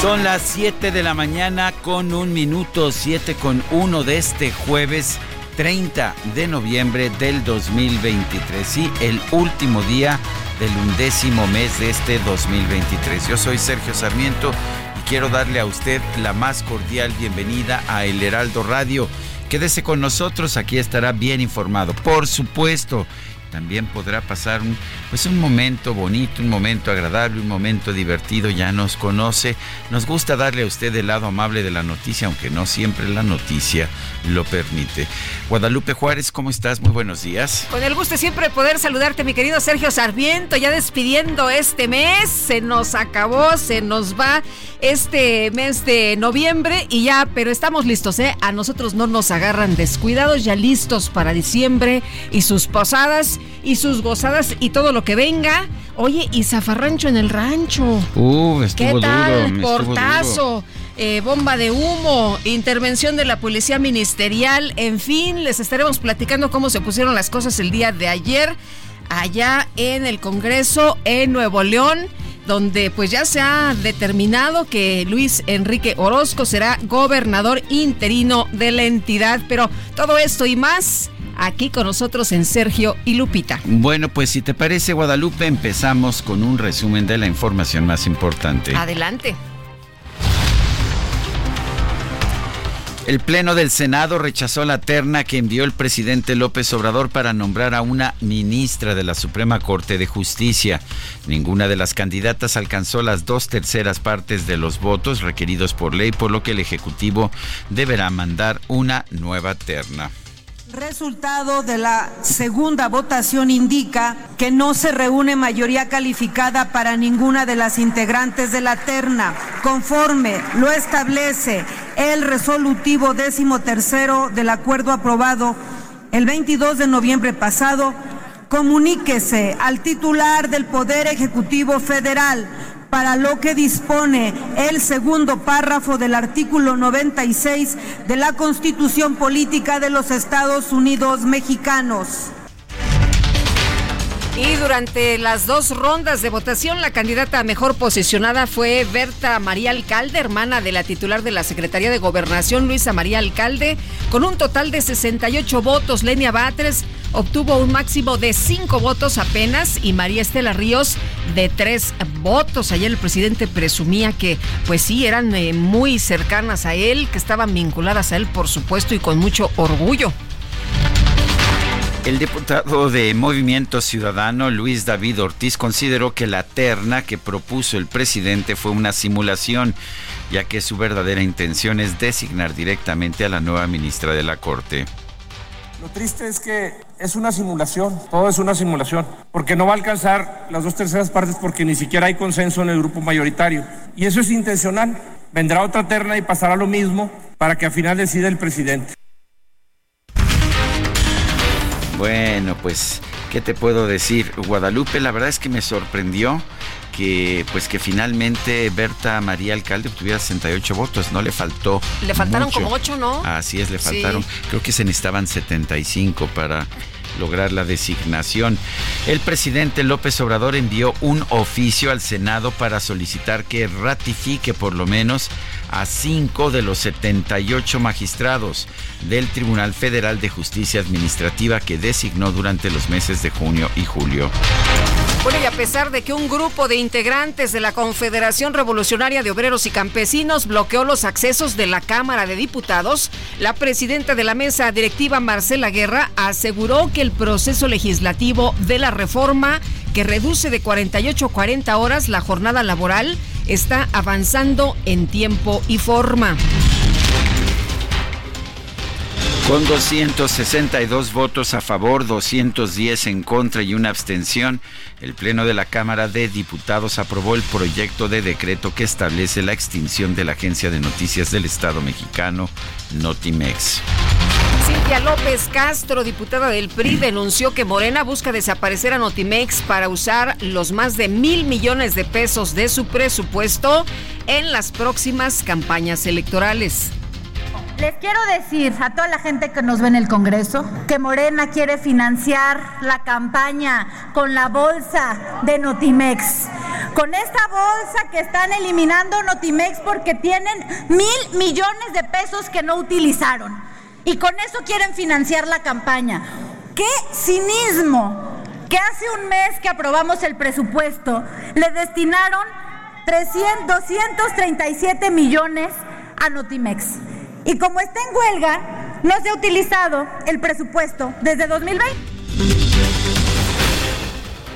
Son las 7 de la mañana con un minuto, 7 con 1 de este jueves 30 de noviembre del 2023. Sí, el último día del undécimo mes de este 2023. Yo soy Sergio Sarmiento y quiero darle a usted la más cordial bienvenida a El Heraldo Radio. Quédese con nosotros, aquí estará bien informado. Por supuesto, también podrá pasar un, pues un momento bonito, un momento agradable, un momento divertido, ya nos conoce. Nos gusta darle a usted el lado amable de la noticia, aunque no siempre la noticia lo permite. Guadalupe Juárez, ¿cómo estás? Muy buenos días. Con el gusto siempre poder saludarte, mi querido Sergio Sarmiento, ya despidiendo este mes, se nos acabó, se nos va este mes de noviembre y ya, pero estamos listos, ¿eh? A nosotros no nos agarran descuidados, ya listos para diciembre y sus posadas y sus gozadas y todo lo que venga. Oye, y zafarrancho en el rancho. Uh, ¿Qué tal? Portazo. Eh, bomba de humo, intervención de la policía ministerial, en fin, les estaremos platicando cómo se pusieron las cosas el día de ayer allá en el Congreso en Nuevo León donde pues ya se ha determinado que Luis Enrique Orozco será gobernador interino de la entidad. Pero todo esto y más aquí con nosotros en Sergio y Lupita. Bueno, pues si te parece Guadalupe, empezamos con un resumen de la información más importante. Adelante. El Pleno del Senado rechazó la terna que envió el presidente López Obrador para nombrar a una ministra de la Suprema Corte de Justicia. Ninguna de las candidatas alcanzó las dos terceras partes de los votos requeridos por ley, por lo que el Ejecutivo deberá mandar una nueva terna. Resultado de la segunda votación indica que no se reúne mayoría calificada para ninguna de las integrantes de la terna, conforme lo establece el resolutivo décimo tercero del acuerdo aprobado el 22 de noviembre pasado. Comuníquese al titular del Poder Ejecutivo Federal para lo que dispone el segundo párrafo del artículo 96 de la Constitución Política de los Estados Unidos Mexicanos. Y durante las dos rondas de votación, la candidata mejor posicionada fue Berta María Alcalde, hermana de la titular de la Secretaría de Gobernación, Luisa María Alcalde, con un total de 68 votos. Lenia Batres obtuvo un máximo de 5 votos apenas y María Estela Ríos de 3 votos. Ayer el presidente presumía que, pues sí, eran eh, muy cercanas a él, que estaban vinculadas a él, por supuesto, y con mucho orgullo. El diputado de Movimiento Ciudadano, Luis David Ortiz, consideró que la terna que propuso el presidente fue una simulación, ya que su verdadera intención es designar directamente a la nueva ministra de la Corte. Lo triste es que es una simulación, todo es una simulación, porque no va a alcanzar las dos terceras partes porque ni siquiera hay consenso en el grupo mayoritario. Y eso es intencional. Vendrá otra terna y pasará lo mismo para que al final decida el presidente. Bueno, pues, ¿qué te puedo decir? Guadalupe, la verdad es que me sorprendió que pues que finalmente Berta María Alcalde obtuviera 68 votos, no le faltó. Le faltaron mucho. como 8, ¿no? Así es, le faltaron. Creo que se necesitaban 75 para lograr la designación. El presidente López Obrador envió un oficio al Senado para solicitar que ratifique por lo menos a cinco de los 78 magistrados del Tribunal Federal de Justicia Administrativa que designó durante los meses de junio y julio. Bueno, y a pesar de que un grupo de integrantes de la Confederación Revolucionaria de Obreros y Campesinos bloqueó los accesos de la Cámara de Diputados, la presidenta de la mesa directiva, Marcela Guerra, aseguró que el proceso legislativo de la reforma que reduce de 48 a 40 horas la jornada laboral está avanzando en tiempo y forma. Con 262 votos a favor, 210 en contra y una abstención, el Pleno de la Cámara de Diputados aprobó el proyecto de decreto que establece la extinción de la Agencia de Noticias del Estado mexicano, Notimex. Cintia López Castro, diputada del PRI, denunció que Morena busca desaparecer a Notimex para usar los más de mil millones de pesos de su presupuesto en las próximas campañas electorales. Les quiero decir a toda la gente que nos ve en el Congreso que Morena quiere financiar la campaña con la bolsa de Notimex. Con esta bolsa que están eliminando Notimex porque tienen mil millones de pesos que no utilizaron. Y con eso quieren financiar la campaña. ¡Qué cinismo! Que hace un mes que aprobamos el presupuesto, le destinaron 300, 237 millones a Notimex. Y como está en huelga, no se ha utilizado el presupuesto desde 2020.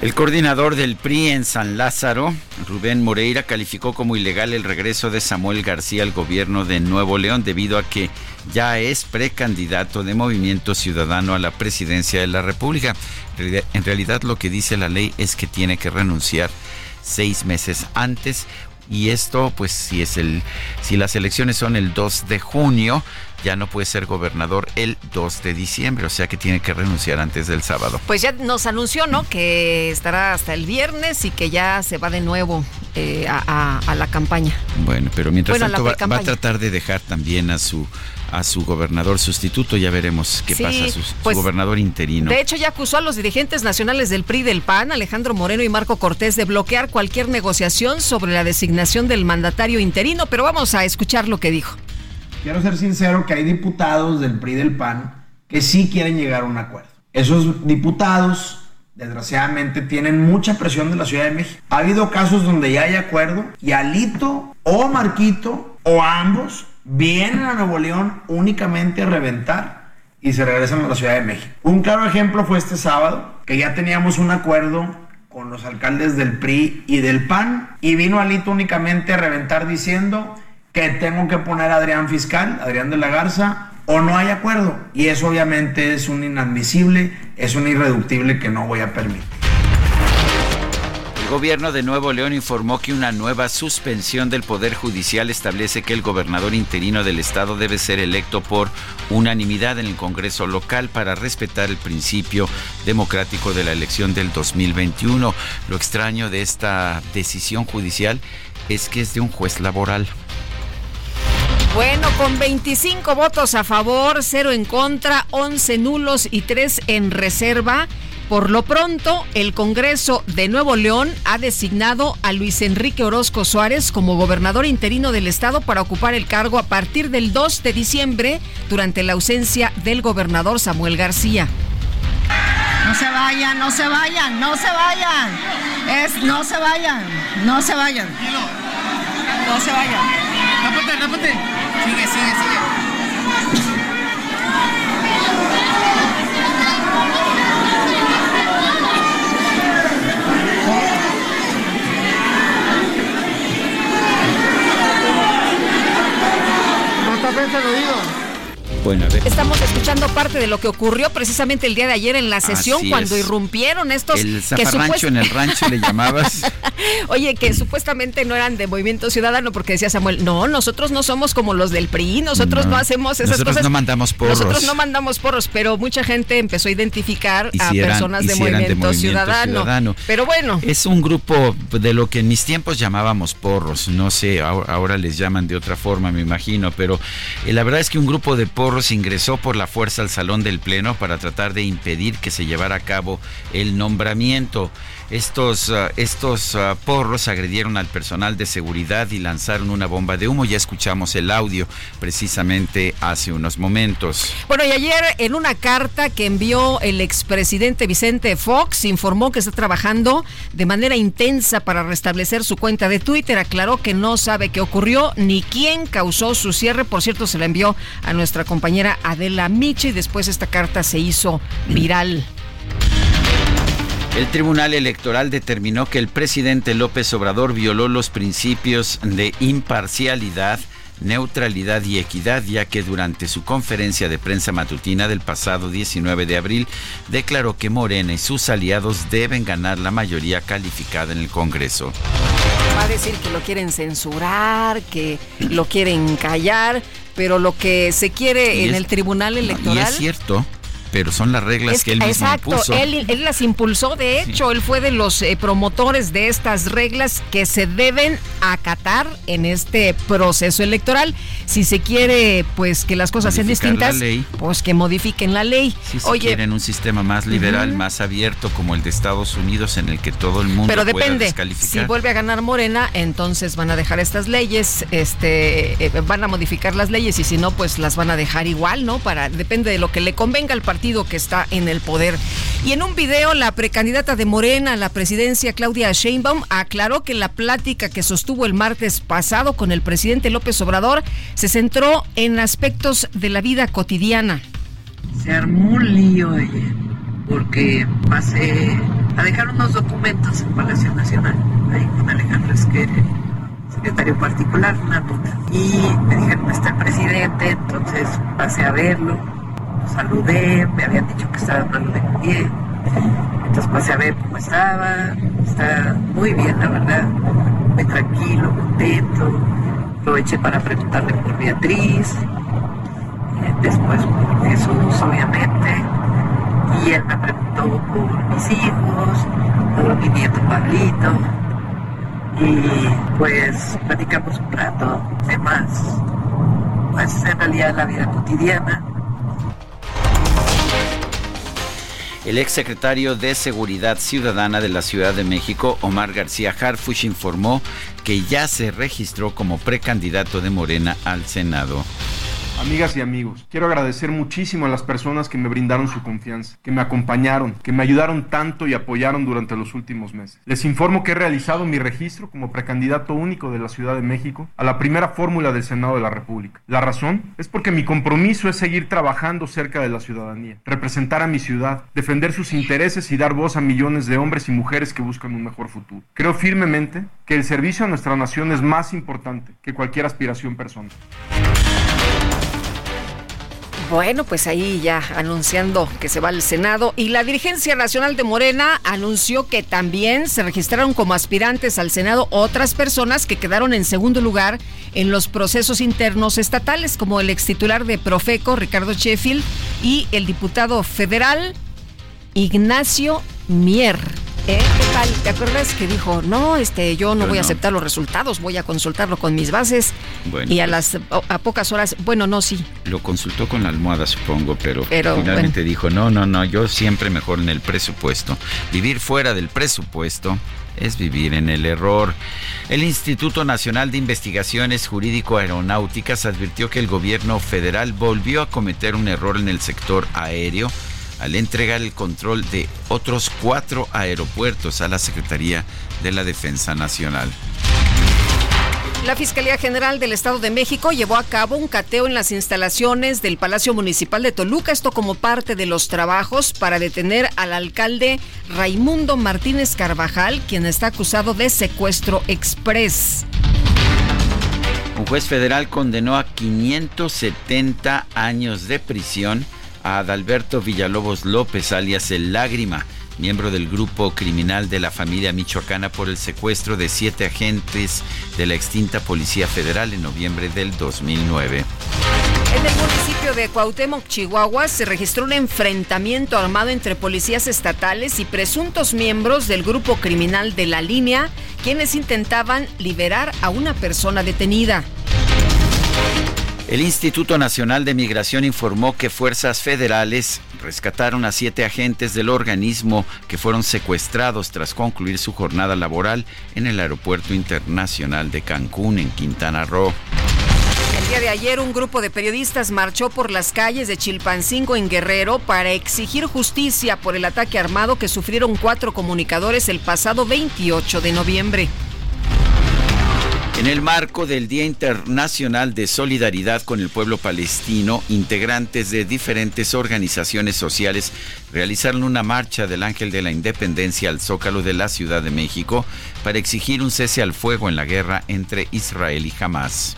El coordinador del PRI en San Lázaro, Rubén Moreira, calificó como ilegal el regreso de Samuel García al gobierno de Nuevo León debido a que ya es precandidato de Movimiento Ciudadano a la presidencia de la República. En realidad lo que dice la ley es que tiene que renunciar seis meses antes y esto pues si es el si las elecciones son el 2 de junio ya no puede ser gobernador el 2 de diciembre, o sea que tiene que renunciar antes del sábado. Pues ya nos anunció, ¿no? Que estará hasta el viernes y que ya se va de nuevo eh, a, la campaña. Bueno, pero mientras tanto va, a tratar de dejar también a su a su gobernador sustituto, ya veremos qué pasa, su, su pues, gobernador interino. De hecho, ya acusó a los dirigentes nacionales del PRI del PAN, Alejandro Moreno y Marco Cortés, de bloquear cualquier negociación sobre la designación del mandatario interino, pero vamos a escuchar lo que dijo. Quiero ser sincero que hay diputados del PRI del PAN que sí quieren llegar a un acuerdo. Esos diputados desgraciadamente tienen mucha presión de la Ciudad de México. Ha habido casos donde ya hay acuerdo y Alito o Marquito o ambos vienen a Nuevo León únicamente a reventar y se regresan a la Ciudad de México. Un claro ejemplo fue este sábado, que ya teníamos un acuerdo con los alcaldes del PRI y del PAN y vino Alito únicamente a reventar diciendo que tengo que poner a Adrián Fiscal, Adrián de la Garza, o no hay acuerdo. Y eso obviamente es un inadmisible, es un irreductible que no voy a permitir. Gobierno de Nuevo León informó que una nueva suspensión del Poder Judicial establece que el gobernador interino del estado debe ser electo por unanimidad en el Congreso local para respetar el principio democrático de la elección del 2021. Lo extraño de esta decisión judicial es que es de un juez laboral. Bueno, con 25 votos a favor, 0 en contra, 11 nulos y 3 en reserva. Por lo pronto, el Congreso de Nuevo León ha designado a Luis Enrique Orozco Suárez como gobernador interino del estado para ocupar el cargo a partir del 2 de diciembre durante la ausencia del gobernador Samuel García. No se vayan, no se vayan, no se vayan. Es no se vayan, no se vayan. No se vayan. Rápate, rápate. Sigue, sigue, sigue. No está Estamos escuchando parte de lo que ocurrió precisamente el día de ayer en la sesión cuando irrumpieron estos... El zafarrancho en el rancho le llamabas. Oye, que supuestamente no eran de Movimiento Ciudadano porque decía Samuel, no, nosotros no somos como los del PRI, nosotros no, hacemos esas nosotros cosas. no mandamos porros. Nosotros no mandamos porros, pero mucha gente empezó a identificar a personas de, movimiento ciudadano. Pero bueno. Es un grupo de lo que en mis tiempos llamábamos porros, no sé, ahora les llaman de otra forma, me imagino, pero eh, la verdad es que un grupo de porros ingresó por la fuerza al salón del Pleno para tratar de impedir que se llevara a cabo el nombramiento. Estos, uh, estos uh, porros agredieron al personal de seguridad y lanzaron una bomba de humo. Ya escuchamos el audio precisamente hace unos momentos. Bueno, y ayer en una carta que envió el expresidente Vicente Fox, informó que está trabajando de manera intensa para restablecer su cuenta de Twitter. Aclaró que no sabe qué ocurrió ni quién causó su cierre. Por cierto, se la envió a nuestra compañera Adela Miche y después esta carta se hizo viral. El Tribunal Electoral determinó que el presidente López Obrador violó los principios de imparcialidad, neutralidad y equidad, ya que durante su conferencia de prensa matutina del pasado 19 de abril declaró que Morena y sus aliados deben ganar la mayoría calificada en el Congreso. Va a decir que lo quieren censurar, que lo quieren callar, pero lo que se quiere en el Tribunal Electoral... y es cierto pero son las reglas que él mismo exacto, Él, él, las impulsó, de hecho, él fue de los eh, promotores de estas reglas que se deben acatar en este proceso electoral. Si se quiere, pues, que las cosas sean distintas, pues que modifiquen la ley. Si se quieren un sistema más liberal, más abierto, como el de Estados Unidos, en el que todo el mundo pero depende. Si vuelve a ganar Morena, entonces van a dejar estas leyes, este, eh, van a modificar las leyes y si no, pues las van a dejar igual, ¿no? Para depende de lo que le convenga al que está en el poder. Y en un video, la precandidata de Morena a la presidencia, Claudia Sheinbaum, aclaró que la plática que sostuvo el martes pasado con el presidente López Obrador se centró en aspectos de la vida cotidiana. Se armó un lío ayer porque pasé a dejar unos documentos en Palacio Nacional, ahí con Alejandro Esquere, secretario particular, una nota. Y me dijeron, está el presidente, entonces pasé a verlo saludé, me habían dicho que estaba mal de bien. Entonces pasé a ver cómo estaba, está muy bien, la verdad, muy tranquilo, contento. Aproveché para preguntarle por Beatriz, eh, después por Jesús, obviamente, y él me preguntó por mis hijos, por mi nieto Pablito, y pues platicamos un rato de más, pues en realidad la vida cotidiana El exsecretario de Seguridad Ciudadana de la Ciudad de México, Omar García Harfush, informó que ya se registró como precandidato de Morena al Senado. Amigas y amigos, quiero agradecer muchísimo a las personas que me brindaron su confianza, que me acompañaron, que me ayudaron tanto y apoyaron durante los últimos meses. Les informo que he realizado mi registro como precandidato único de la Ciudad de México a la primera fórmula del Senado de la República. La razón es porque mi compromiso es seguir trabajando cerca de la ciudadanía, representar a mi ciudad, defender sus intereses y dar voz a millones de hombres y mujeres que buscan un mejor futuro. Creo firmemente que el servicio a nuestra nación es más importante que cualquier aspiración personal. Bueno, pues ahí ya anunciando que se va al Senado. Y la dirigencia nacional de Morena anunció que también se registraron como aspirantes al Senado otras personas que quedaron en segundo lugar en los procesos internos estatales, como el ex titular de Profeco, Ricardo Sheffield, y el diputado federal Ignacio Mier. ¿Eh? ¿Qué tal? ¿Te acuerdas que dijo, no, este, yo no voy a aceptar los resultados, voy a consultarlo con mis bases? y a pues las a pocas horas, bueno, no, sí. Lo consultó con la almohada, supongo, pero, finalmente dijo, no, no, no, yo siempre mejor en el presupuesto. Vivir fuera del presupuesto es vivir en el error. El Instituto Nacional de Investigaciones Jurídico Aeronáuticas advirtió que el gobierno federal volvió a cometer un error en el sector aéreo al entregar el control de otros cuatro aeropuertos a la Secretaría de la Defensa Nacional. La Fiscalía General del Estado de México llevó a cabo un cateo en las instalaciones del Palacio Municipal de Toluca, esto como parte de los trabajos para detener al alcalde Raimundo Martínez Carvajal, quien está acusado de secuestro express. Un juez federal condenó a 570 años de prisión a Adalberto Villalobos López, alias El Lágrima, miembro del grupo criminal de la familia michoacana por el secuestro de siete agentes de la extinta Policía Federal en noviembre del 2009. En el municipio de Cuauhtémoc, Chihuahua, se registró un enfrentamiento armado entre policías estatales y presuntos miembros del grupo criminal de la línea, quienes intentaban liberar a una persona detenida. El Instituto Nacional de Migración informó que fuerzas federales rescataron a siete agentes del organismo que fueron secuestrados tras concluir su jornada laboral en el Aeropuerto Internacional de Cancún, en Quintana Roo. El día de ayer un grupo de periodistas marchó por las calles de Chilpancingo en Guerrero para exigir justicia por el ataque armado que sufrieron cuatro comunicadores el pasado 28 de noviembre. En el marco del Día Internacional de Solidaridad con el Pueblo Palestino, integrantes de diferentes organizaciones sociales realizaron una marcha del Ángel de la Independencia al Zócalo de la Ciudad de México para exigir un cese al fuego en la guerra entre Israel y Hamas.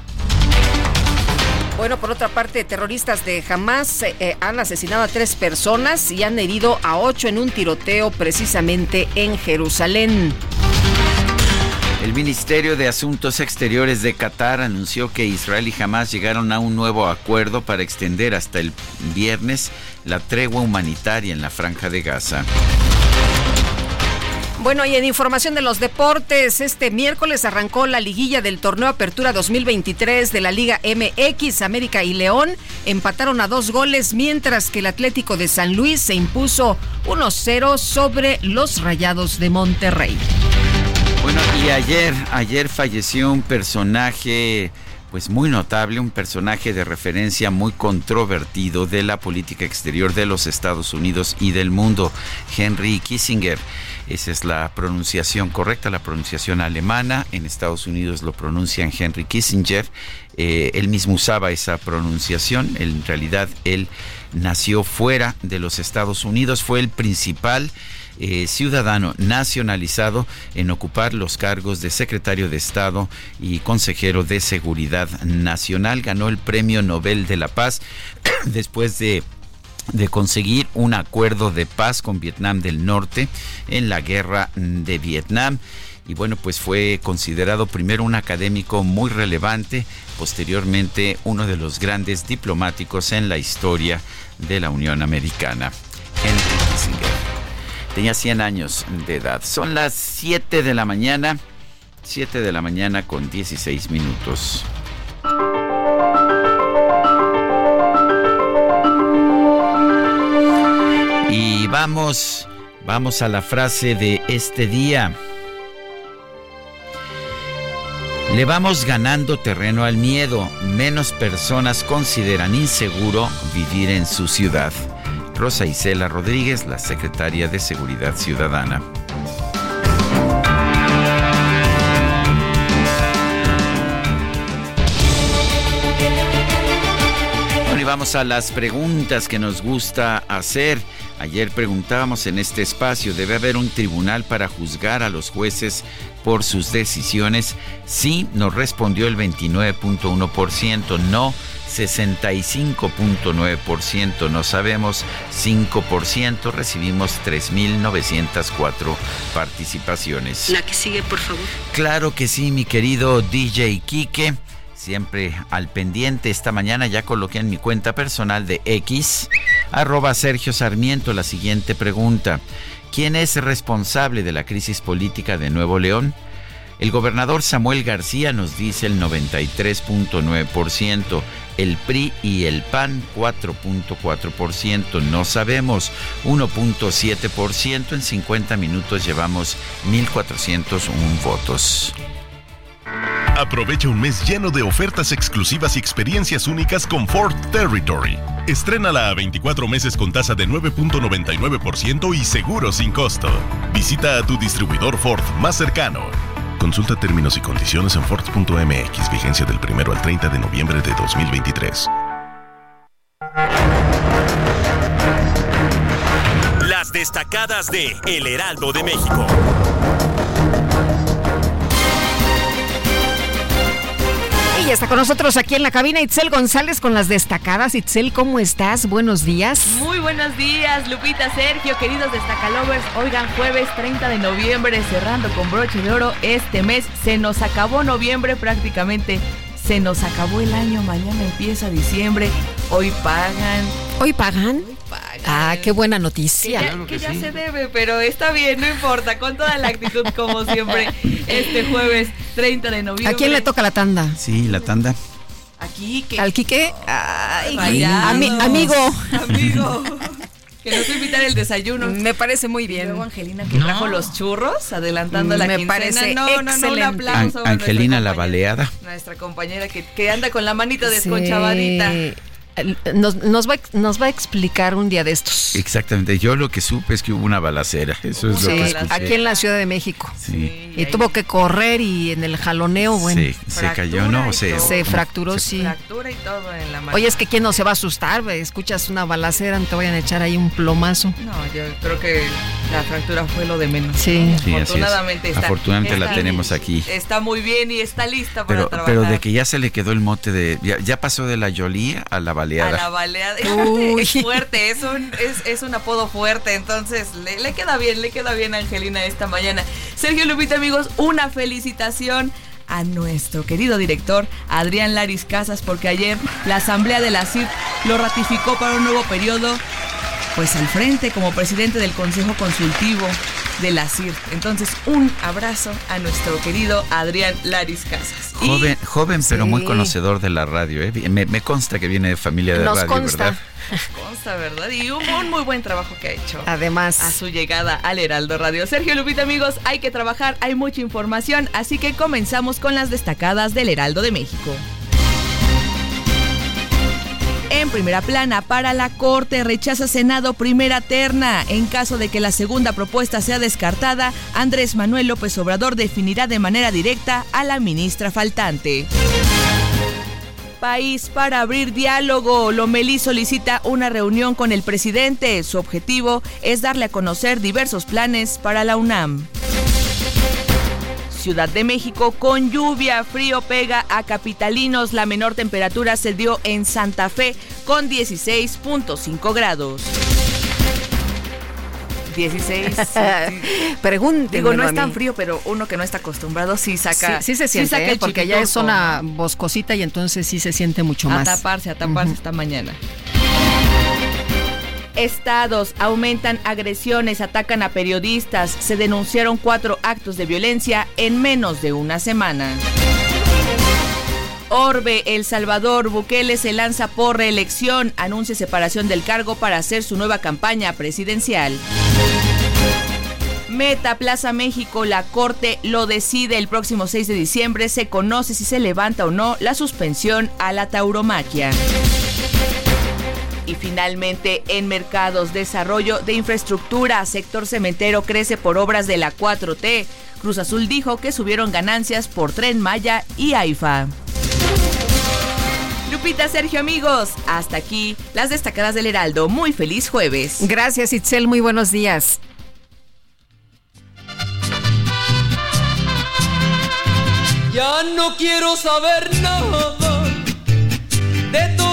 Bueno, por otra parte, terroristas de Hamas eh, han asesinado a tres personas y han herido a ocho en un tiroteo precisamente en Jerusalén. El Ministerio de Asuntos Exteriores de Qatar anunció que Israel y Hamas llegaron a un nuevo acuerdo para extender hasta el viernes la tregua humanitaria en la franja de Gaza. Bueno, y en información de los deportes, este miércoles arrancó la liguilla del torneo Apertura 2023 de la Liga MX. América y León empataron a dos goles, mientras que el Atlético de San Luis se impuso 1-0 sobre los Rayados de Monterrey. Bueno, y ayer, ayer falleció un personaje pues muy notable, un personaje de referencia muy controvertido de la política exterior de los Estados Unidos y del mundo, Henry Kissinger. Esa es la pronunciación correcta, la pronunciación alemana. En Estados Unidos lo pronuncian Henry Kissinger. Eh, él mismo usaba esa pronunciación. En realidad, él nació fuera de los Estados Unidos. Fue el principal eh, ciudadano nacionalizado en ocupar los cargos de secretario de Estado y consejero de Seguridad Nacional. Ganó el Premio Nobel de la Paz después de de conseguir un acuerdo de paz con Vietnam del Norte en la guerra de Vietnam. Y bueno, pues fue considerado primero un académico muy relevante, posteriormente uno de los grandes diplomáticos en la historia de la Unión Americana. Henry Kissinger. Tenía 100 años de edad. Son las 7 de la mañana, 7 de la mañana con 16 minutos. Y vamos, vamos a la frase de este día. Le vamos ganando terreno al miedo. Menos personas consideran inseguro vivir en su ciudad. Rosa Isela Rodríguez, la secretaria de Seguridad Ciudadana. Bueno, vamos a las preguntas que nos gusta hacer. Ayer preguntábamos en este espacio, ¿debe haber un tribunal para juzgar a los jueces por sus decisiones? Sí, nos respondió el 29.1%, no 65.9%, no sabemos 5%, recibimos 3.904 participaciones. La que sigue, por favor. Claro que sí, mi querido DJ Quique, siempre al pendiente. Esta mañana ya coloqué en mi cuenta personal de X, arroba Sergio Sarmiento, la siguiente pregunta. ¿Quién es responsable de la crisis política de Nuevo León? El gobernador Samuel García nos dice el 93.9% el PRI y el PAN 4.4%, no sabemos 1.7%, en 50 minutos llevamos 1.401 votos. Aprovecha un mes lleno de ofertas exclusivas y experiencias únicas con Ford Territory. Estrénala a 24 meses con tasa de 9.99% y seguro sin costo. Visita a tu distribuidor Ford más cercano. Consulta términos y condiciones en Ford.mx, vigencia del 1 al 30 de noviembre de 2023. Las destacadas de El Heraldo de México. Y está con nosotros aquí en la cabina Itzel González con las destacadas. Itzel, ¿cómo estás? Buenos días. Muy buenos días, Lupita, Sergio, queridos destacalovers. Oigan, jueves 30 de noviembre, cerrando con broche de oro este mes. Se nos acabó noviembre prácticamente. Se nos acabó el año, mañana empieza diciembre. Hoy pagan. ¿Hoy pagan? Ah, qué buena noticia. Que ya, que ya se debe, pero está bien, no importa, con toda la actitud como siempre, este jueves 30 de noviembre. ¿A quién le toca la tanda? Sí, la tanda. Aquí que. Al Quique. Ay, ami- amigo. Amigo. Que nos invitar el desayuno. Me parece muy bien. Luego Angelina que trajo los churros, adelantando la Me quincena. parece no, no, no, un excelente. An- aplauso. a Angelina la baleada. Nuestra compañera que, que anda con la manita desconchavadita. Sí. Nos, nos va, a- nos va a explicar un día de estos. Exactamente. Yo lo que supe es que hubo una balacera. Eso es lo que escuché. aquí en la Ciudad de México. Sí. Y tuvo que correr y en el jaloneo, bueno. Sí, se cayó, ¿no? O se, Se fracturó, sí. Fractura y todo en la mano. Oye, es que quién no se va a asustar, escuchas una balacera, no te vayan a echar ahí un plomazo. No, yo creo que la fractura fue lo de menos. Sí. Sí, así es. Afortunadamente está. Afortunadamente la tenemos aquí. Está muy bien y está lista para Pero, trabajar. pero de que ya se le quedó el mote de. Ya, ya pasó de la Yolía a la A baleada. la baleada. Uy. Es fuerte, es un, es, es un apodo fuerte, entonces le, le queda bien, le queda bien a Angelina esta mañana. Sergio Lupita, amigos, una felicitación a nuestro querido director Adrián Laris Casas, porque ayer la Asamblea de la CIR lo ratificó para un nuevo periodo, pues al frente como presidente del Consejo Consultivo de la CIR. Entonces, un abrazo a nuestro querido Adrián Laris Casas. Y- Joven, joven pero muy conocedor de la radio. ¿eh? Me, me consta que viene de familia de Nos radio, consta. ¿verdad? Consta, ¿verdad? Y un, un muy buen trabajo que ha hecho. Además. a su llegada al Heraldo Radio. Sergio Lupita, amigos, hay que trabajar, hay mucha información, así que comenzamos con las destacadas del Heraldo de México. En primera plana, para la Corte, rechaza Senado primera terna. En caso de que la segunda propuesta sea descartada, Andrés Manuel López Obrador definirá de manera directa a la ministra faltante. País para abrir diálogo. Lomelí solicita una reunión con el presidente. Su objetivo es darle a conocer diversos planes para la UNAM. Ciudad de México con lluvia, frío pega a capitalinos. La menor temperatura se dio en Santa Fe con 16.5 grados. 16. sí, sí. Pregúntenmelo Digo, no a es tan frío, pero uno que no está acostumbrado sí saca. Sí, sí se siente, saca ¿eh? porque allá es zona boscosita y entonces sí se siente mucho A más. taparse, a taparse esta mañana. Estados aumentan agresiones, atacan a periodistas. Se denunciaron cuatro actos de violencia en menos de una semana. Orbe, El Salvador, Bukele se lanza por reelección, anuncia separación del cargo para hacer su nueva campaña presidencial. Meta Plaza México, la Corte lo decide el próximo 6 de diciembre, se conoce si se levanta o no la suspensión a la tauromaquia. Y finalmente, en mercados, desarrollo de infraestructura, sector cementero crece por obras de la 4T. Cruz Azul dijo que subieron ganancias por Tren Maya y AIFA. Lupita, Sergio, amigos, hasta aquí las destacadas del Heraldo. Muy feliz jueves. Gracias, Itzel. Muy buenos días. Ya no quiero saber nada de todo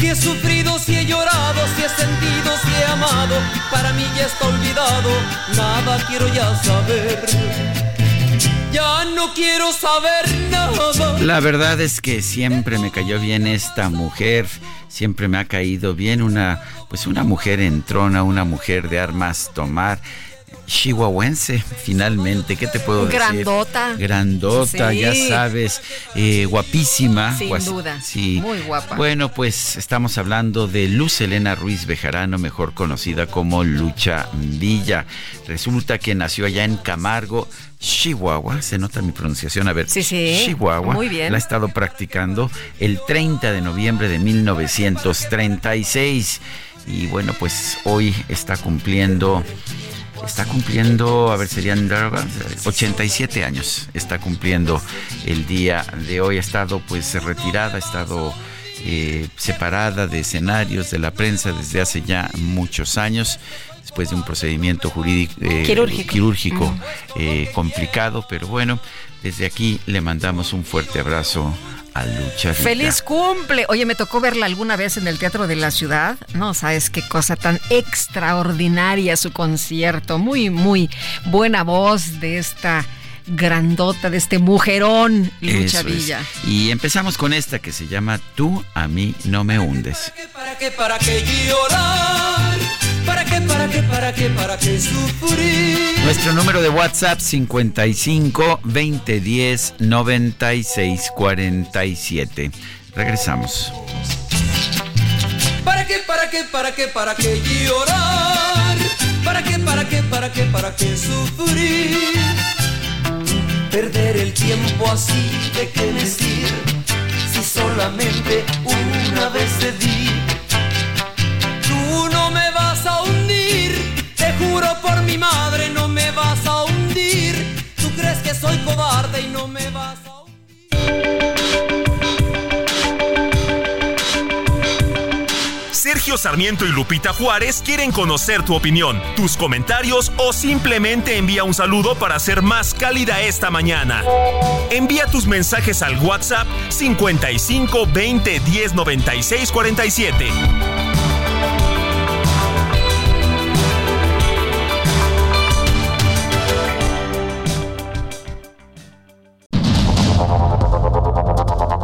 Si he sufrido, si he llorado, si he sentido, si he amado, para mí ya está olvidado. Nada quiero ya saber. Ya no quiero saber nada. La verdad es que siempre me cayó bien esta mujer, siempre me ha caído bien una, pues una mujer entrona, una mujer de armas tomar. Chihuahuense, finalmente, ¿qué te puedo decir? Grandota. Grandota, Sí. ya sabes, eh, guapísima. Sin guas- duda. Sí. Muy guapa. Bueno, pues estamos hablando de Luz Elena Ruiz Bejarano, mejor conocida como Lucha Villa. Resulta que nació allá en Camargo, Chihuahua. Se nota mi pronunciación. A ver, Sí, sí. Chihuahua. Muy bien. La ha estado practicando el 30 de noviembre de 1936. Y bueno, pues hoy está cumpliendo. Está cumpliendo, a ver, serían 87 años. Está cumpliendo el día de hoy. Ha estado pues retirada, ha estado eh, separada de escenarios, de la prensa desde hace ya muchos años. Después de un procedimiento jurídico eh, Quirúrgico. eh, complicado, pero bueno, desde aquí le mandamos un fuerte abrazo a Lucha. Villa. Feliz cumple. Oye, me tocó verla alguna vez en el Teatro de la Ciudad. No, sabes qué cosa tan extraordinaria su concierto. Muy, muy buena voz de esta grandota, de este mujerón, Lucha Eso es. Villa. Y empezamos con esta que se llama Tú a mí no me hundes. ¿Para qué, para qué llorar? ¿Para qué, para qué, para qué, para qué sufrir? Nuestro número de WhatsApp 55 2010 96 47. Regresamos. ¿Para qué, para qué, para qué, para qué llorar? ¿Para qué, para qué, para qué, para qué sufrir? Perder el tiempo así, ¿de qué sirve? Si solamente una vez te di. Juro por mi madre, no me vas a hundir. Tú crees que soy cobarde y no me vas a Sergio Sarmiento y Lupita Juárez quieren conocer tu opinión, tus comentarios o simplemente envía un saludo para ser más cálida esta mañana. Envía tus mensajes al WhatsApp 55 20 10 96 47.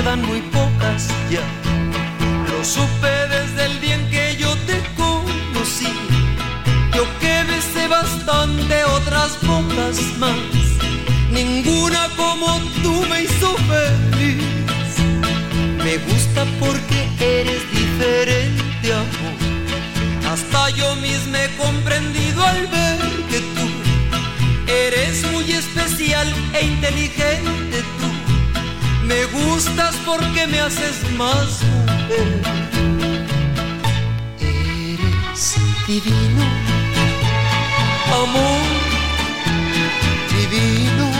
quedan muy pocas ya. Lo supe desde el día en que yo te conocí. Yo que besé bastante otras pocas más. Ninguna como tú me hizo feliz. Me gusta porque eres diferente, amor. Hasta yo mismo he comprendido al ver que tú Eres muy especial e inteligente. Me gustas porque me haces más mujer. Eres divino, amor divino.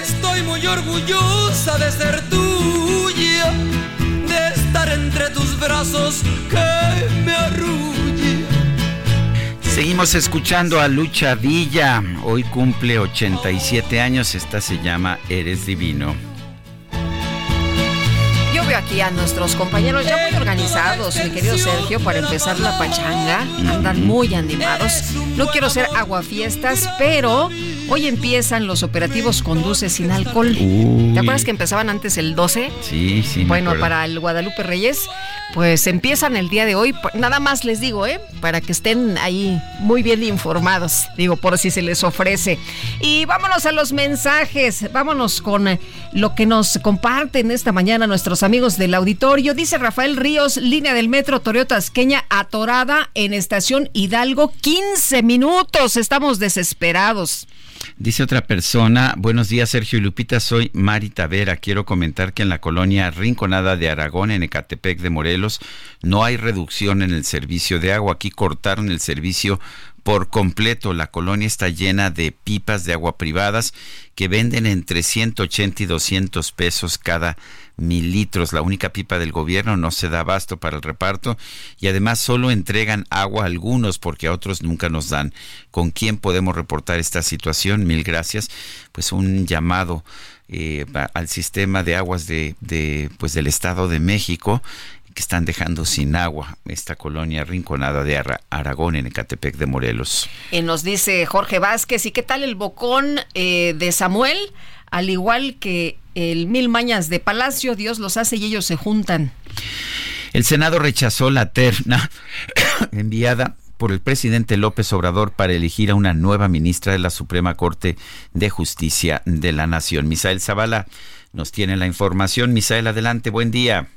Estoy muy orgullosa de ser tuya, de estar entre tus brazos que me arrullan. Seguimos escuchando a Lucha Villa. Hoy cumple 87 años. Esta se llama Eres Divino. Yo veo aquí a nuestros compañeros ya muy organizados, mi querido Sergio, para empezar la pachanga. Andan muy animados. No quiero ser aguafiestas, pero hoy empiezan los operativos Conduce sin alcohol. ¿Te acuerdas que empezaban antes el 12? Sí, sí. Bueno, para el Guadalupe Reyes, pues empiezan el día de hoy. Nada más les digo, ¿eh? Para que estén ahí muy bien informados. Digo, por si se les ofrece. Y vámonos a los mensajes. Vámonos con lo que nos comparten esta mañana nuestros amigos del auditorio. Dice Rafael Ríos, línea del metro Toyota Asqueña atorada en estación Hidalgo. 15 minutos. Estamos desesperados. Dice otra persona, buenos días Sergio y Lupita, soy Mari Tavera. Quiero comentar que en la colonia Rinconada de Aragón, en Ecatepec de Morelos, no hay reducción en el servicio de agua. Aquí cortaron el servicio por completo. La colonia está llena de pipas de agua privadas que venden entre 180 y 200 pesos cada mil litros. La única pipa del gobierno no se da abasto para el reparto y además solo entregan agua a algunos porque a otros nunca nos dan. ¿Con quién podemos reportar esta situación? Mil gracias. Pues un llamado eh, al sistema de aguas de, pues del Estado de México que están dejando sin agua esta colonia rinconada de Ara- Aragón en Ecatepec de Morelos. Eh, nos dice Jorge Vázquez, ¿y qué tal el bocón eh, de Samuel? Al igual que el Mil Mañas de Palacio, Dios los hace y ellos se juntan. El Senado rechazó la terna enviada por el presidente López Obrador para elegir a una nueva ministra de la Suprema Corte de Justicia de la Nación. Misael Zavala nos tiene la información. Misael, adelante, buen día.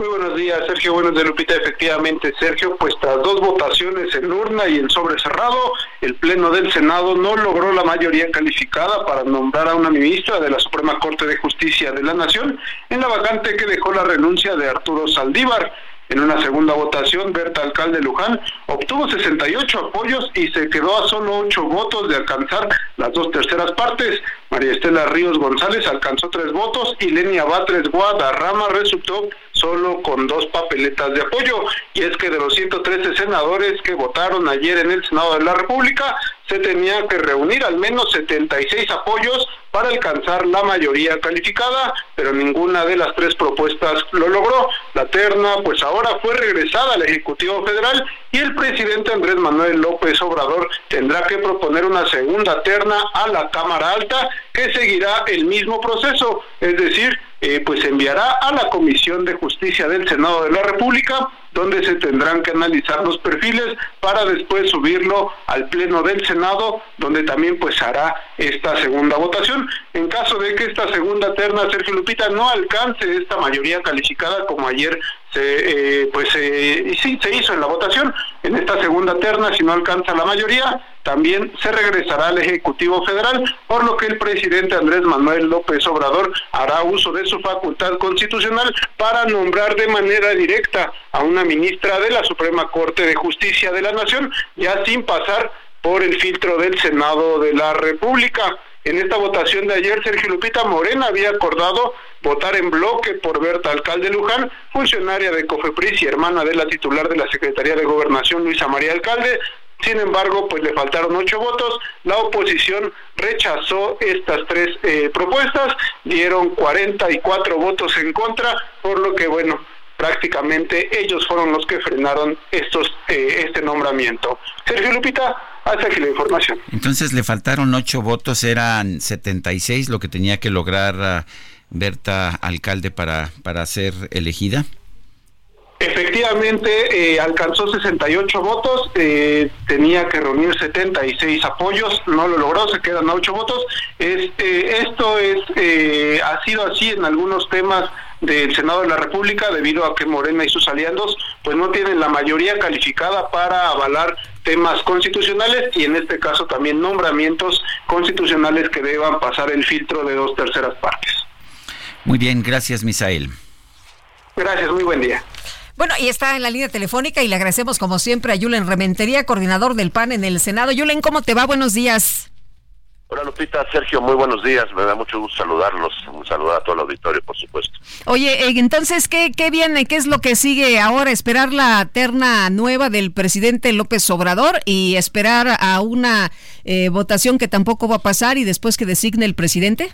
Muy buenos días, Sergio. Buenos de Lupita. Efectivamente, Sergio, pues tras dos votaciones en urna y en sobre cerrado, el Pleno del Senado no logró la mayoría calificada para nombrar a una ministra de la Suprema Corte de Justicia de la Nación en la vacante que dejó la renuncia de Arturo Saldívar. En una segunda votación, Berta Alcalde Luján obtuvo 68 apoyos y se quedó a solo 8 votos de alcanzar las dos terceras partes. María Estela Ríos González alcanzó 3 votos y Lenia Batres Guadarrama resultó solo con dos papeletas de apoyo. Y es que de los 113 senadores que votaron ayer en el Senado de la República, se tenía que reunir al menos 76 apoyos para alcanzar la mayoría calificada, pero ninguna de las tres propuestas lo logró. La terna, pues ahora fue regresada al Ejecutivo Federal y el presidente Andrés Manuel López Obrador tendrá que proponer una segunda terna a la Cámara Alta que seguirá el mismo proceso, es decir, eh, pues enviará a la Comisión de Justicia del Senado de la República, donde se tendrán que analizar los perfiles para después subirlo al Pleno del Senado, donde también pues hará esta segunda votación. En caso de que esta segunda terna, Sergio Lupita, no alcance esta mayoría calificada como ayer se, eh, pues sí, se hizo en la votación, en esta segunda terna, si no alcanza la mayoría, también se regresará al Ejecutivo Federal, por lo que el presidente Andrés Manuel López Obrador hará uso de su facultad constitucional para nombrar de manera directa a una ministra de la Suprema Corte de Justicia de la Nación, ya sin pasar por el filtro del Senado de la República. En esta votación de ayer, Sergio Lupita Morena había acordado votar en bloque por Berta Alcalde Luján, funcionaria de COFEPRIS y hermana de la titular de la Secretaría de Gobernación, Luisa María Alcalde, sin embargo, pues le faltaron ocho votos. La oposición rechazó estas tres eh, propuestas, dieron 44 votos en contra, por lo que, bueno, prácticamente ellos fueron los que frenaron estos eh, este nombramiento. Sergio Lupita, hasta aquí la información. Entonces le faltaron ocho votos, eran 76 lo que tenía que lograr ah, Berta Alcalde para, para ser elegida. Efectivamente, eh, alcanzó 68 votos, eh, tenía que reunir 76 apoyos, no lo logró, se quedan 8 votos. Este, esto es eh, ha sido así en algunos temas del Senado de la República debido a que Morena y sus aliados pues no tienen la mayoría calificada para avalar temas constitucionales y en este caso también nombramientos constitucionales que deban pasar el filtro de dos terceras partes. Muy bien, gracias Misael. Gracias, muy buen día. Bueno, y está en la línea telefónica y le agradecemos como siempre a Yulen Rementería, coordinador del PAN en el Senado. Yulen, ¿cómo te va? Buenos días. Hola Lupita, Sergio, muy buenos días. Me da mucho gusto saludarlos. Un saludo a todo el auditorio, por supuesto. Oye, eh, entonces, ¿qué, ¿qué viene? ¿Qué es lo que sigue ahora? ¿Esperar la terna nueva del presidente López Obrador y esperar a una eh, votación que tampoco va a pasar y después que designe el presidente?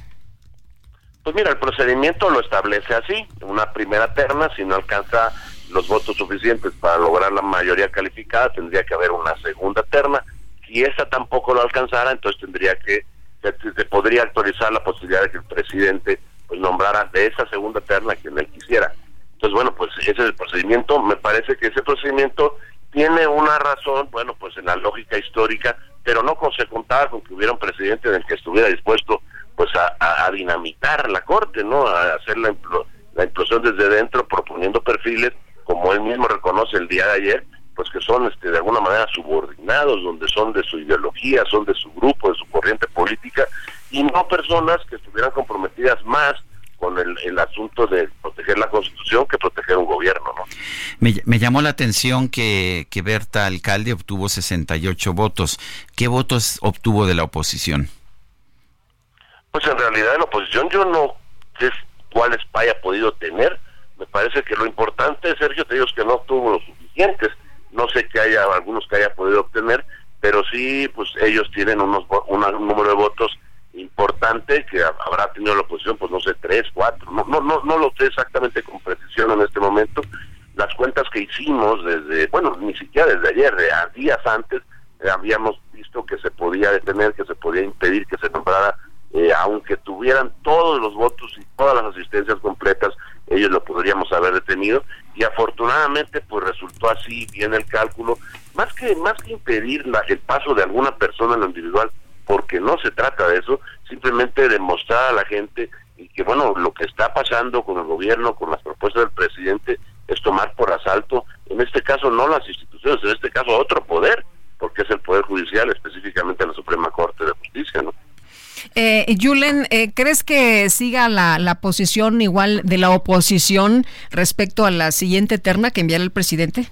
Pues mira, el procedimiento lo establece así. Una primera terna, si no alcanza los votos suficientes para lograr la mayoría calificada, tendría que haber una segunda terna. Si esa tampoco lo alcanzara, entonces tendría que, se, podría actualizar la posibilidad de que el presidente pues nombrara de esa segunda terna quien él quisiera. Entonces, bueno, pues ese es el procedimiento. Me parece que ese procedimiento tiene una razón, bueno, pues en la lógica histórica, pero no se contaba con que hubiera un presidente en el que estuviera dispuesto pues a, dinamitar la corte, ¿no? A hacer la, la implosión desde dentro, proponiendo perfiles como él mismo reconoce el día de ayer, que son este, de alguna manera subordinados, donde son de su ideología, son de su grupo, de su corriente política, y no personas que estuvieran comprometidas más con el, asunto de proteger la Constitución que proteger un gobierno. ¿no? Me, llamó la atención que, que Berta Alcalde obtuvo 68 votos. ¿Qué votos obtuvo de la oposición? Pues en realidad de la oposición yo no sé cuáles haya podido tener, me parece que lo importante, Sergio, te digo que no tuvo los suficientes. No sé que haya algunos que haya podido obtener, pero sí, pues ellos tienen unos un número de votos importante que habrá tenido la oposición, pues no sé, tres, cuatro. No, no, no, no lo sé exactamente con precisión en este momento. Las cuentas que hicimos desde, bueno, ni siquiera desde ayer, de días antes, eh, habíamos visto que se podía detener, que se podía impedir que se nombrara, eh, aunque tuvieran todos los votos y todas las asistencias completas, ellos lo podríamos haber detenido y afortunadamente pues resultó así bien el cálculo más que más que impedir el paso de alguna persona en lo individual porque no se trata de eso simplemente demostrar a la gente y que bueno lo que está pasando con el gobierno con las propuestas del presidente es tomar por asalto, en este caso no las instituciones, en este caso otro poder, porque es el Poder Judicial, específicamente la Suprema Corte de Justicia, ¿no? Eh, Julen, eh, ¿crees que siga la, la, posición igual de la oposición respecto a la siguiente terna que enviará el presidente?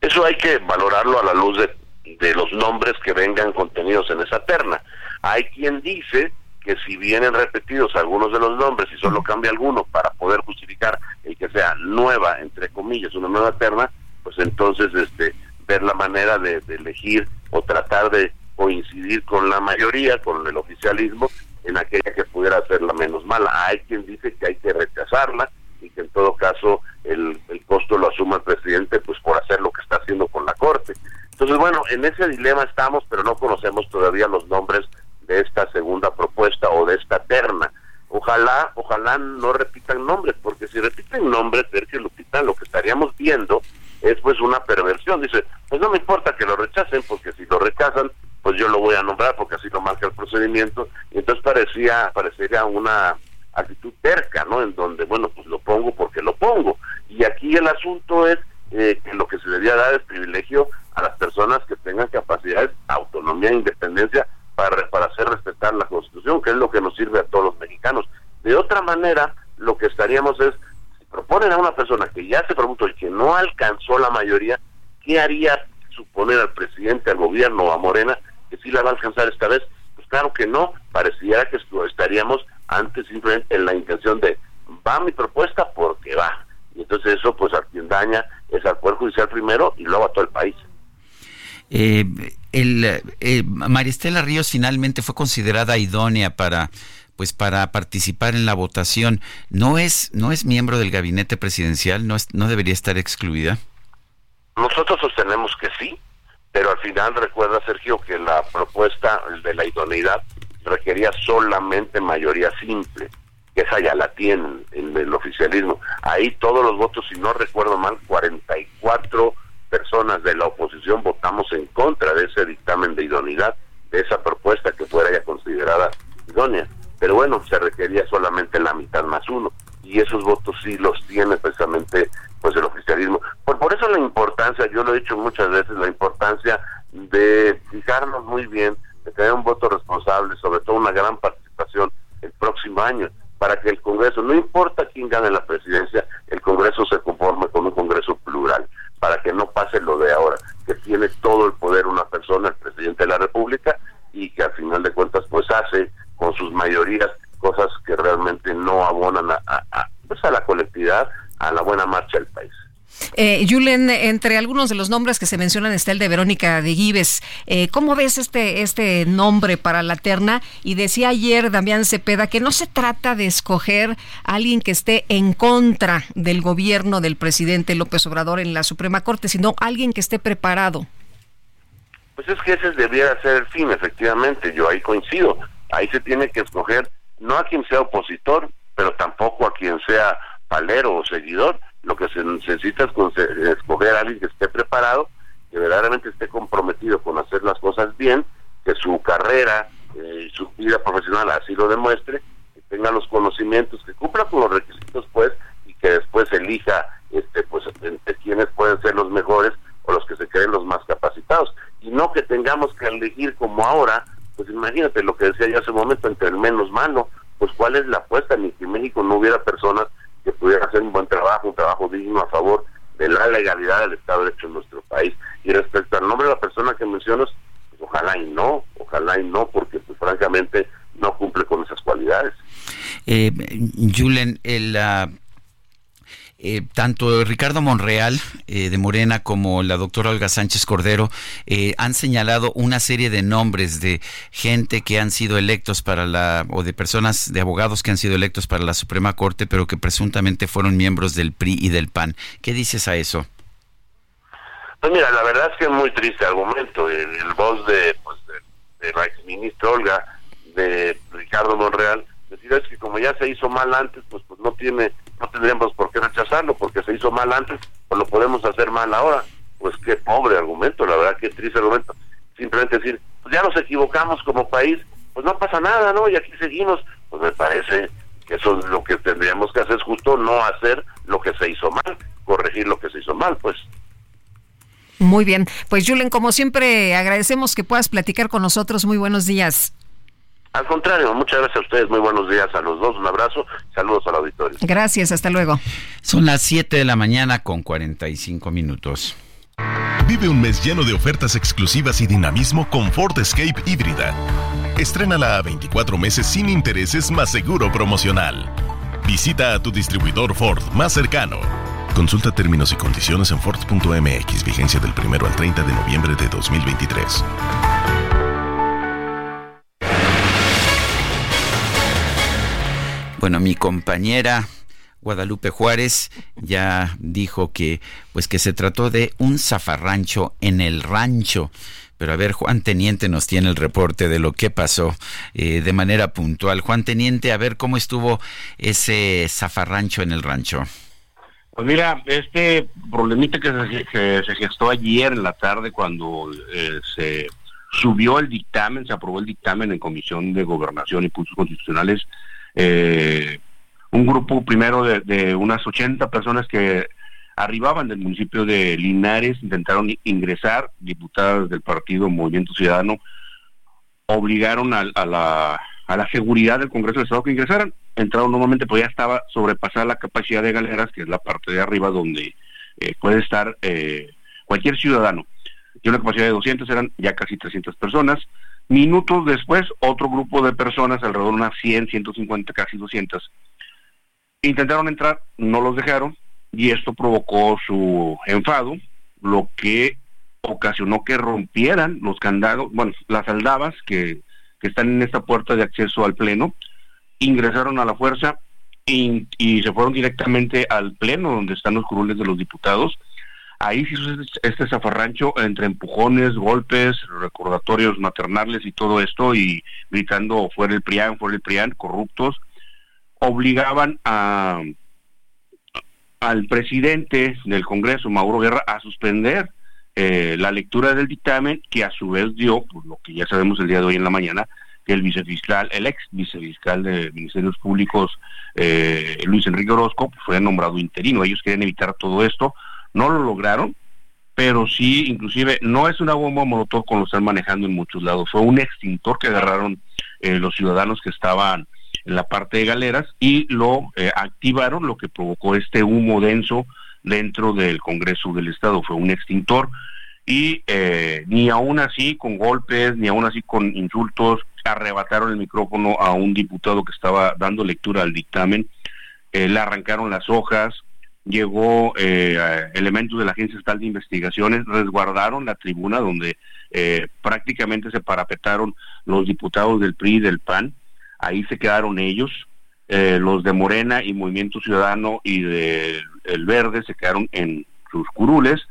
Eso hay que valorarlo a la luz de, de los nombres que vengan contenidos en esa terna. Hay quien dice que si vienen repetidos algunos de los nombres y solo cambia alguno para poder justificar el que sea nueva, entre comillas, una nueva terna, pues entonces este ver la manera de, de elegir o tratar de coincidir con la mayoría, con el oficialismo, en aquella que pudiera ser la menos mala. Hay quien dice que hay que rechazarla y que en todo caso el, el costo lo asuma el presidente pues por hacer lo que está haciendo con la Corte. Entonces, bueno, en ese dilema estamos, pero no conocemos todavía los nombres de esta segunda propuesta o de esta terna. Ojalá, ojalá no repitan nombres, porque si repiten nombres, Sergio Lupita, lo que estaríamos viendo es pues una perversión. Dice, pues no me importa que lo rechacen, porque si lo rechazan, pues yo lo voy a nombrar, porque así lo marca el procedimiento. Y entonces parecía, parecería una actitud terca, ¿no? En donde, bueno, pues lo pongo porque lo pongo. Y aquí el asunto es eh, que lo que se debería dar es privilegio a las personas que tengan capacidades, autonomía e independencia para, para hacer respetar la Constitución, que es lo que nos sirve a todos los mexicanos. De otra manera, lo que estaríamos es, si proponen a una persona que ya se propuso y que no alcanzó la mayoría, ¿qué haría suponer al presidente, al gobierno a Morena que sí la va a alcanzar esta vez? Pues claro que no, pareciera que estaríamos antes simplemente en la intención de, va mi propuesta porque va. Y entonces eso, pues a quien daña es al Poder Judicial primero y luego a todo el país. Eh, el, eh, Maristela Ríos finalmente fue considerada idónea para pues para participar en la votación. ¿No es no es miembro del gabinete presidencial? ¿No, es, no debería estar excluida? Nosotros sostenemos que sí, pero al final recuerda Sergio que la propuesta de la idoneidad requería solamente mayoría simple, que esa ya la tienen en el oficialismo. Ahí todos los votos, si no recuerdo mal, 44 personas de la oposición votamos en contra de ese dictamen de idoneidad, de esa propuesta que fuera ya considerada idónea. Pero bueno, se requería solamente la mitad más uno. Y esos votos sí los tiene precisamente pues el oficialismo. Por, por eso la importancia, yo lo he dicho muchas veces, la importancia de fijarnos muy bien, de tener un voto responsable, sobre todo una gran participación el próximo año, para que el Congreso, no importa quién gane la presidencia, el Congreso se conforme con un Congreso plural para que no pase lo de ahora, que tiene todo el poder una persona, el presidente de la República, y que al final de cuentas pues hace con sus mayorías cosas que realmente no abonan a, pues, a la colectividad, a la buena marcha del país. Eh, Julen, entre algunos de los nombres que se mencionan está el de Verónica de Gives. Eh, ¿Cómo ves este, este nombre para la terna? Y decía ayer Damián Cepeda que no se trata de escoger a alguien que esté en contra del gobierno del presidente López Obrador en la Suprema Corte, sino alguien que esté preparado. Pues es que ese debiera ser el fin, efectivamente, yo ahí coincido. Ahí se tiene que escoger no a quien sea opositor, pero tampoco a quien sea palero o seguidor, lo que se necesita es escoger a alguien que esté preparado, que verdaderamente esté comprometido con hacer las cosas bien, que su carrera eh, y su vida profesional así lo demuestre, que tenga los conocimientos, que cumpla con los requisitos, pues, y que después elija este pues entre quienes pueden ser los mejores o los que se creen los más capacitados. Y no que tengamos que elegir como ahora, pues imagínate lo que decía yo hace un momento, entre el menos malo, pues cuál es la apuesta, ni que en México no hubiera personas que pudiera hacer un buen trabajo, un trabajo digno a favor de la legalidad del Estado de Derecho en nuestro país. Y respecto al nombre de la persona que mencionas, pues ojalá y no, ojalá y no, porque pues francamente no cumple con esas cualidades. Eh, Julen, el... Eh, tanto Ricardo Monreal eh, de Morena como la doctora Olga Sánchez Cordero eh, han señalado una serie de nombres de gente que han sido electos para la, o de personas, de abogados que han sido electos para la Suprema Corte, pero que presuntamente fueron miembros del PRI y del PAN. ¿Qué dices a eso? Pues mira, la verdad es que es muy triste argumento. El, el voz de, pues, de la exministra Olga, de Ricardo Monreal, decir es que como ya se hizo mal antes, pues, pues no tiene no tendríamos por qué rechazarlo porque se hizo mal antes, pues lo podemos hacer mal ahora. Pues qué pobre argumento, la verdad, qué triste argumento. Simplemente decir, pues ya nos equivocamos como país, pues no pasa nada, ¿no? Y aquí seguimos. Pues me parece que eso es lo que tendríamos que hacer, es justo no hacer lo que que se hizo mal, corregir lo que se hizo mal, pues. Muy bien, pues Julen, como siempre, agradecemos que puedas platicar con nosotros. Muy buenos días. Al contrario, muchas gracias a ustedes, muy buenos días a los dos, un abrazo, saludos al auditorio. Gracias, hasta luego. Son las 7 de la mañana con 45 minutos. Vive un mes lleno de ofertas exclusivas y dinamismo con Ford Escape híbrida. Estrénala a 24 meses sin intereses más seguro promocional. Visita a tu distribuidor Ford más cercano. Consulta términos y condiciones en Ford.mx, vigencia del 1 al 30 de noviembre de 2023. Bueno, mi compañera Guadalupe Juárez ya dijo que pues que se trató de un zafarrancho en el rancho. Pero a ver, Juan Teniente nos tiene el reporte de lo que pasó eh, de manera puntual. Juan Teniente, a ver cómo estuvo ese zafarrancho en el rancho. Pues mira, este problemita que se, se gestó ayer en la tarde cuando eh, se subió el dictamen, se aprobó el dictamen en Comisión de Gobernación y Puntos Constitucionales, eh, un grupo primero de, unas 80 personas que arribaban del municipio de Linares, intentaron ingresar, diputadas del partido Movimiento Ciudadano, obligaron a, la, a la seguridad del Congreso del Estado que ingresaran. Entraron normalmente, pues ya estaba sobrepasada la capacidad de galeras, que es la parte de arriba donde eh, puede estar eh, cualquier ciudadano. Tiene una capacidad de 200, eran ya casi 300 personas. Minutos después, otro grupo de personas, alrededor de unas 100, 150, casi 200, intentaron entrar, no los dejaron, y esto provocó su enfado, lo que ocasionó que rompieran los candados, bueno, las aldabas que, están en esta puerta de acceso al Pleno, ingresaron a la fuerza y, y, se fueron directamente al Pleno, donde están los curules de los diputados, Ahí se hizo este zafarrancho entre empujones, golpes, recordatorios maternales y todo esto, y gritando fuera el PRIAN, fuera el PRIAN, corruptos, obligaban a al presidente del Congreso, Mauro Guerra, a suspender eh, la lectura del dictamen que a su vez dio, por lo que ya sabemos el día de hoy en la mañana, que el vicefiscal, el ex vicefiscal de Ministerios Públicos, eh, Luis Enrique Orozco, fue nombrado interino. Ellos querían evitar todo esto, no lo lograron, pero sí, inclusive, no es una bomba molotov como lo están manejando en muchos lados, fue un extintor que agarraron eh, los ciudadanos que estaban en la parte de galeras y lo eh, activaron, lo que provocó este humo denso dentro del Congreso del Estado, fue un extintor y eh, ni aún así con golpes, ni aún así con insultos, arrebataron el micrófono a un diputado que estaba dando lectura al dictamen, le arrancaron las hojas, llegó eh, elementos de la Agencia Estatal de Investigaciones, resguardaron la tribuna donde eh, prácticamente se parapetaron los diputados del PRI y del PAN, ahí se quedaron ellos, eh, los de Morena y Movimiento Ciudadano y de El Verde se quedaron en sus curules,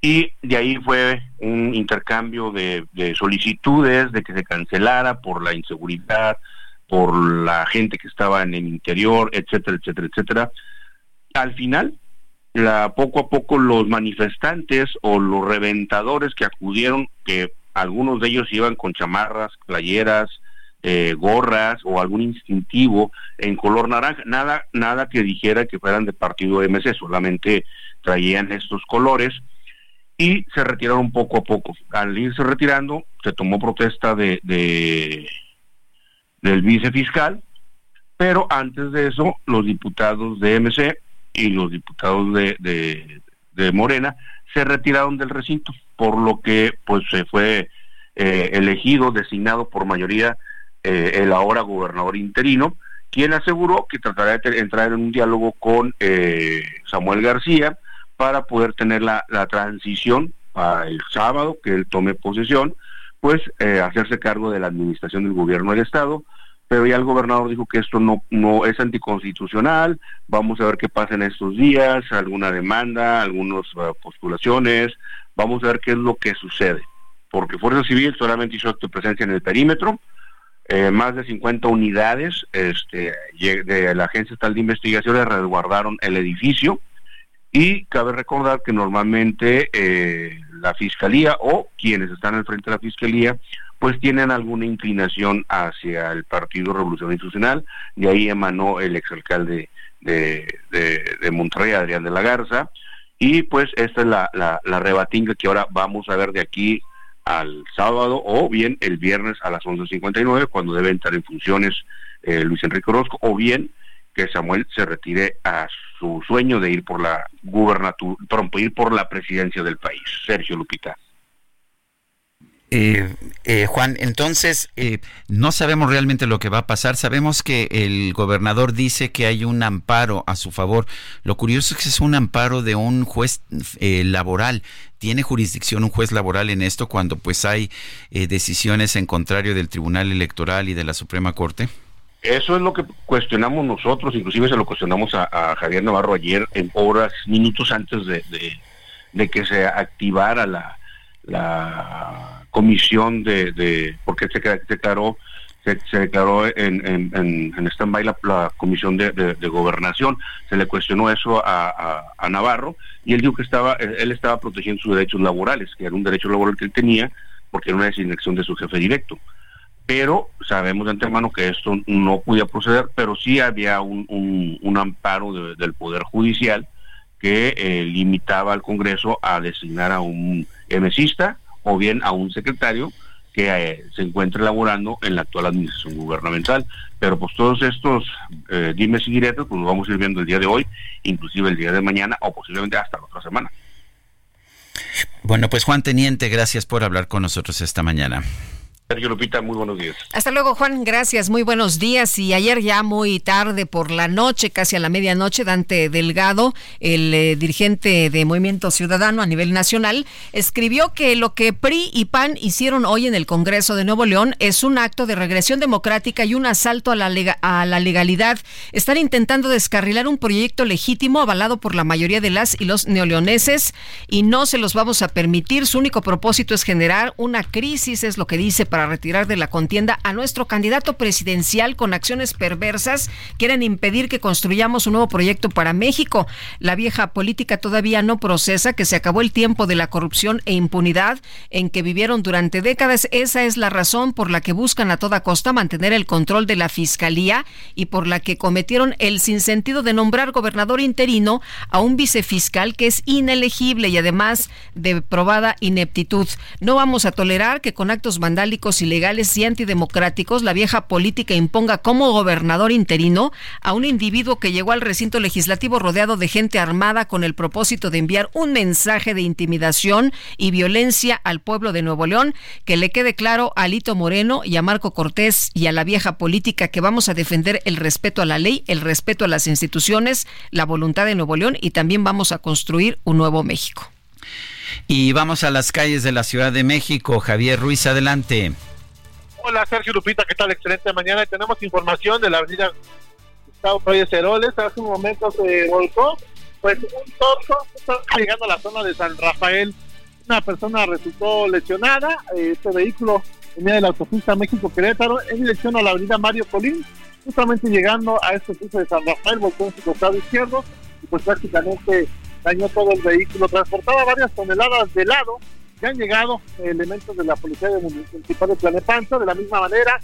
y de ahí fue un intercambio de, de solicitudes de que se cancelara por la inseguridad, por la gente que estaba en el interior, etcétera, etcétera, etcétera al final, poco a poco los manifestantes o los reventadores que acudieron, que algunos de ellos iban con chamarras, playeras, eh, gorras o algún instintivo en color naranja, nada, nada que dijera que fueran de partido MC, solamente traían estos colores y se retiraron poco a poco. Al irse retirando, se tomó protesta de, de del vicefiscal, pero antes de eso, los diputados de MC y los diputados de, de, Morena se retiraron del recinto, por lo que pues se fue eh, elegido, designado por mayoría eh, el ahora gobernador interino, quien aseguró que tratará de entrar en un diálogo con eh, Samuel García para poder tener la, la transición para el sábado que él tome posesión, pues hacerse cargo de la administración del gobierno del Estado, pero ya el gobernador dijo que esto no, no es anticonstitucional, vamos a ver qué pasa en estos días, alguna demanda, algunas uh, postulaciones, vamos a ver qué es lo que sucede, porque Fuerza Civil solamente hizo de presencia en el perímetro, eh, más de 50 unidades este, de la Agencia Estatal de Investigaciones resguardaron el edificio Y cabe recordar que normalmente eh, la fiscalía o quienes están al frente de la fiscalía pues tienen alguna inclinación hacia el Partido Revolución Institucional, de ahí emanó el exalcalde de, de, Monterrey, Adrián de la Garza, y pues esta es la, la, rebatinga que ahora vamos a ver de aquí al sábado o bien el viernes a las 11.59 cuando debe entrar en funciones eh, Luis Enrique Orozco o bien que Samuel se retire a su sueño de ir por la gubernatura, ir por la presidencia del país. Sergio Lupita. Eh, eh, Juan, entonces eh, no sabemos realmente lo que va a pasar. Sabemos que el gobernador dice que hay un amparo a su favor. Lo curioso es que es un amparo de un juez laboral. ¿Tiene jurisdicción un juez laboral en esto cuando pues hay decisiones en contrario del Tribunal Electoral y de la Suprema Corte? Eso es lo que cuestionamos nosotros, inclusive se lo cuestionamos a, Javier Navarro ayer en horas, minutos antes de, que se activara la, comisión de, de porque se, declaró se, declaró en, en, en, stand-by la, comisión de, gobernación, se le cuestionó eso a, a, Navarro y él dijo que estaba él estaba protegiendo sus derechos laborales, que era un derecho laboral que él tenía porque era una designación de su jefe directo. Pero sabemos de antemano que esto no podía proceder, pero sí había un, amparo del Poder Judicial que eh, limitaba al Congreso a designar a un emesista o bien a un secretario que eh, se encuentre laborando en la actual administración gubernamental. Pero pues todos estos eh, dimes y diretos pues los vamos a ir viendo el día de hoy, inclusive el día de mañana o posiblemente hasta la otra semana. Bueno, pues Juan Teniente, gracias por hablar con nosotros esta mañana. Sergio Lupita, muy buenos días. Hasta luego, Juan. Gracias, muy buenos días. Y ayer ya muy tarde por la noche, casi a la medianoche, Dante Delgado, el eh, dirigente de Movimiento Ciudadano a nivel nacional, escribió que lo que PRI y PAN hicieron hoy en el Congreso de Nuevo León es un acto de regresión democrática y un asalto a la, a la legalidad. Están intentando descarrilar un proyecto legítimo avalado por la mayoría de las y los neoleoneses y no se los vamos a permitir. Su único propósito es generar una crisis, es lo que dice para retirar de la contienda a nuestro candidato presidencial con acciones perversas. Quieren impedir que construyamos un nuevo proyecto para México. La vieja política todavía no procesa que se acabó el tiempo de la corrupción e impunidad en que vivieron durante décadas. Esa es la razón por la que buscan a toda costa mantener el control de la fiscalía y por la que cometieron el sinsentido de nombrar gobernador interino a un vicefiscal que es inelegible y además de probada ineptitud. No vamos a tolerar que con actos vandálicos ilegales y antidemocráticos, la vieja política imponga como gobernador interino a un individuo que llegó al recinto legislativo rodeado de gente armada con el propósito de enviar un mensaje de intimidación y violencia al pueblo de Nuevo León, que le quede claro a Lito Moreno y a Marco Cortés y a la vieja política que vamos a defender el respeto a la ley, el respeto a las instituciones, la voluntad de Nuevo León y también vamos a construir un nuevo México. Y vamos a las calles de la Ciudad de México. Javier Ruiz, adelante. Hola Sergio Lupita, ¿qué tal? Excelente mañana. Tenemos información de la avenida Gustavo Reyes. Hace un momento se volcó, pues un torso, llegando a la zona de San Rafael. Una persona resultó lesionada. Este vehículo venía de la autopista México-Querétaro en dirección a la avenida Mario Colín. Justamente llegando a este cruce de San Rafael, volcó en su costado izquierdo y pues prácticamente dañó todo el vehículo, transportaba varias toneladas de helado, ya han llegado elementos de la Policía Municipal de Planepanza, de la misma manera,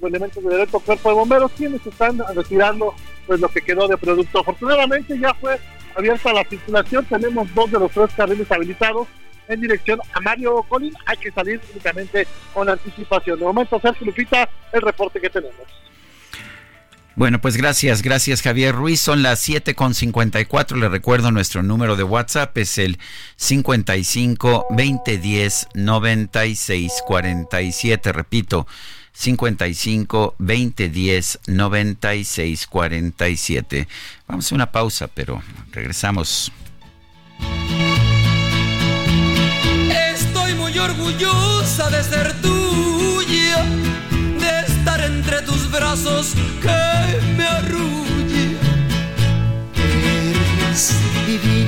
elementos del directo cuerpo de bomberos, quienes están retirando pues lo que quedó de producto. Afortunadamente ya fue abierta la circulación, tenemos dos de los tres carriles habilitados en dirección a Mario Colín, hay que salir únicamente con anticipación. De momento, Sergio Lupita, el reporte que tenemos. Bueno, pues gracias, gracias Javier Ruiz. Son las 7.54. Le recuerdo nuestro número de WhatsApp es el 55 2010 96 47. Repito, 55 2010 96 47. Vamos a una pausa, pero regresamos. Estoy muy orgullosa de ser tuya brazos que me divino,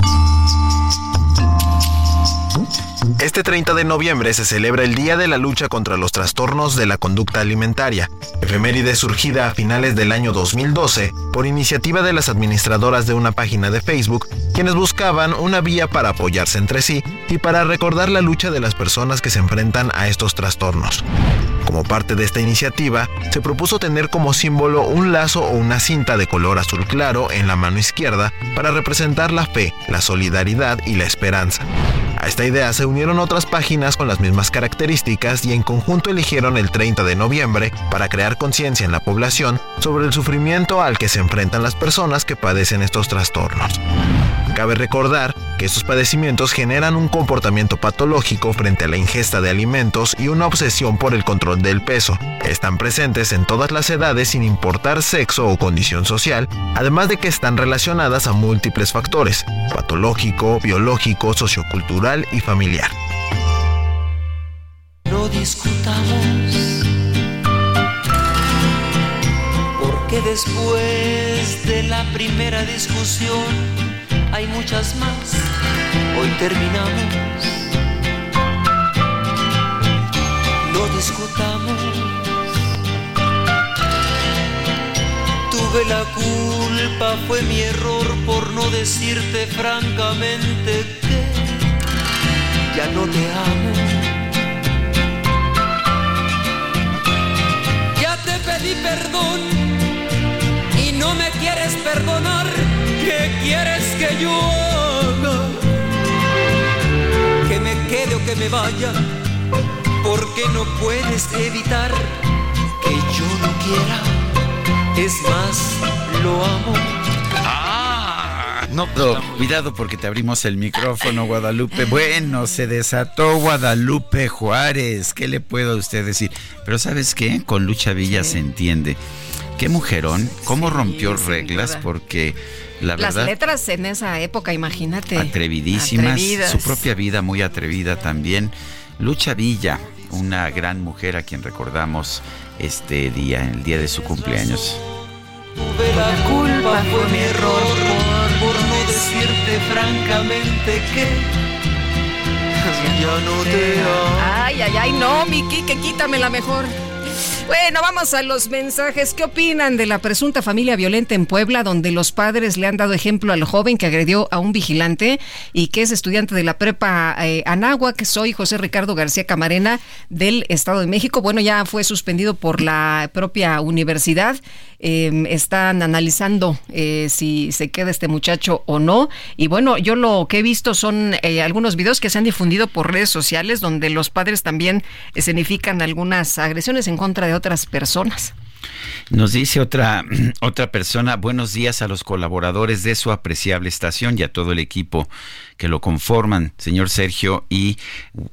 ん Este 30 de noviembre se celebra el Día de la Lucha contra los Trastornos de la Conducta Alimentaria, efeméride surgida a finales del año 2012 por iniciativa de las administradoras de una página de Facebook, quienes buscaban una vía para apoyarse entre sí y para recordar la lucha de las personas que se enfrentan a estos trastornos. Como parte de esta iniciativa, se propuso tener como símbolo un lazo o una cinta de color azul claro en la mano izquierda para representar la fe, la solidaridad y la esperanza. A esta idea se unieron otras páginas con las mismas características y en conjunto eligieron el 30 de noviembre para crear conciencia en la población sobre el sufrimiento al que se enfrentan las personas que padecen estos trastornos. Cabe recordar que estos padecimientos generan un comportamiento patológico frente a la ingesta de alimentos y una obsesión por el control del peso. Están presentes en todas las edades sin importar sexo o condición social, además de que están relacionadas a múltiples factores, patológico, biológico, sociocultural y familiar. No discutamos, porque después de la primera discusión hay muchas más. Hoy terminamos. No discutamos. Tuve la culpa, fue mi error por no decirte francamente ya no te amo. Ya te pedí perdón y no me quieres perdonar. ¿Qué quieres que yo haga? Que me quede o que me vaya, porque no puedes evitar que yo no quiera. Es más, lo amo. No, no, cuidado porque te abrimos el micrófono, Guadalupe. Bueno, se desató Guadalupe Juárez. ¿Qué le puedo a usted decir? Pero ¿sabes qué? Con Lucha Villa se entiende. Qué mujerón, cómo rompió reglas porque la Las verdad letras en esa época, imagínate. atrevidísimas, Atrevidas. su propia vida muy atrevida también. Lucha Villa, una gran mujer a quien recordamos este día, el día de su cumpleaños. Tuve la culpa, fue mi error decirte francamente que. Ay, ay, ay, no, mi Kike, quítamela mejor. Bueno, vamos a los mensajes. ¿Qué opinan de la presunta familia violenta en Puebla, donde los padres le han dado ejemplo al joven que agredió a un vigilante y que es estudiante de la prepa eh, Anáhuac? que soy José Ricardo García Camarena del Estado de México. Bueno, ya fue suspendido por la propia universidad. Eh, están analizando eh, si se queda este muchacho o no. Y bueno, yo lo que he visto son eh, algunos videos que se han difundido por redes sociales donde los padres también escenifican algunas agresiones en contra de otras personas. Nos dice otra, otra persona, buenos días a los colaboradores de su apreciable estación y a todo el equipo que lo conforman, señor Sergio y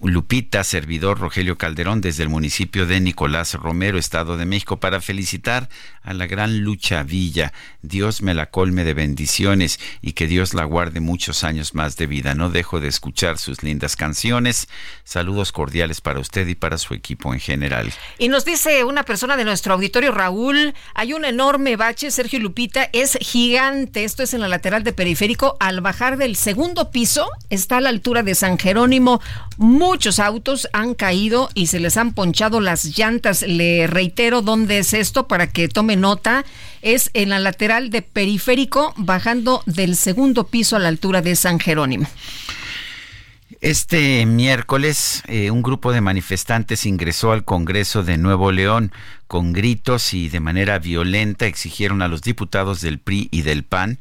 Lupita, servidor Rogelio Calderón, desde el municipio de Nicolás Romero, Estado de México, para felicitar a la gran Lucha Villa. Dios me la colme de bendiciones y que Dios la guarde muchos años más de vida. No dejo de escuchar sus lindas canciones. Saludos cordiales para usted y para su equipo en general. Y nos dice una persona de nuestro auditorio, Raúl, hay un enorme bache, Sergio Lupita, es gigante. Esto es en la lateral de periférico. Al bajar del segundo piso, está a la altura de San Jerónimo. Muchos autos han caído y se les han ponchado las llantas. Le reitero dónde es esto para que tome nota. Es en la lateral de periférico, bajando del segundo piso a la altura de San Jerónimo. Este miércoles, eh, un grupo de manifestantes ingresó al Congreso de Nuevo León con gritos y de manera violenta exigieron a los diputados del PRI y del PAN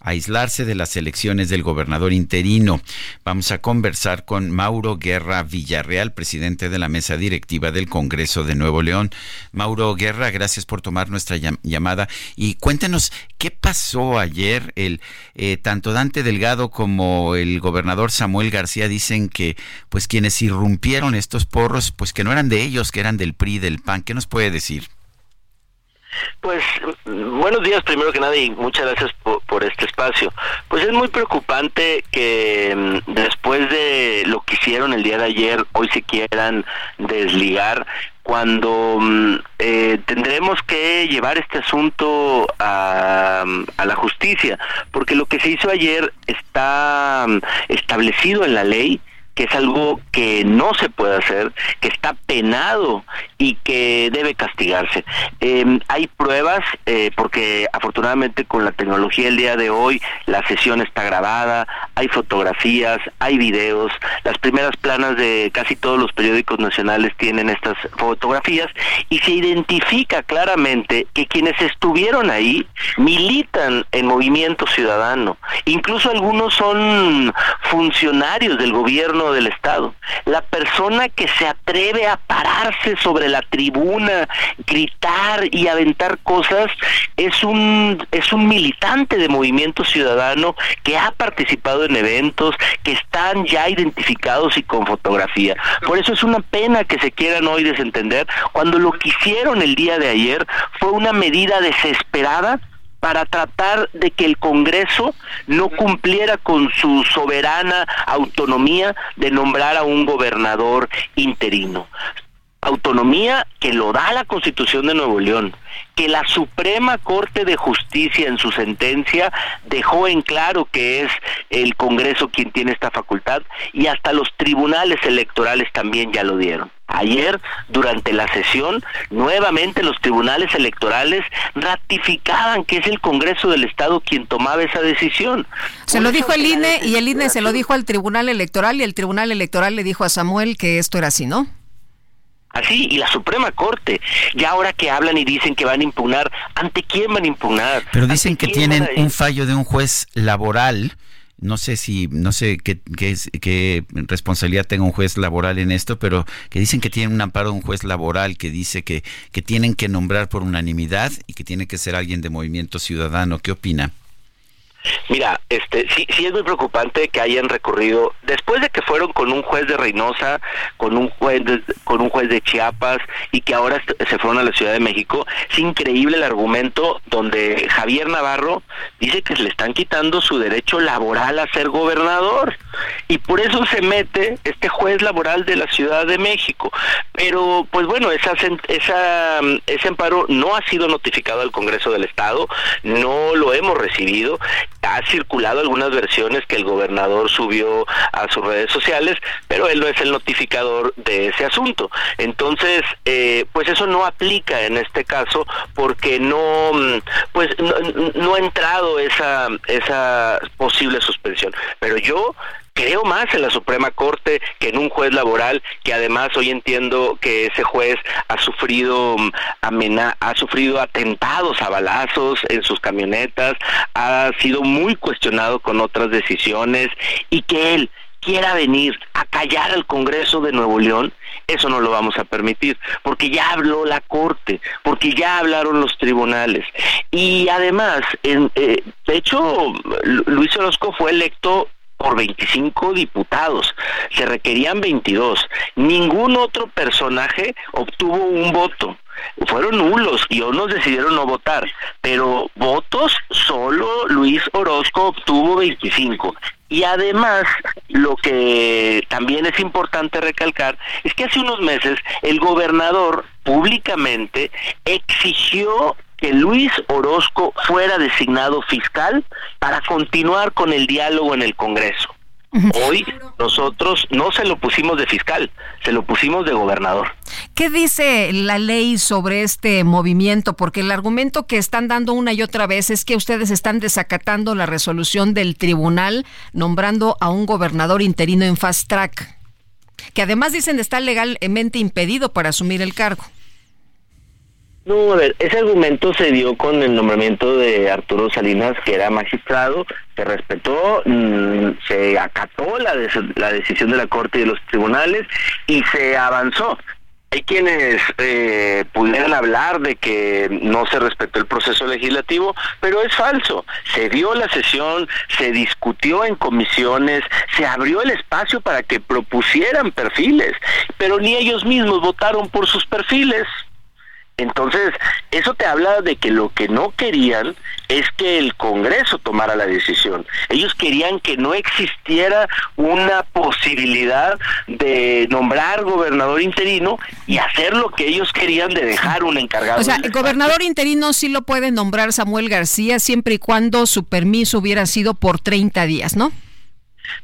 aislarse de las elecciones del gobernador interino. Vamos a conversar con Mauro Guerra Villarreal, presidente de la mesa directiva del Congreso de Nuevo León. Mauro Guerra, gracias por tomar nuestra llamada y cuéntenos qué pasó ayer. El eh, tanto Dante Delgado como el gobernador Samuel García dicen que pues quienes irrumpieron estos porros, pues que no eran de ellos, que eran del PRI, del PAN. ¿Qué nos puede decir? Pues buenos días primero que nada y muchas gracias por, este espacio. Pues es muy preocupante que mm, después de lo que hicieron el día de ayer, hoy se quieran desligar cuando mm, eh, tendremos que llevar este asunto a, a, la justicia, porque lo que se hizo ayer está mm, establecido en la ley que es algo que no se puede hacer, que está penado y que debe castigarse. Em, hay pruebas, eh, porque afortunadamente con la tecnología el día de hoy la sesión está grabada, hay fotografías, hay videos, las primeras planas de casi todos los periódicos nacionales tienen estas fotografías y se identifica claramente que quienes estuvieron ahí militan en movimiento ciudadano, incluso algunos son funcionarios del gobierno del Estado. La persona que se atreve a pararse sobre la tribuna, gritar y aventar cosas es un es un militante de movimiento ciudadano que ha participado en eventos que están ya identificados y con fotografía. Por eso es una pena que se quieran hoy desentender cuando lo que hicieron el día de ayer fue una medida desesperada para tratar de que el Congreso no cumpliera con su soberana autonomía de nombrar a un gobernador interino. Autonomía que lo da la Constitución de Nuevo León, que la Suprema Corte de Justicia en su sentencia dejó en claro que es el Congreso quien tiene esta facultad y hasta los tribunales electorales también ya lo dieron. Ayer, durante la sesión, nuevamente los tribunales electorales ratificaban que es el Congreso del Estado quien tomaba esa decisión. Se lo dijo el INE y el INE se lo dijo al Tribunal Electoral y el Tribunal Electoral le dijo a Samuel que esto era así, ¿no? Así, y la Suprema Corte, ya ahora que hablan y dicen que van a impugnar, ¿ante quién van a impugnar? Pero dicen que tienen un fallo de un juez laboral no sé si, no sé qué, qué, responsabilidad tenga un juez laboral en esto, pero que dicen que tienen un amparo de un juez laboral que dice que, que tienen que nombrar por unanimidad y que tiene que ser alguien de movimiento ciudadano. ¿Qué opina? Mira, este, sí, sí es muy preocupante que hayan recurrido después de que fueron con un juez de Reynosa, con un juez, de, con un juez de Chiapas y que ahora se fueron a la Ciudad de México. Es increíble el argumento donde Javier Navarro dice que se le están quitando su derecho laboral a ser gobernador y por eso se mete este juez laboral de la Ciudad de México. Pero, pues bueno, esa, esa, ese amparo no ha sido notificado al Congreso del Estado, no lo hemos recibido ha circulado algunas versiones que el gobernador subió a sus redes sociales, pero él no es el notificador de ese asunto. Entonces, eh, pues eso no aplica en este caso porque no, mm, pues no, ha entrado esa esa posible suspensión. Pero yo creo más en la Suprema Corte que en un juez laboral que además hoy entiendo que ese juez ha sufrido mm, amena ha sufrido atentados a balazos en sus camionetas, ha sido muy cuestionado con otras decisiones y que él quiera venir a callar al Congreso de Nuevo León, eso no lo vamos a permitir, porque ya habló la Corte, porque ya hablaron los tribunales. Y además, en, eh, de hecho, Luis Orozco fue electo por 25 diputados. Se requerían 22. Ningún otro personaje obtuvo un voto. Fueron nulos y unos decidieron no votar, pero votos solo Luis Orozco obtuvo 25. Y además, lo que también es importante recalcar es que hace unos meses el gobernador públicamente exigió que Luis Orozco fuera designado fiscal para continuar con el diálogo en el Congreso. Hoy nosotros no se lo pusimos de fiscal, se lo pusimos de gobernador. ¿Qué dice la ley sobre este movimiento? Porque el argumento que están dando una y otra vez es que ustedes están desacatando la resolución del tribunal nombrando a un gobernador interino en fast track, que además dicen está legalmente impedido para asumir el cargo. No, a ver, ese argumento se dio con el nombramiento de Arturo Salinas, que era magistrado, se respetó, mm, se acató la, la decisión de la Corte y de los tribunales y se avanzó. Hay quienes eh, pudieran hablar de que no se respetó el proceso legislativo, pero es falso. Se dio la sesión, se discutió en comisiones, se abrió el espacio para que propusieran perfiles, pero ni ellos mismos votaron por sus perfiles. Entonces, eso te habla de que lo que no querían es que el Congreso tomara la decisión. Ellos querían que no existiera una posibilidad de nombrar gobernador interino y hacer lo que ellos querían de dejar un encargado. O sea, el gobernador interino sí lo puede nombrar Samuel García siempre y cuando su permiso hubiera sido por 30 días, ¿no?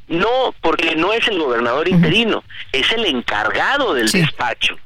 No, porque no es el gobernador interino, es el encargado del despacho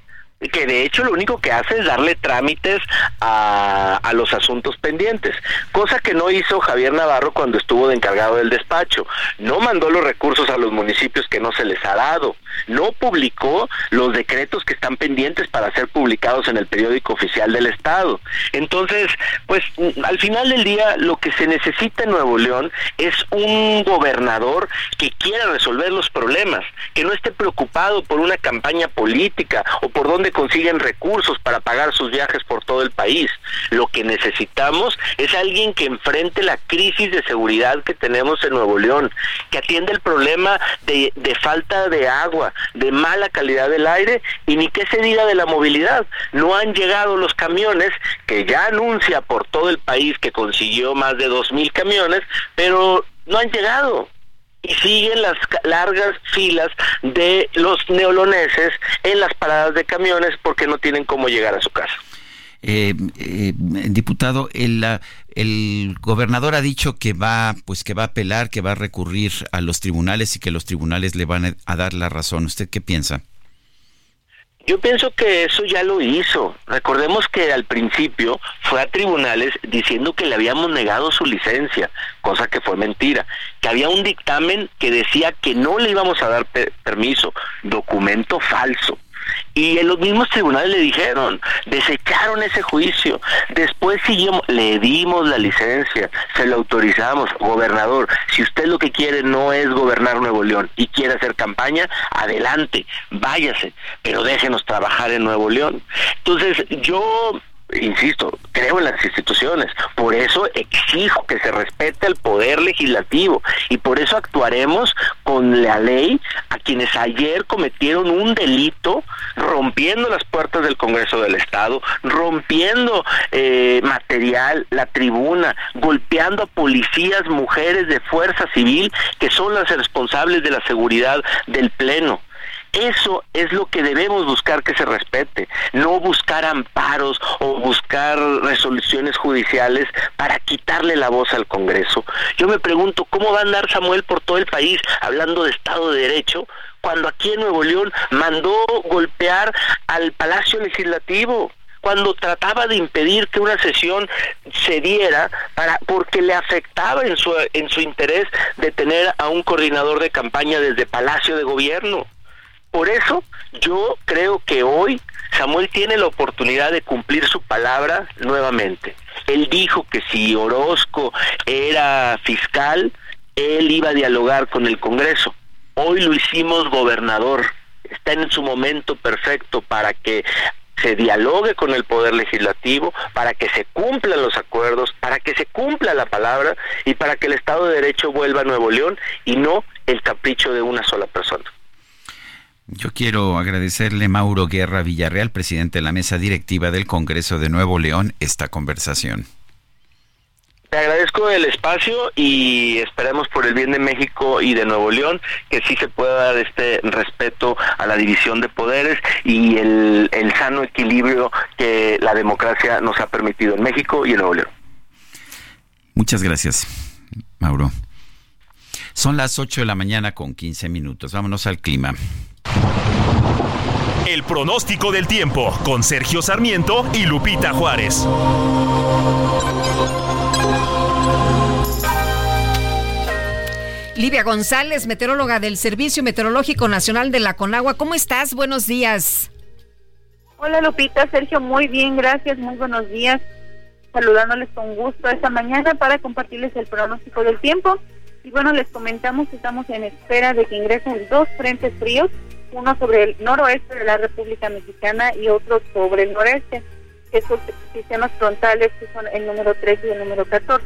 que de hecho lo único que hace es darle trámites a, a, los asuntos pendientes, cosa que no hizo Javier Navarro cuando estuvo de encargado del despacho. No mandó los recursos a los municipios que no se les ha dado, no publicó los decretos que están pendientes para ser publicados en el periódico oficial del Estado. Entonces, pues al final del día lo que se necesita en Nuevo León es un gobernador que quiera resolver los problemas, que no esté preocupado por una campaña política o por dónde consiguen recursos para pagar sus viajes por todo el país. Lo que necesitamos es alguien que enfrente la crisis de seguridad que tenemos en Nuevo León, que atienda el problema de, de falta de agua, de mala calidad del aire y ni que se diga de la movilidad. No han llegado los camiones que ya anuncia por todo el país que consiguió más de dos mil camiones, pero no han llegado y siguen las largas filas de los neoloneses en las paradas de camiones porque no tienen cómo llegar a su casa. Eh, eh, diputado, el, el gobernador ha dicho que va, pues que va a apelar, que va a recurrir a los tribunales y que los tribunales le van a dar la razón. ¿Usted qué piensa? Yo pienso que eso ya lo hizo. Recordemos que al principio fue a tribunales diciendo que le habíamos negado su licencia, cosa que fue mentira, que había un dictamen que decía que no le íbamos a dar permiso, documento falso. Y en los mismos tribunales le dijeron, desecharon ese juicio. Después siguió, le dimos la licencia, se lo autorizamos. Gobernador, si usted lo que quiere no es gobernar Nuevo León y quiere hacer campaña, adelante, váyase, pero déjenos trabajar en Nuevo León. Entonces, yo insisto, creo en las instituciones, por eso exijo que se respete el poder legislativo y por eso actuaremos con la ley a quienes ayer cometieron un delito rompiendo las puertas del Congreso del Estado, rompiendo eh, material, la tribuna, golpeando a policías, mujeres de fuerza civil que son las responsables de la seguridad del Pleno. Eso es lo que debemos buscar que se respete, no buscar amparos o buscar resoluciones judiciales para quitarle la voz al Congreso. Yo me pregunto, ¿cómo va a andar Samuel por todo el país hablando de Estado de Derecho cuando aquí en Nuevo León mandó golpear al Palacio Legislativo? cuando trataba de impedir que una sesión se diera para porque le afectaba en su en su interés de tener a un coordinador de campaña desde Palacio de Gobierno. Por eso yo creo que hoy Samuel tiene la oportunidad de cumplir su palabra nuevamente. Él dijo que si Orozco era fiscal, él iba a dialogar con el Congreso. Hoy lo hicimos gobernador. Está en su momento perfecto para que se dialogue con el Poder Legislativo, para que se cumplan los acuerdos, para que se cumpla la palabra y para que el Estado de Derecho vuelva a Nuevo León y no el capricho de una sola persona. Yo quiero agradecerle Mauro Guerra Villarreal, presidente de la mesa directiva del Congreso de Nuevo León, esta conversación. Te agradezco el espacio y esperemos por el bien de México y de Nuevo León que sí se pueda dar este respeto a la división de poderes y el, el sano equilibrio que la democracia nos ha permitido en México y en Nuevo León. Muchas gracias, Mauro. Son las 8 de la mañana con 15 minutos. Vámonos al clima. El pronóstico del tiempo con Sergio Sarmiento y Lupita Juárez. Livia González, meteoróloga del Servicio Meteorológico Nacional de la Conagua. ¿Cómo estás? Buenos días. Hola Lupita, Sergio, muy bien, gracias, muy buenos días. Saludándoles con gusto esta mañana para compartirles el pronóstico del tiempo. Y bueno, les comentamos que estamos en espera de que ingresen dos frentes fríos, uno sobre el noroeste de la República Mexicana y otro sobre el noreste. Estos sistemas frontales, que son el número 13 y el número 14,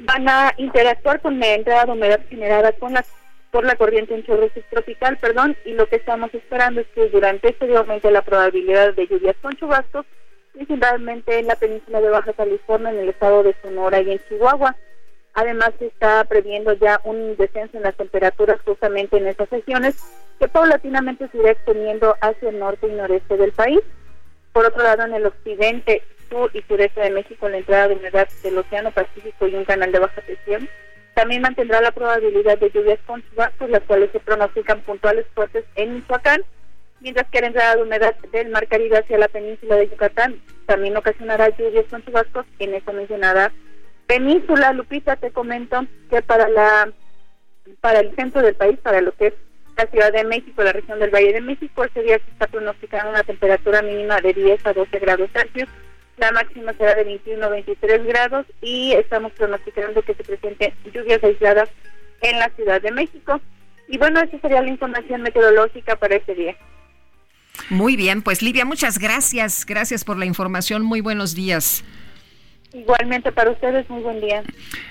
van a interactuar con la entrada de humedad generada con la, por la corriente en tropical, perdón, y lo que estamos esperando es que durante este día aumente la probabilidad de lluvias con chubascos, principalmente en la península de Baja California, en el estado de Sonora y en Chihuahua. Además, se está previendo ya un descenso en las temperaturas justamente en esas regiones, que paulatinamente se irá extendiendo hacia el norte y noreste del país. Por otro lado, en el occidente, sur y sureste de México, la entrada de humedad del Océano Pacífico y un canal de baja presión también mantendrá la probabilidad de lluvias con chubascos, las cuales se pronostican puntuales fuertes en Michoacán, mientras que la entrada de humedad del Mar Caribe hacia la península de Yucatán también ocasionará lluvias con chubascos en esa mencionada península. Lupita, te comento que para la para el centro del país, para lo que es la Ciudad de México, la región del Valle de México, ese día se está pronosticando una temperatura mínima de 10 a 12 grados Celsius la máxima será de 21 a 23 grados y estamos pronosticando que se presenten lluvias aisladas en la Ciudad de México. Y bueno, esa sería la información meteorológica para este día. Muy bien, pues Livia, muchas gracias. Gracias por la información. Muy buenos días. Igualmente para ustedes, muy buen día.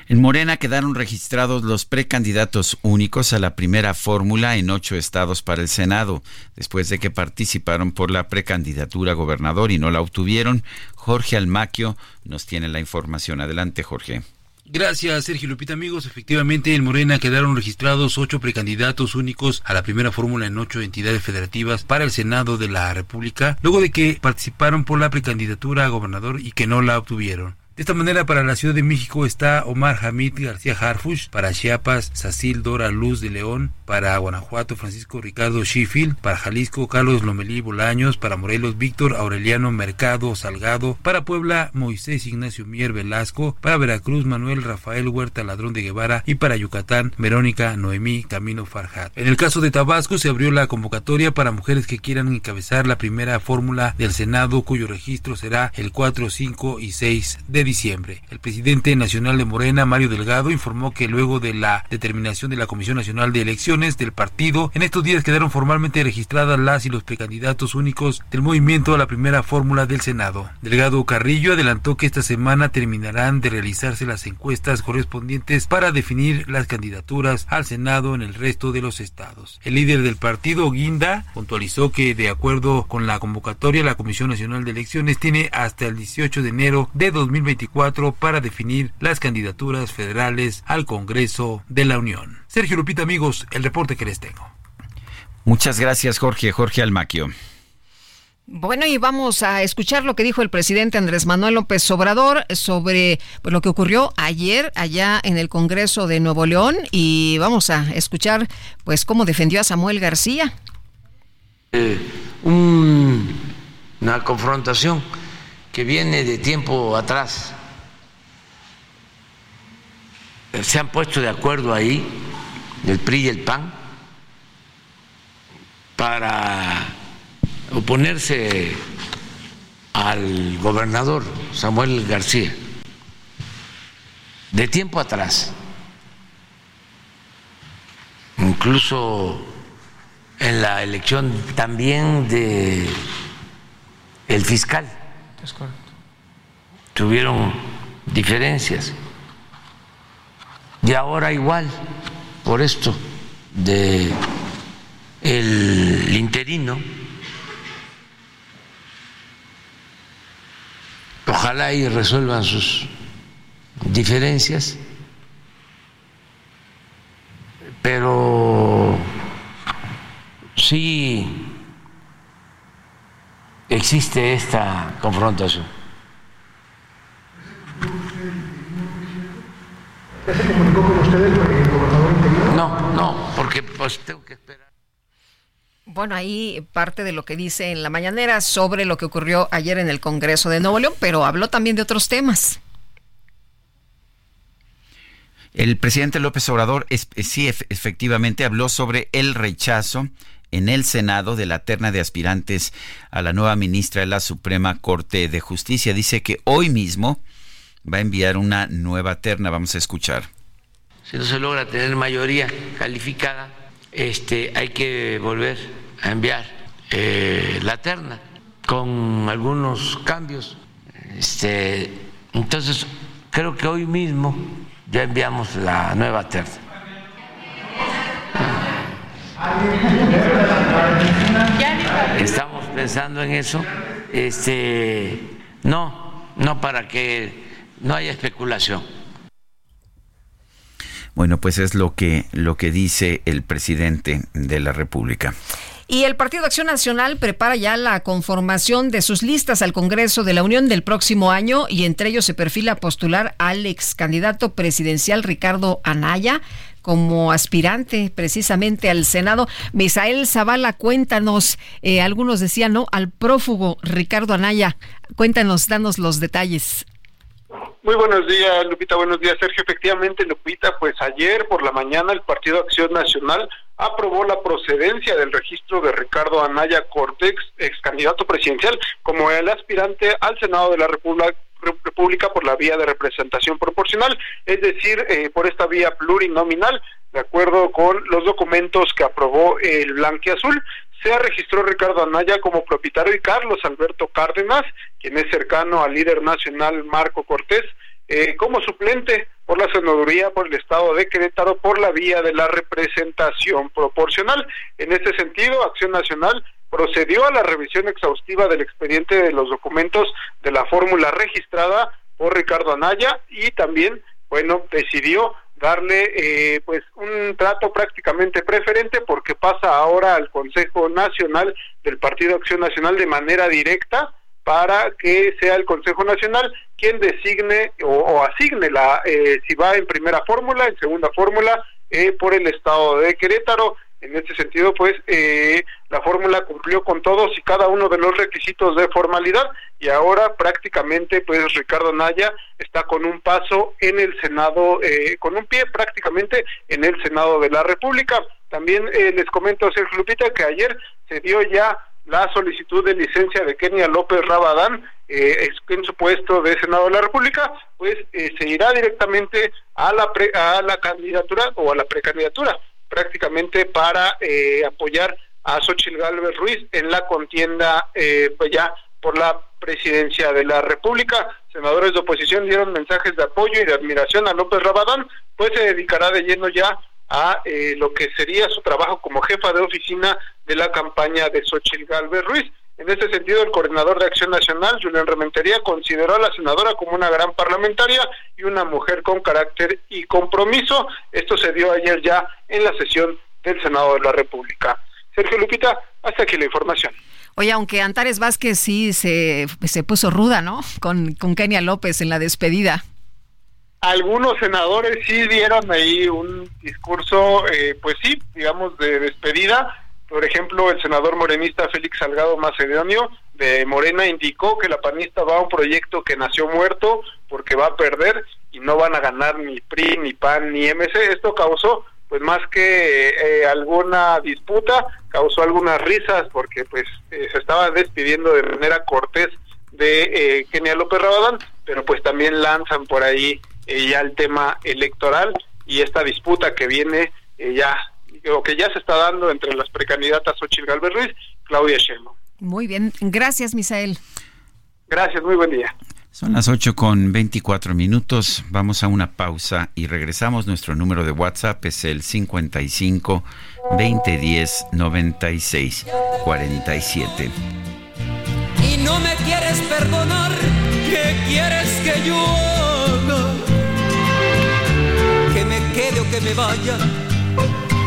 En Morena quedaron registrados los precandidatos únicos a la primera fórmula en ocho estados para el Senado, después de que participaron por la precandidatura a gobernador y no la obtuvieron. Jorge Almaquio nos tiene la información. Adelante, Jorge. Gracias, Sergio Lupita. Amigos, efectivamente en Morena quedaron registrados ocho precandidatos únicos a la primera fórmula en ocho entidades federativas para el Senado de la República, luego de que participaron por la precandidatura a gobernador y que no la obtuvieron. De esta manera, para la Ciudad de México está Omar Hamid García Harfush, para Chiapas, Sacil Dora Luz de León, para Guanajuato, Francisco Ricardo Sheffield, para Jalisco, Carlos Lomelí Bolaños, para Morelos, Víctor Aureliano Mercado Salgado, para Puebla, Moisés Ignacio Mier Velasco, para Veracruz, Manuel Rafael Huerta Ladrón de Guevara y para Yucatán, Verónica Noemí Camino Farjat. En el caso de Tabasco, se abrió la convocatoria para mujeres que quieran encabezar la primera fórmula del Senado, cuyo registro será el 4, 5 y 6 de diciembre. El presidente nacional de Morena, Mario Delgado, informó que luego de la determinación de la Comisión Nacional de Elecciones del partido, en estos días quedaron formalmente registradas las y los precandidatos únicos del movimiento a la primera fórmula del Senado. Delgado Carrillo adelantó que esta semana terminarán de realizarse las encuestas correspondientes para definir las candidaturas al Senado en el resto de los estados. El líder del partido, Guinda, puntualizó que de acuerdo con la convocatoria, la Comisión Nacional de Elecciones tiene hasta el 18 de enero de 2020 para definir las candidaturas federales al Congreso de la Unión. Sergio Lupita, amigos, el reporte que les tengo. Muchas gracias, Jorge. Jorge Almaquio. Bueno, y vamos a escuchar lo que dijo el presidente Andrés Manuel López Obrador sobre pues, lo que ocurrió ayer allá en el Congreso de Nuevo León y vamos a escuchar pues cómo defendió a Samuel García. Eh, una confrontación que viene de tiempo atrás. Se han puesto de acuerdo ahí el PRI y el PAN para oponerse al gobernador Samuel García, de tiempo atrás, incluso en la elección también de el fiscal Tuvieron diferencias. Y ahora igual, por esto de el interino, ojalá y resuelvan sus diferencias, pero sí existe esta confrontación. ¿Ya se comunicó con ustedes el gobernador no, porque pues tengo que esperar. Bueno, ahí parte de lo que dice en la mañanera sobre lo que ocurrió ayer en el Congreso de Nuevo León, pero habló también de otros temas. El presidente López Obrador sí efectivamente habló sobre el rechazo en el Senado de la terna de aspirantes a la nueva ministra de la Suprema Corte de Justicia. Dice que hoy mismo va a enviar una nueva terna. Vamos a escuchar. Si no se logra tener mayoría calificada, este, hay que volver a enviar eh, la terna con algunos cambios. Este, entonces, creo que hoy mismo ya enviamos la nueva terna. Estamos pensando en eso. Este, no, no para que no haya especulación. Bueno, pues es lo que lo que dice el presidente de la República. Y el Partido Acción Nacional prepara ya la conformación de sus listas al Congreso de la Unión del próximo año y entre ellos se perfila postular al ex candidato presidencial Ricardo Anaya como aspirante precisamente al Senado. Misael Zavala, cuéntanos, eh, algunos decían, ¿no? Al prófugo Ricardo Anaya. Cuéntanos, danos los detalles. Muy buenos días, Lupita. Buenos días, Sergio. Efectivamente, Lupita, pues ayer por la mañana el Partido Acción Nacional aprobó la procedencia del registro de Ricardo Anaya Cortex, ex candidato presidencial, como el aspirante al Senado de la República por la vía de representación proporcional, es decir, eh, por esta vía plurinominal, de acuerdo con los documentos que aprobó el Blanquiazul se registró Ricardo Anaya como propietario y Carlos Alberto Cárdenas, quien es cercano al líder nacional Marco Cortés, eh, como suplente por la senaduría por el estado de Querétaro por la vía de la representación proporcional. En este sentido, Acción Nacional procedió a la revisión exhaustiva del expediente de los documentos de la fórmula registrada por Ricardo Anaya y también, bueno, decidió darle eh, pues un trato prácticamente preferente porque pasa ahora al Consejo Nacional del Partido Acción Nacional de manera directa para que sea el Consejo Nacional quien designe o, asigne la eh, si va en primera fórmula, en segunda fórmula eh, por el Estado de Querétaro en este sentido, pues eh, la fórmula cumplió con todos y cada uno de los requisitos de formalidad y ahora prácticamente, pues Ricardo Naya está con un paso en el Senado, eh, con un pie prácticamente en el Senado de la República. También eh, les comento, Sergio Lupita, que ayer se dio ya la solicitud de licencia de Kenia López Rabadán en su puesto de Senado de la República, pues se irá directamente a la, a la candidatura o a la precandidatura prácticamente para eh, apoyar a Xochitl Gálvez Ruiz en la contienda eh, pues ya por la presidencia de la República. Senadores de oposición dieron mensajes de apoyo y de admiración a López Rabadán, pues se dedicará de lleno ya a eh, lo que sería su trabajo como jefa de oficina de la campaña de Xochitl Gálvez Ruiz. En ese sentido, el coordinador de Acción Nacional, Julián Rementería, consideró a la senadora como una gran parlamentaria y una mujer con carácter y compromiso. Esto se dio ayer ya en la sesión del Senado de la República. Sergio Lupita, hasta aquí la información. Oye, aunque Antares Vázquez sí se, se puso ruda, ¿no? Con, con Kenia López en la despedida. Algunos senadores sí dieron ahí un discurso, eh, pues sí, digamos, de despedida por ejemplo, el senador morenista Félix Salgado Macedonio de Morena indicó que la panista va a un proyecto que nació muerto porque va a perder y no van a ganar ni PRI, ni PAN, ni MC. Esto causó, pues más que eh, alguna disputa, causó algunas risas porque pues eh, se estaba despidiendo de manera cortés de eh, Kenia López Rabadán, pero pues también lanzan por ahí ya el tema electoral y esta disputa que viene ya o que ya se está dando entre las precandidatas Xochitl Galvez Ruiz, Claudia Sheinbaum. Muy bien, gracias Misael. Gracias, muy buen día. Son las 8 con 24 minutos. Vamos a una pausa y regresamos. Nuestro número de WhatsApp es el 55 2010 96 47. Y no me quieres perdonar, ¿qué quieres que yo haga? Que me quede o que me vaya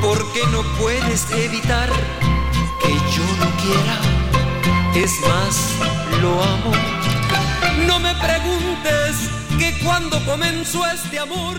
porque no puedes evitar que yo lo quiera. Es más, lo amo. No me preguntes que cuando comenzó este amor.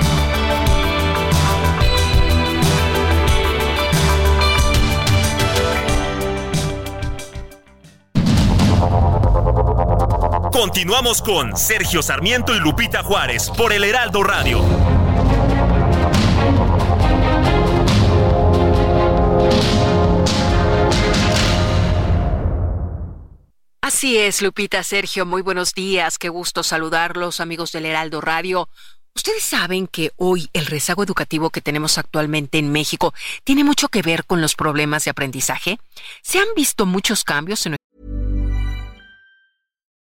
Continuamos con Sergio Sarmiento y Lupita Juárez por el Heraldo Radio. Así es, Lupita, Sergio, muy buenos días, qué gusto saludarlos, amigos del Heraldo Radio. Ustedes saben que hoy el rezago educativo que tenemos actualmente en México tiene mucho que ver con los problemas de aprendizaje. Se han visto muchos cambios en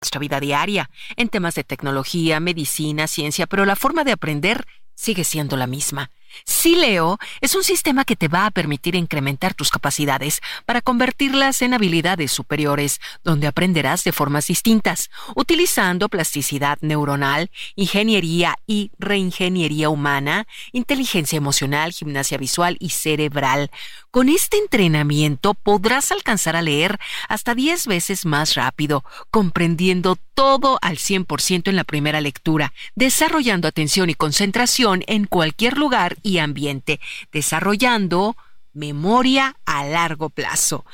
Nuestra vida diaria, en temas de tecnología, medicina, ciencia, pero la forma de aprender sigue siendo la misma. Sileo es un sistema que te va a permitir incrementar tus capacidades para convertirlas en habilidades superiores, donde aprenderás de formas distintas, utilizando plasticidad neuronal, ingeniería y reingeniería humana, inteligencia emocional, gimnasia visual y cerebral. Con este entrenamiento podrás alcanzar a leer hasta 10 veces más rápido, comprendiendo todo al 100% en la primera lectura, desarrollando atención y concentración en cualquier lugar y ambiente, desarrollando memoria a largo plazo.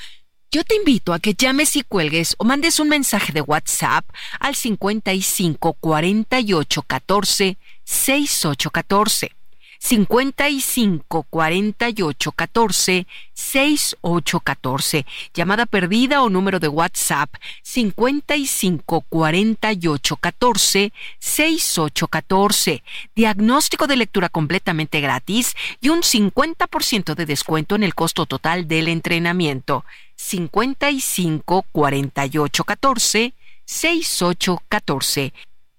Yo te invito a que llames y cuelgues o mandes un mensaje de WhatsApp al 55 48 14 6814. 55 48 14 68 14. Llamada perdida o número de WhatsApp 55 48 14 68 14. Diagnóstico de lectura completamente gratis y un 50% de descuento en el costo total del entrenamiento. 55 48 14 68 14.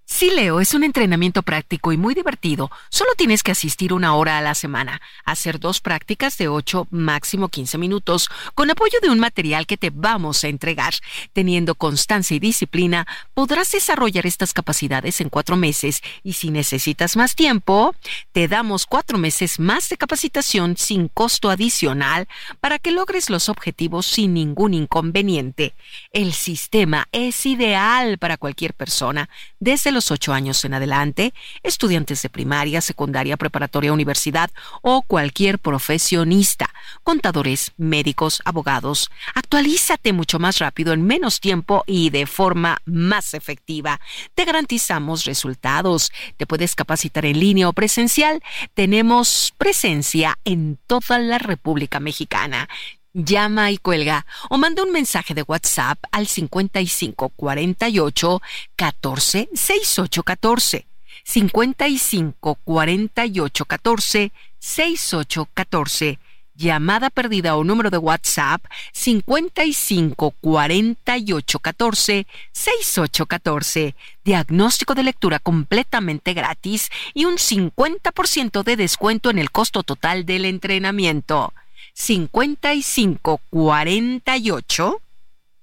Sí, Leo, es un entrenamiento práctico y muy divertido. Solo tienes que asistir una hora a la semana, hacer dos prácticas de 8, máximo 15 minutos, con apoyo de un material que te vamos a entregar. Teniendo constancia y disciplina, podrás desarrollar estas capacidades en cuatro meses y si necesitas más tiempo, te damos cuatro meses más de capacitación sin costo adicional para que logres los objetivos sin ningún inconveniente. El sistema es ideal para cualquier persona, desde los ocho años en adelante, estudiantes de primaria, secundaria, preparatoria, universidad o cualquier profesionista, contadores, médicos, abogados. Actualízate mucho más rápido en menos tiempo y de forma más efectiva. Te garantizamos resultados. Te puedes capacitar en línea o presencial. Tenemos presencia en toda la República Mexicana llama y cuelga o manda un mensaje de WhatsApp al 55 48 14 68 14. 55 48 14 68 14. Llamada perdida o número de WhatsApp 55 48 14 68 14. Diagnóstico de lectura completamente gratis y un 50% de descuento en el costo total del entrenamiento. 55 48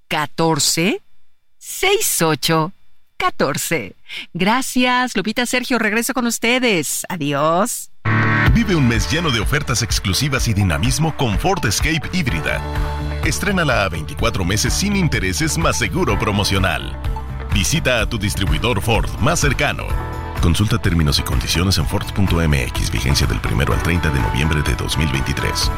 14 68 14. Gracias, Lupita Sergio. Regreso con ustedes. Adiós. Vive un mes lleno de ofertas exclusivas y dinamismo con Ford Escape híbrida. Estrénala a 24 meses sin intereses más seguro promocional. Visita a tu distribuidor Ford más cercano. Consulta términos y condiciones en Ford.mx, vigencia del 1 al 30 de noviembre de 2023.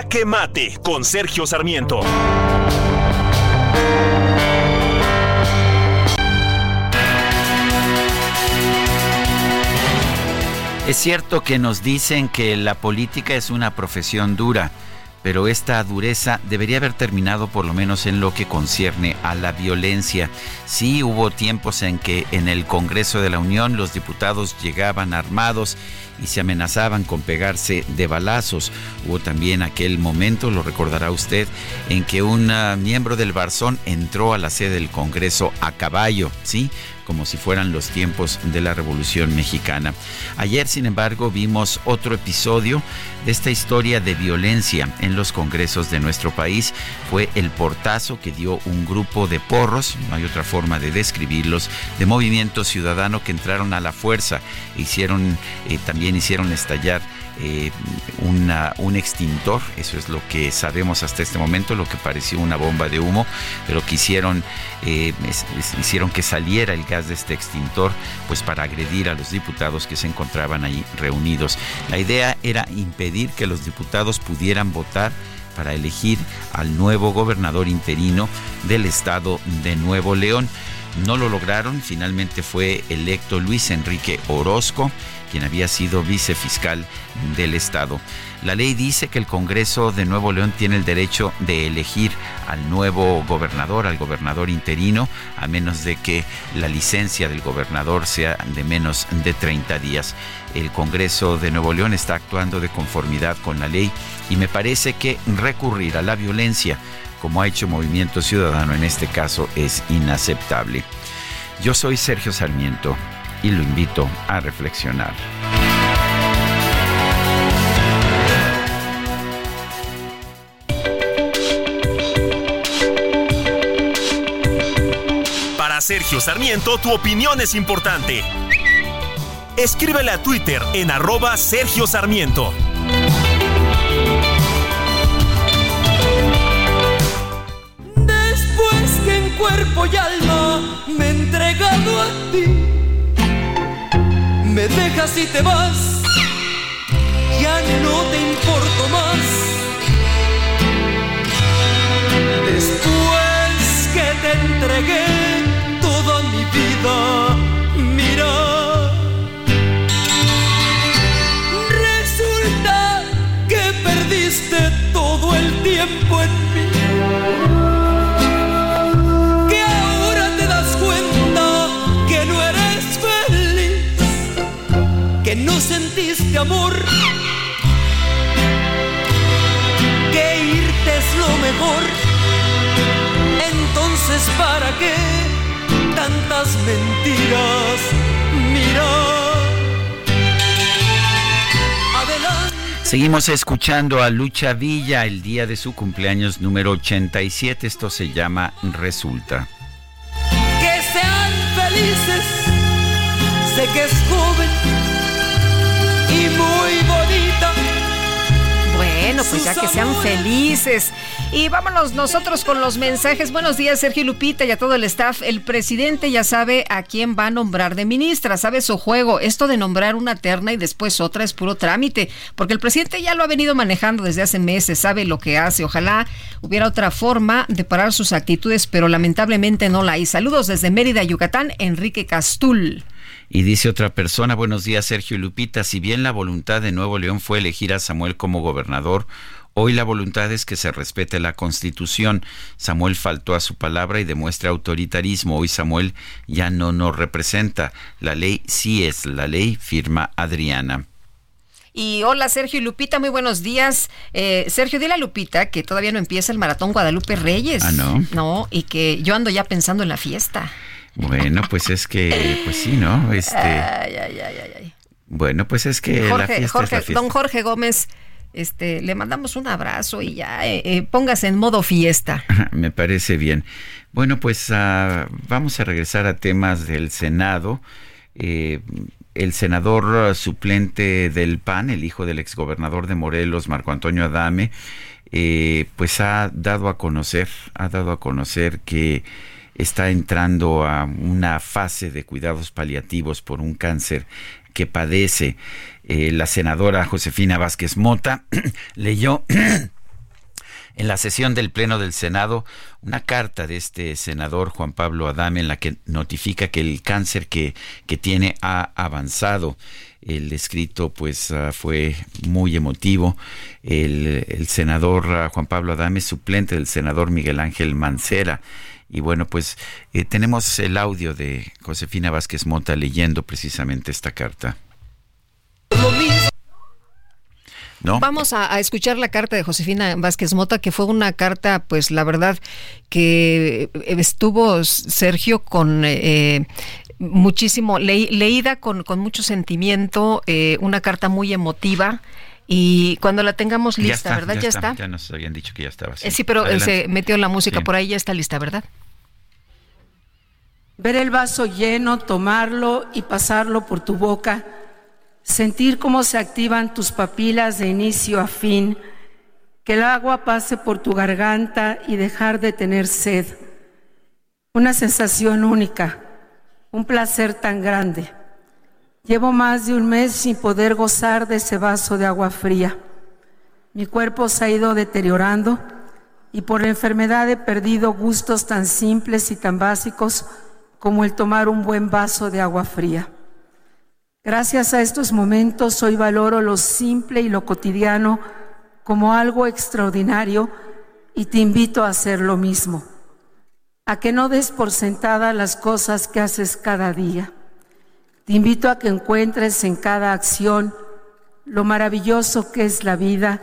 Jaque Mate con Sergio Sarmiento. Es cierto que nos dicen que la política es una profesión dura, pero esta dureza debería haber terminado por lo menos en lo que concierne a la violencia. Sí hubo tiempos en que en el Congreso de la Unión los diputados llegaban armados y se amenazaban con pegarse de balazos. Hubo también aquel momento, lo recordará usted, en que un miembro del Barzón entró a la sede del Congreso a caballo, ¿sí? Como si fueran los tiempos de la Revolución Mexicana. Ayer, sin embargo, vimos otro episodio de esta historia de violencia en los congresos de nuestro país. Fue el portazo que dio un grupo de porros, no hay otra forma de describirlos, de movimiento ciudadano que entraron a la fuerza, e hicieron, eh, también hicieron estallar eh, un extintor, eso es lo que sabemos hasta este momento, lo que pareció una bomba de humo, pero que hicieron, eh, hicieron que saliera el gas de este extintor, pues para agredir a los diputados que se encontraban ahí reunidos. La idea era impedir que los diputados pudieran votar para elegir al nuevo gobernador interino del estado de Nuevo León. No lo lograron, finalmente fue electo Luis Enrique Orozco quien había sido vicefiscal del Estado. La ley dice que el Congreso de Nuevo León tiene el derecho de elegir al nuevo gobernador, al gobernador interino, a menos de que la licencia del gobernador sea de menos de 30 días. El Congreso de Nuevo León está actuando de conformidad con la ley y me parece que recurrir a la violencia, como ha hecho Movimiento Ciudadano en este caso, es inaceptable. Yo soy Sergio Sarmiento y lo invito a reflexionar. Para Sergio Sarmiento, tu opinión es importante. Escríbele a Twitter en arroba Sergio Sarmiento. Después que en cuerpo y alma me he entregado a ti me dejas y te vas, ya no te importo más. Después que te entregué toda mi vida, mira. Resulta que perdiste todo el tiempo en sentiste amor, que irte es lo mejor. Entonces, ¿para qué tantas mentiras? Mira. Seguimos escuchando a Lucha Villa el día de su cumpleaños número 87. Esto se llama Resulta. Que sean felices, sé que es joven Bueno, pues ya que sean felices. Y vámonos nosotros con los mensajes. Buenos días, Sergio Lupita y a todo el staff. El presidente ya sabe a quién va a nombrar de ministra, sabe su juego. Esto de nombrar una terna y después otra es puro trámite, porque el presidente ya lo ha venido manejando desde hace meses, sabe lo que hace. Ojalá hubiera otra forma de parar sus actitudes, pero lamentablemente no la hay. Saludos desde Mérida, Yucatán, Enrique Castul. Y dice otra persona, buenos días Sergio y Lupita, si bien la voluntad de Nuevo León fue elegir a Samuel como gobernador, hoy la voluntad es que se respete la constitución. Samuel faltó a su palabra y demuestra autoritarismo. Hoy Samuel ya no nos representa. La ley sí es la ley, firma Adriana. Y hola Sergio y Lupita, muy buenos días. Eh, Sergio, dile a Lupita que todavía no empieza el maratón Guadalupe Reyes. Ah, no. No, y que yo ando ya pensando en la fiesta. Bueno, pues es que, pues sí, ¿no? Este. Ay, ay, ay, ay. Bueno, pues es que la fiesta es la fiesta. Don Jorge Gómez, este, le mandamos un abrazo y ya eh, eh, póngase en modo fiesta. Me parece bien. Bueno, pues uh, vamos a regresar a temas del Senado. Eh, el senador suplente del PAN, el hijo del exgobernador de Morelos, Marco Antonio Adame, eh, pues ha dado a conocer, ha dado a conocer que está entrando a una fase de cuidados paliativos por un cáncer que padece. Eh, la senadora Josefina Vázquez Mota leyó en la sesión del Pleno del Senado una carta de este senador Juan Pablo Adame en la que notifica que el cáncer que, que tiene ha avanzado. El escrito pues ah, fue muy emotivo. El, senador ah, Juan Pablo Adame, suplente del senador Miguel Ángel Mancera. Y bueno, pues eh, tenemos el audio de Josefina Vázquez Mota leyendo precisamente esta carta. Vamos a, escuchar la carta de Josefina Vázquez Mota, que fue una carta, pues la verdad, que estuvo Sergio con eh, muchísimo, leída con, con, mucho sentimiento, eh, una carta muy emotiva. Y cuando la tengamos lista, ¿verdad? Ya, está, Ya nos habían dicho que ya estaba. Sí, sí pero se metió la música por ahí, ya está lista, ¿verdad? Ver el vaso lleno, tomarlo y pasarlo por tu boca sentir cómo se activan tus papilas de inicio a fin, que el agua pase por tu garganta y dejar de tener sed. Una sensación única, un placer tan grande. Llevo más de un mes sin poder gozar de ese vaso de agua fría. Mi cuerpo se ha ido deteriorando y por la enfermedad he perdido gustos tan simples y tan básicos como el tomar un buen vaso de agua fría. Gracias a estos momentos hoy valoro lo simple y lo cotidiano como algo extraordinario y te invito a hacer lo mismo, a que no des por sentada las cosas que haces cada día. Te invito a que encuentres en cada acción lo maravilloso que es la vida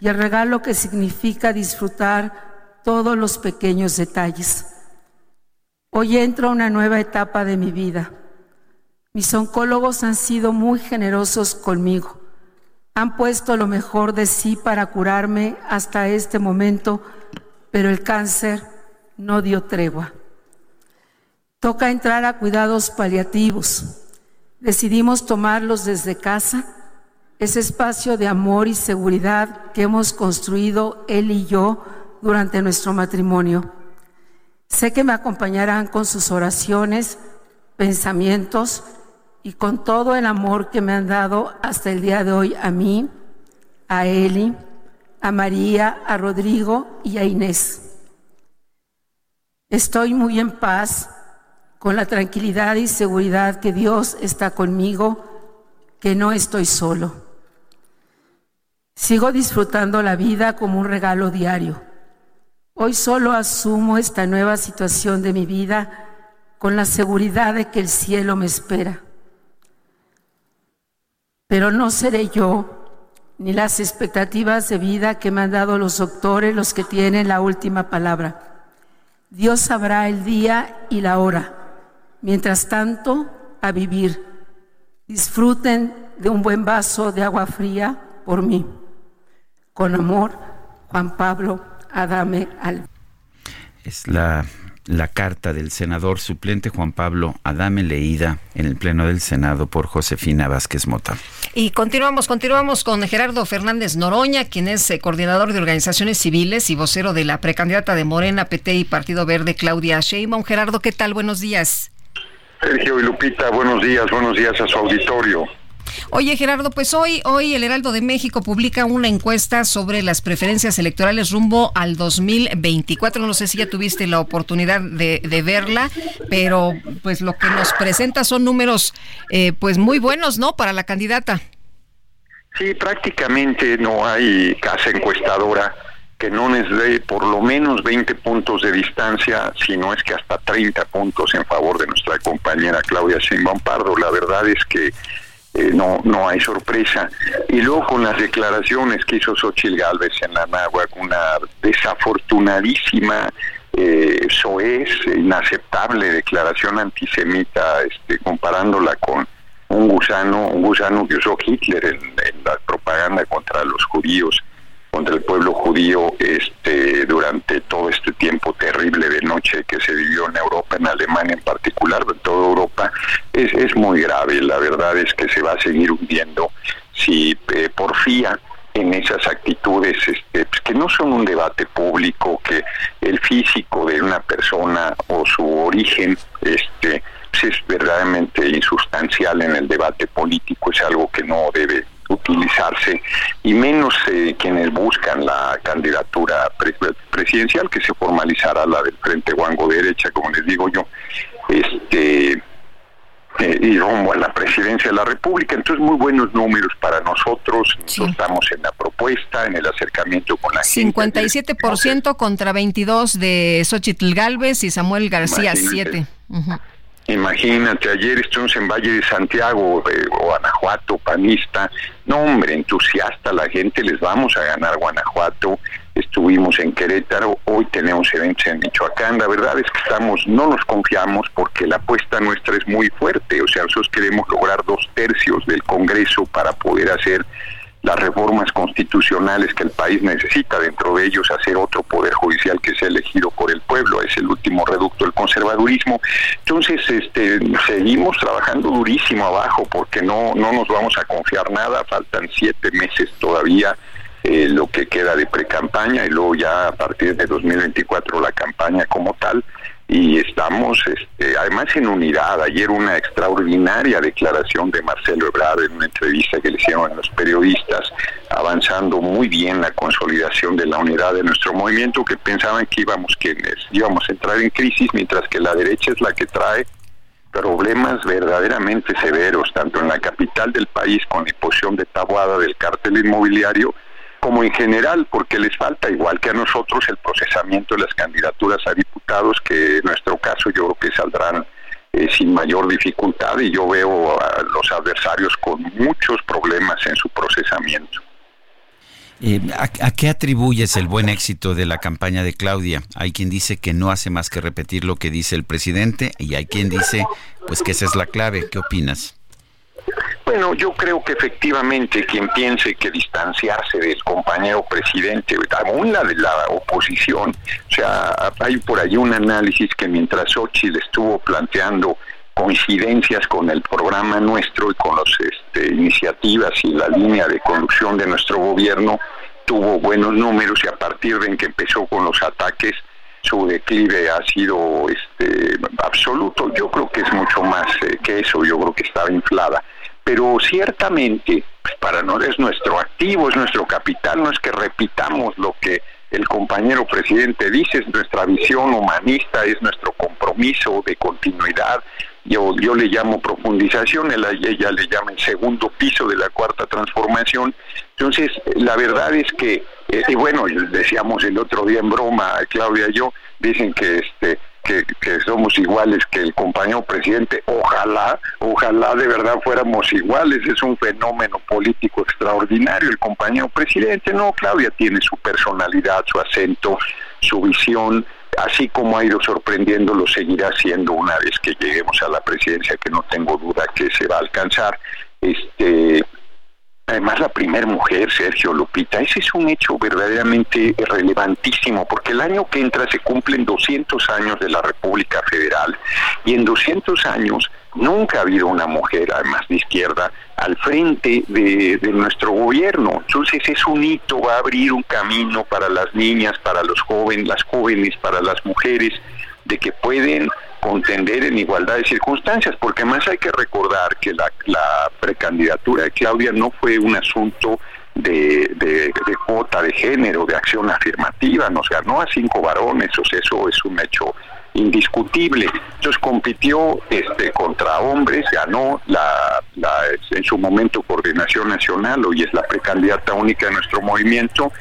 y el regalo que significa disfrutar todos los pequeños detalles. Hoy entro a una nueva etapa de mi vida mis oncólogos han sido muy generosos conmigo. Han puesto lo mejor de sí para curarme hasta este momento, pero el cáncer no dio tregua. Toca entrar a cuidados paliativos. Decidimos tomarlos desde casa, ese espacio de amor y seguridad que hemos construido él y yo durante nuestro matrimonio. Sé que me acompañarán con sus oraciones, pensamientos y con todo el amor que me han dado hasta el día de hoy a mí, a Eli, a María, a Rodrigo y a Inés. Estoy muy en paz con la tranquilidad y seguridad que Dios está conmigo, que no estoy solo. Sigo disfrutando la vida como un regalo diario. Hoy solo asumo esta nueva situación de mi vida con la seguridad de que el cielo me espera. Pero no seré yo ni las expectativas de vida que me han dado los doctores los que tienen la última palabra. Dios sabrá el día y la hora. Mientras tanto, a vivir. Disfruten de un buen vaso de agua fría por mí. Con amor, Juan Pablo Adame Al. Es la la carta del senador suplente Juan Pablo Adame leída en el Pleno del Senado por Josefina Vázquez Mota. Y continuamos, continuamos con Gerardo Fernández Noroña, quien es eh, coordinador de organizaciones civiles y vocero de la precandidata de Morena, PT y Partido Verde, Claudia Sheinbaum. Gerardo, ¿qué tal? Buenos días. Sergio y Lupita, buenos días, buenos días a su auditorio. Oye, Gerardo, pues hoy, hoy el Heraldo de México publica una encuesta sobre las preferencias electorales rumbo al 2024. No sé si ya tuviste la oportunidad de, verla, pero pues lo que nos presenta son números eh, pues muy buenos, ¿no? Para la candidata. Sí, prácticamente no hay casa encuestadora que no nos dé por lo menos 20 puntos de distancia, si no es que hasta 30 puntos en favor de nuestra compañera Claudia Sheinbaum Pardo. La verdad es que eh, no no hay sorpresa. Y luego con las declaraciones que hizo Xochitl Galvez en la Náhuac, una desafortunadísima, eh, soez, inaceptable declaración antisemita, este, comparándola con un gusano, un gusano que usó Hitler en la propaganda contra los judíos contra el pueblo judío este durante todo este tiempo terrible de noche que se vivió en Europa, en Alemania en particular, en toda Europa, es, es muy grave. La verdad es que se va a seguir hundiendo si eh, porfía en esas actitudes este, pues, que no son un debate público, que el físico de una persona o su origen este, pues, es verdaderamente insustancial en el debate político, es algo que no debe utilizar formalizarse y menos eh, quienes buscan la candidatura presidencial que se formalizará la del Frente Guango Derecha, como les digo yo. Este eh, y rumbo a la presidencia de la República. Entonces, muy buenos números para nosotros. Estamos en la propuesta, en el acercamiento con la 57% contra 22 de Xochitl Galvez y Samuel García, 7. Imagínate, ayer estuvimos en Valle de Santiago, eh, Guanajuato, panista. No, hombre, entusiasta la gente, les vamos a ganar Guanajuato. Estuvimos en Querétaro, hoy tenemos eventos en Michoacán. La verdad es que estamos, no nos confiamos porque la apuesta nuestra es muy fuerte. O sea, nosotros queremos lograr dos tercios del Congreso para poder hacer las reformas constitucionales que el país necesita, dentro de ellos hacer otro poder judicial que sea elegido por el pueblo, es el último reducto del conservadurismo. Entonces, este, seguimos trabajando durísimo abajo porque no, no nos vamos a confiar nada, faltan siete meses todavía. Eh, lo que queda de pre-campaña y luego ya a partir de 2024 la campaña como tal y estamos este, además en unidad. Ayer una extraordinaria declaración de Marcelo Ebrard en una entrevista que le hicieron a los periodistas, avanzando muy bien la consolidación de la unidad de nuestro movimiento, que pensaban que íbamos, que íbamos a entrar en crisis, mientras que la derecha es la que trae problemas verdaderamente severos, tanto en la capital del país con la imposición de tabuada del cártel inmobiliario, como en general, porque les falta, igual que a nosotros, el procesamiento de las candidaturas a diputados, que en nuestro caso yo creo que saldrán eh, sin mayor dificultad y yo veo a los adversarios con muchos problemas en su procesamiento. Eh, ¿a, qué atribuyes el buen éxito de la campaña de Claudia? Hay quien dice que no hace más que repetir lo que dice el presidente y hay quien dice pues que esa es la clave. ¿Qué opinas? Bueno, yo creo que efectivamente quien piense que distanciarse del compañero presidente, aún la de la oposición, o sea, hay por ahí un análisis que mientras Xochitl estuvo planteando coincidencias con el programa nuestro y con las este, iniciativas y la línea de conducción de nuestro gobierno, tuvo buenos números y a partir de que empezó con los ataques, su declive ha sido este, absoluto. Yo creo que es mucho más eh, que eso, yo creo que estaba inflada. Pero ciertamente, pues, para no es nuestro activo, es nuestro capital, no es que repitamos lo que el compañero presidente dice, es nuestra visión humanista, es nuestro compromiso de continuidad. Yo, yo le llamo profundización, ella, ella le llama el segundo piso de la cuarta transformación. Entonces, la verdad es que, eh, y bueno, decíamos el otro día en broma, Claudia y yo, dicen que este que, somos iguales que el compañero presidente. Ojalá, ojalá de verdad fuéramos iguales. Es un fenómeno político extraordinario el compañero presidente. No, Claudia tiene su personalidad, su acento, su visión. Así como ha ido sorprendiendo, lo seguirá haciendo una vez que lleguemos a la presidencia, que no tengo duda que se va a alcanzar. Este, además la primera mujer, Sergio Lupita, ese es un hecho verdaderamente relevantísimo, porque el año que entra se cumplen 200 años de la República Federal y en 200 años nunca ha habido una mujer, además de izquierda, al frente de, de, nuestro gobierno. Entonces es un hito, va a abrir un camino para las niñas, para los jóvenes, las jóvenes, para las mujeres, de que pueden contender en igualdad de circunstancias, porque más hay que recordar que la, precandidatura de Claudia no fue un asunto de, de, cuota de género, de acción afirmativa, nos ganó a cinco varones, o sea, eso es un hecho indiscutible. Entonces compitió este contra hombres, ganó la, la en su momento coordinación nacional, hoy es la precandidata única de nuestro movimiento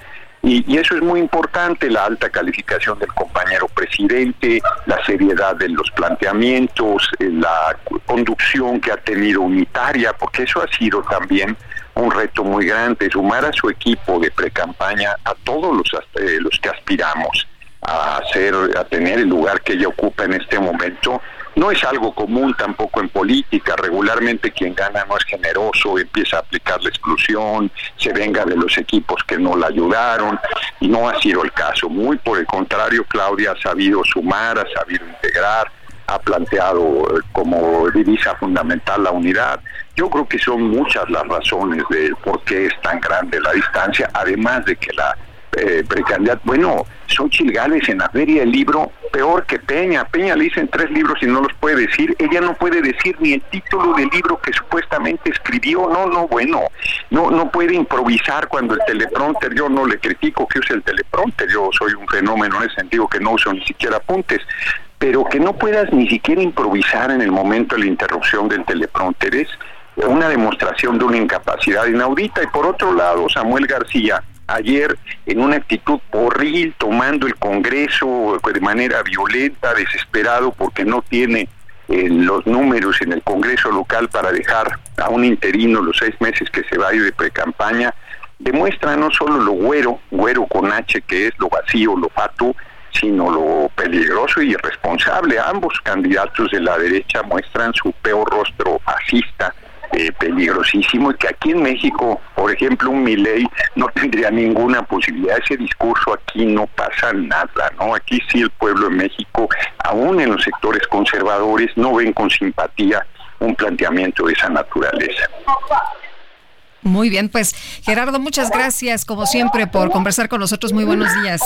y, eso es muy importante, la alta calificación del compañero presidente, la seriedad de los planteamientos, eh, la conducción que ha tenido unitaria, porque eso ha sido también un reto muy grande, sumar a su equipo de pre-campaña a todos los, eh, los que aspiramos a, hacer, a tener el lugar que ella ocupa en este momento no es algo común tampoco en política. Regularmente quien gana no es generoso, empieza a aplicar la exclusión, se venga de los equipos que no la ayudaron y no ha sido el caso. Muy por el contrario, Claudia ha sabido sumar, ha sabido integrar, ha planteado eh, como divisa fundamental la unidad. Yo creo que son muchas las razones de por qué es tan grande la distancia, además de que la eh, precandidatos. Bueno, son chilgales en la feria del libro, peor que Peña. Peña le dicen tres libros y no los puede decir. Ella no puede decir ni el título del libro que supuestamente escribió. No, no, bueno, no, no puede improvisar cuando el teleprompter, yo no le critico que use el teleprompter, yo soy un fenómeno en ese sentido que no uso ni siquiera apuntes, pero que no puedas ni siquiera improvisar en el momento de la interrupción del teleprompter es una demostración de una incapacidad inaudita. Y por otro lado, Samuel García, ayer en una actitud horrible, tomando el Congreso de manera violenta, desesperado, porque no tiene eh, los números en el Congreso local para dejar a un interino los seis meses que se va a ir de pre-campaña, demuestra no solo lo güero, güero con H, que es lo vacío, lo pato, sino lo peligroso y irresponsable. Ambos candidatos de la derecha muestran su peor rostro fascista, eh, peligrosísimo, y que aquí en México, por ejemplo, un Milei no tendría ninguna posibilidad. Ese discurso aquí no pasa nada, ¿no? Aquí sí el pueblo de México, aún en los sectores conservadores, no ven con simpatía un planteamiento de esa naturaleza. Muy bien, pues Gerardo, muchas gracias como siempre por conversar con nosotros. Muy buenos días.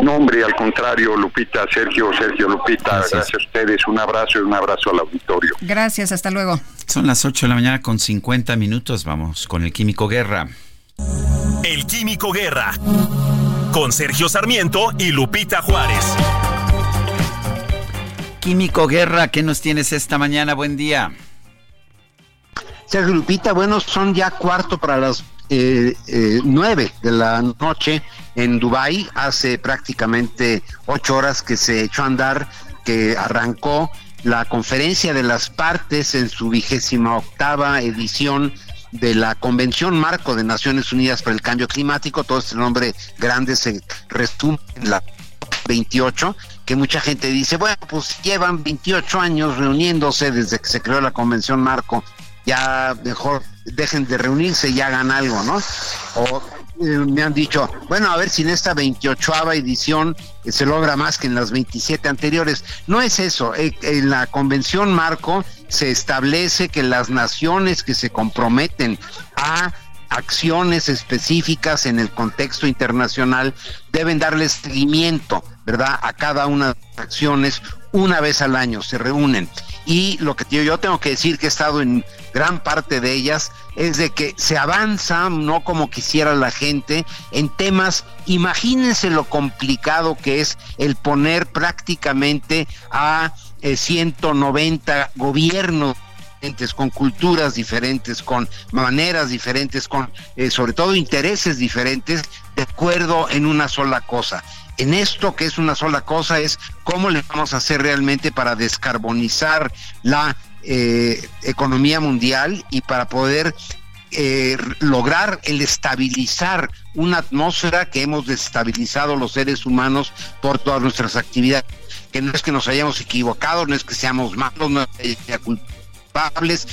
No, hombre, al contrario, Lupita, Sergio, Sergio, Lupita, gracias, a ustedes. Un abrazo y un abrazo al auditorio. Gracias, hasta luego. Son las 8 de la mañana con 50 minutos. Vamos con el Químico Guerra. El Químico Guerra. Con Sergio Sarmiento y Lupita Juárez. Químico Guerra, ¿qué nos tienes esta mañana? Buen día. Sergio Lupita, bueno, son ya cuarto para las eh, eh, nueve de la noche en Dubai hace prácticamente ocho horas que se echó a andar, que arrancó la conferencia de las partes en su vigésima octava edición de la Convención Marco de Naciones Unidas para el Cambio Climático, todo este nombre grande se resume en la 28, que mucha gente dice, bueno, pues llevan 28 años reuniéndose desde que se creó la Convención Marco ya mejor dejen de reunirse y hagan algo, ¿no? O eh, me han dicho, bueno, a ver si en esta 28 edición eh, se logra más que en las 27 anteriores. No es eso, eh, en la Convención Marco se establece que las naciones que se comprometen a acciones específicas en el contexto internacional deben darle seguimiento, ¿verdad? A cada una de las acciones una vez al año se reúnen. Y lo que yo tengo que decir que he estado en gran parte de ellas es de que se avanza, no como quisiera la gente, en temas, imagínense lo complicado que es el poner prácticamente a 190 eh, gobiernos con culturas diferentes, con maneras diferentes, con eh, sobre todo intereses diferentes, de acuerdo en una sola cosa en esto que es una sola cosa es cómo le vamos a hacer realmente para descarbonizar la eh, economía mundial y para poder eh, lograr el estabilizar una atmósfera que hemos desestabilizado los seres humanos por todas nuestras actividades. Que no es que nos hayamos equivocado, no es que seamos malos, no es que culpables.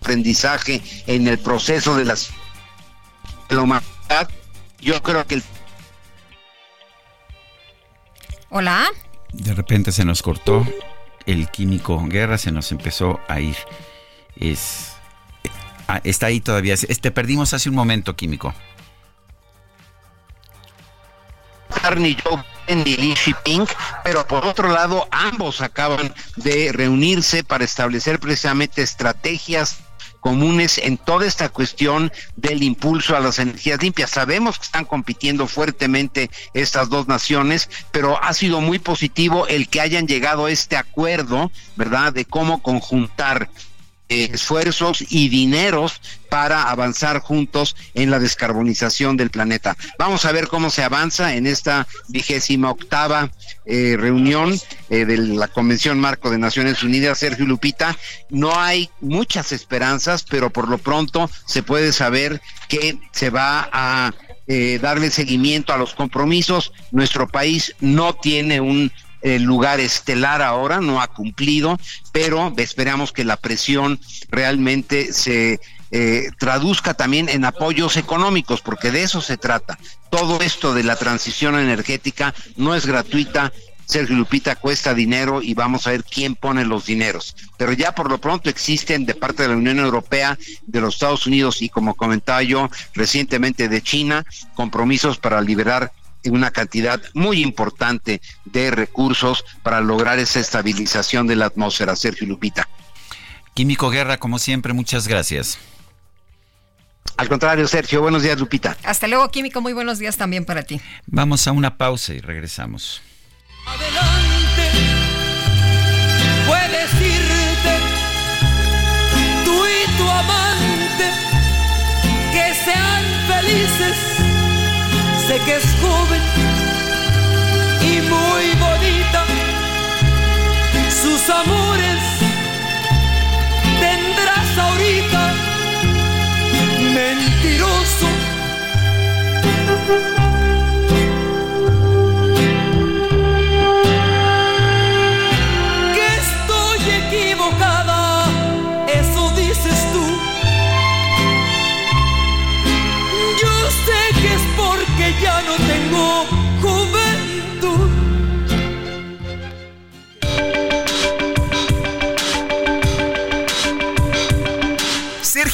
aprendizaje en el proceso de la humanidad yo creo que el... Hola. De repente se nos cortó el químico guerra, se nos empezó a ir. Es ah, está ahí todavía. Este perdimos hace un momento, químico. Ni Joe ni Pink, pero por otro lado ambos acaban de reunirse para establecer precisamente estrategias comunes en toda esta cuestión del impulso a las energías limpias. Sabemos que están compitiendo fuertemente estas dos naciones, pero ha sido muy positivo el que hayan llegado a este acuerdo, ¿verdad?, de cómo conjuntar esfuerzos y dineros para avanzar juntos en la descarbonización del planeta. Vamos a ver cómo se avanza en esta vigésima octava eh, reunión eh, de la Convención Marco de Naciones Unidas, Sergio Lupita. No hay muchas esperanzas, pero por lo pronto se puede saber que se va a darle seguimiento a los compromisos. Nuestro país no tiene un el lugar estelar ahora, no ha cumplido, pero esperamos que la presión realmente se eh, traduzca también en apoyos económicos, porque de eso se trata. Todo esto de la transición energética no es gratuita, Sergio Lupita, cuesta dinero y vamos a ver quién pone los dineros. Pero ya por lo pronto existen de parte de la Unión Europea, de los Estados Unidos y como comentaba yo recientemente de China, compromisos para liberar una cantidad muy importante de recursos para lograr esa estabilización de la atmósfera, Sergio Lupita. Químico Guerra, como siempre, muchas gracias. Al contrario, Sergio, buenos días, Lupita. Hasta luego, Químico, muy buenos días también para ti. Vamos a una pausa y regresamos. Adelante, puedes irte, tú y tu amante, que sean felices. Sé que es joven y muy bonita, sus amores tendrás ahorita, mentiroso.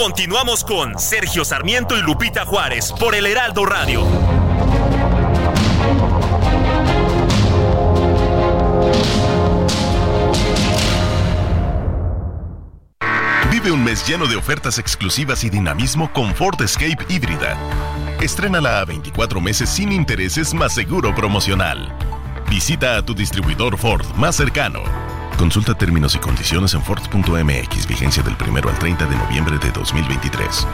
Continuamos con Sergio Sarmiento y Lupita Juárez por el Heraldo Radio. Vive un mes lleno de ofertas exclusivas y dinamismo con Ford Escape híbrida. Estrénala a 24 meses sin intereses más seguro promocional. Visita a tu distribuidor Ford más cercano. Consulta términos y condiciones en Ford.mx, vigencia del 1 al 30 de noviembre de 2023.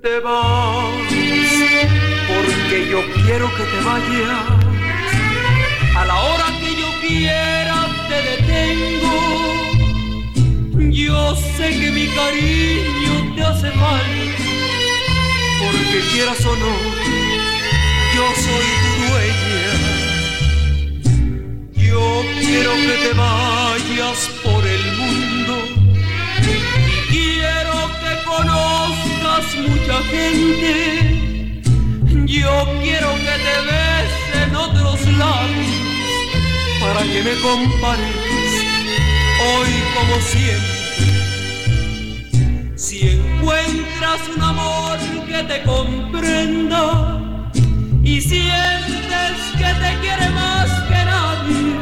te vas, porque yo quiero que te vayas. A la hora que yo quiera te detengo. Yo sé que mi cariño te hace falta, porque quieras o no, yo soy Yo quiero que te vayas por el mundo y quiero que conozcas mucha gente. Yo quiero que te besen otros labios para que me compares hoy como siempre. Si encuentras un amor que te comprenda y sientes que te quiere más que nadie,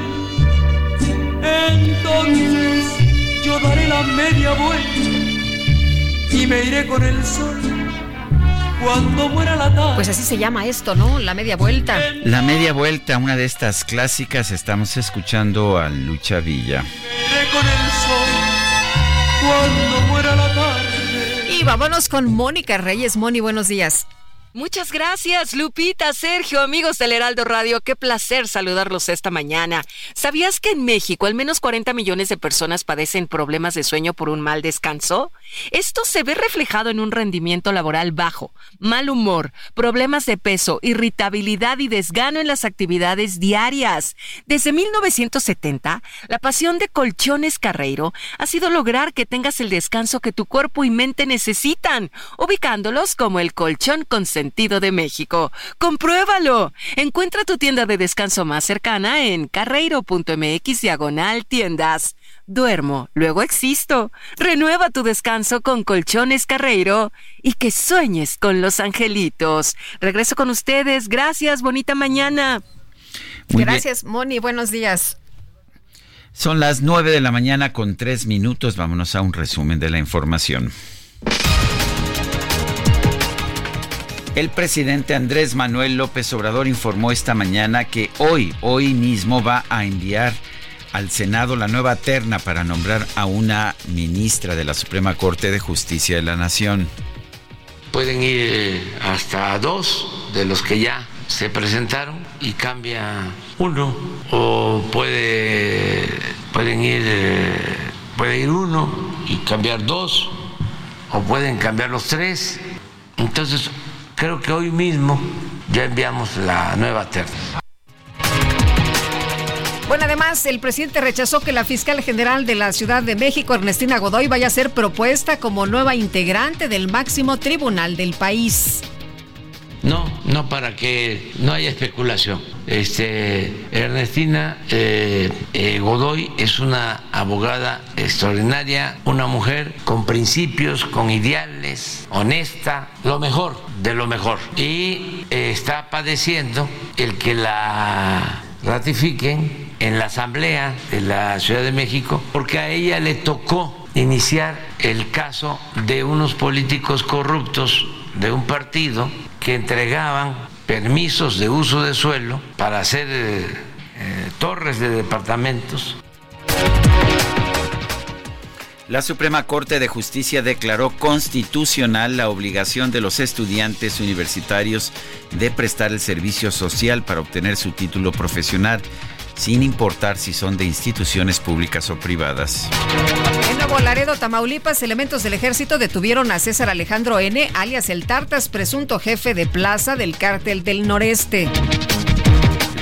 entonces yo daré la media vuelta y me iré con el sol cuando muera la tarde. Pues así se llama esto, ¿no? La media vuelta. La media vuelta, una de estas clásicas, estamos escuchando a Lucha Villa. Me iré con el sol cuando muera la tarde. Y vámonos con Mónica Reyes. Moni, buenos días. Muchas gracias, Lupita, Sergio, amigos del Heraldo Radio. Qué placer saludarlos esta mañana. ¿Sabías que en México al menos 40 millones de personas padecen problemas de sueño por un mal descanso? Esto se ve reflejado en un rendimiento laboral bajo, mal humor, problemas de peso, irritabilidad y desgano en las actividades diarias. Desde 1970, la pasión de Colchones Carreiro ha sido lograr que tengas el descanso que tu cuerpo y mente necesitan, ubicándolos como el colchón consentido de México. ¡Compruébalo! Encuentra tu tienda de descanso más cercana en carreiro.mx diagonal tiendas. Duermo, luego existo. Renueva tu descanso con Colchones Carreiro y que sueñes con los angelitos. Regreso con ustedes. Gracias, bonita mañana. Muy bien. Gracias, Moni. Buenos días. Son las 9 de la mañana con tres minutos. Vámonos a un resumen de la información. El presidente Andrés Manuel López Obrador informó esta mañana que hoy, hoy mismo va a enviar al Senado la nueva terna para nombrar a una ministra de la Suprema Corte de Justicia de la Nación. Pueden ir hasta dos de los que ya se presentaron y cambia uno o puede pueden ir eh, puede ir uno y cambiar dos o pueden cambiar los tres entonces creo que hoy mismo ya enviamos la nueva terna bueno, además, el presidente rechazó que la fiscal general de la Ciudad de México, Ernestina Godoy, vaya a ser propuesta como nueva integrante del máximo tribunal del país. No, no para que no haya especulación. Este, Ernestina eh, eh, Godoy es una abogada extraordinaria, una mujer con principios, con ideales, honesta, lo mejor de lo mejor. Y eh, está padeciendo el que la ratifiquen en la Asamblea de la Ciudad de México, porque a ella le tocó iniciar el caso de unos políticos corruptos de un partido que entregaban permisos de uso de suelo para hacer eh, eh, torres de departamentos. La Suprema Corte de Justicia declaró constitucional la obligación de los estudiantes universitarios de prestar el servicio social para obtener su título profesional sin importar si son de instituciones públicas o privadas. Nuevo Laredo, Tamaulipas, elementos del ejército detuvieron a César Alejandro N., alias el Tartas, presunto jefe de plaza del cártel del noreste.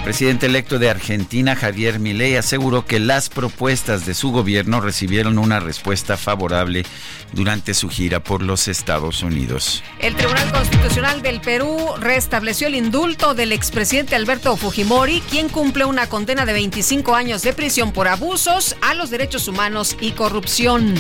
El presidente electo de Argentina, Javier Milei, aseguró que las propuestas de su gobierno recibieron una respuesta favorable durante su gira por los Estados Unidos. El Tribunal Constitucional del Perú restableció el indulto del expresidente Alberto Fujimori, quien cumple una condena de 25 años de prisión por abusos a los derechos humanos y corrupción.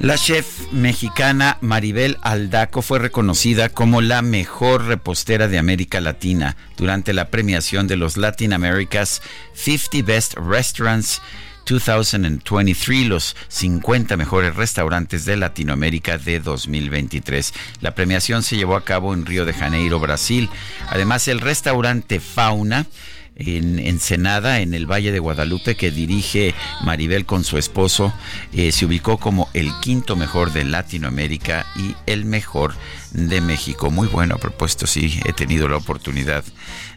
La chef mexicana Maribel Aldaco fue reconocida como la mejor repostera de América Latina durante la premiación de los Latin America's 50 Best Restaurants 2023, los 50 mejores restaurantes de Latinoamérica de 2023. La premiación se llevó a cabo en Río de Janeiro, Brasil. Además, el restaurante Fauna en Ensenada, en el Valle de Guadalupe, que dirige Maribel con su esposo, eh, se ubicó como el quinto mejor de Latinoamérica y el mejor de México. Muy bueno a propósito, sí, he tenido la oportunidad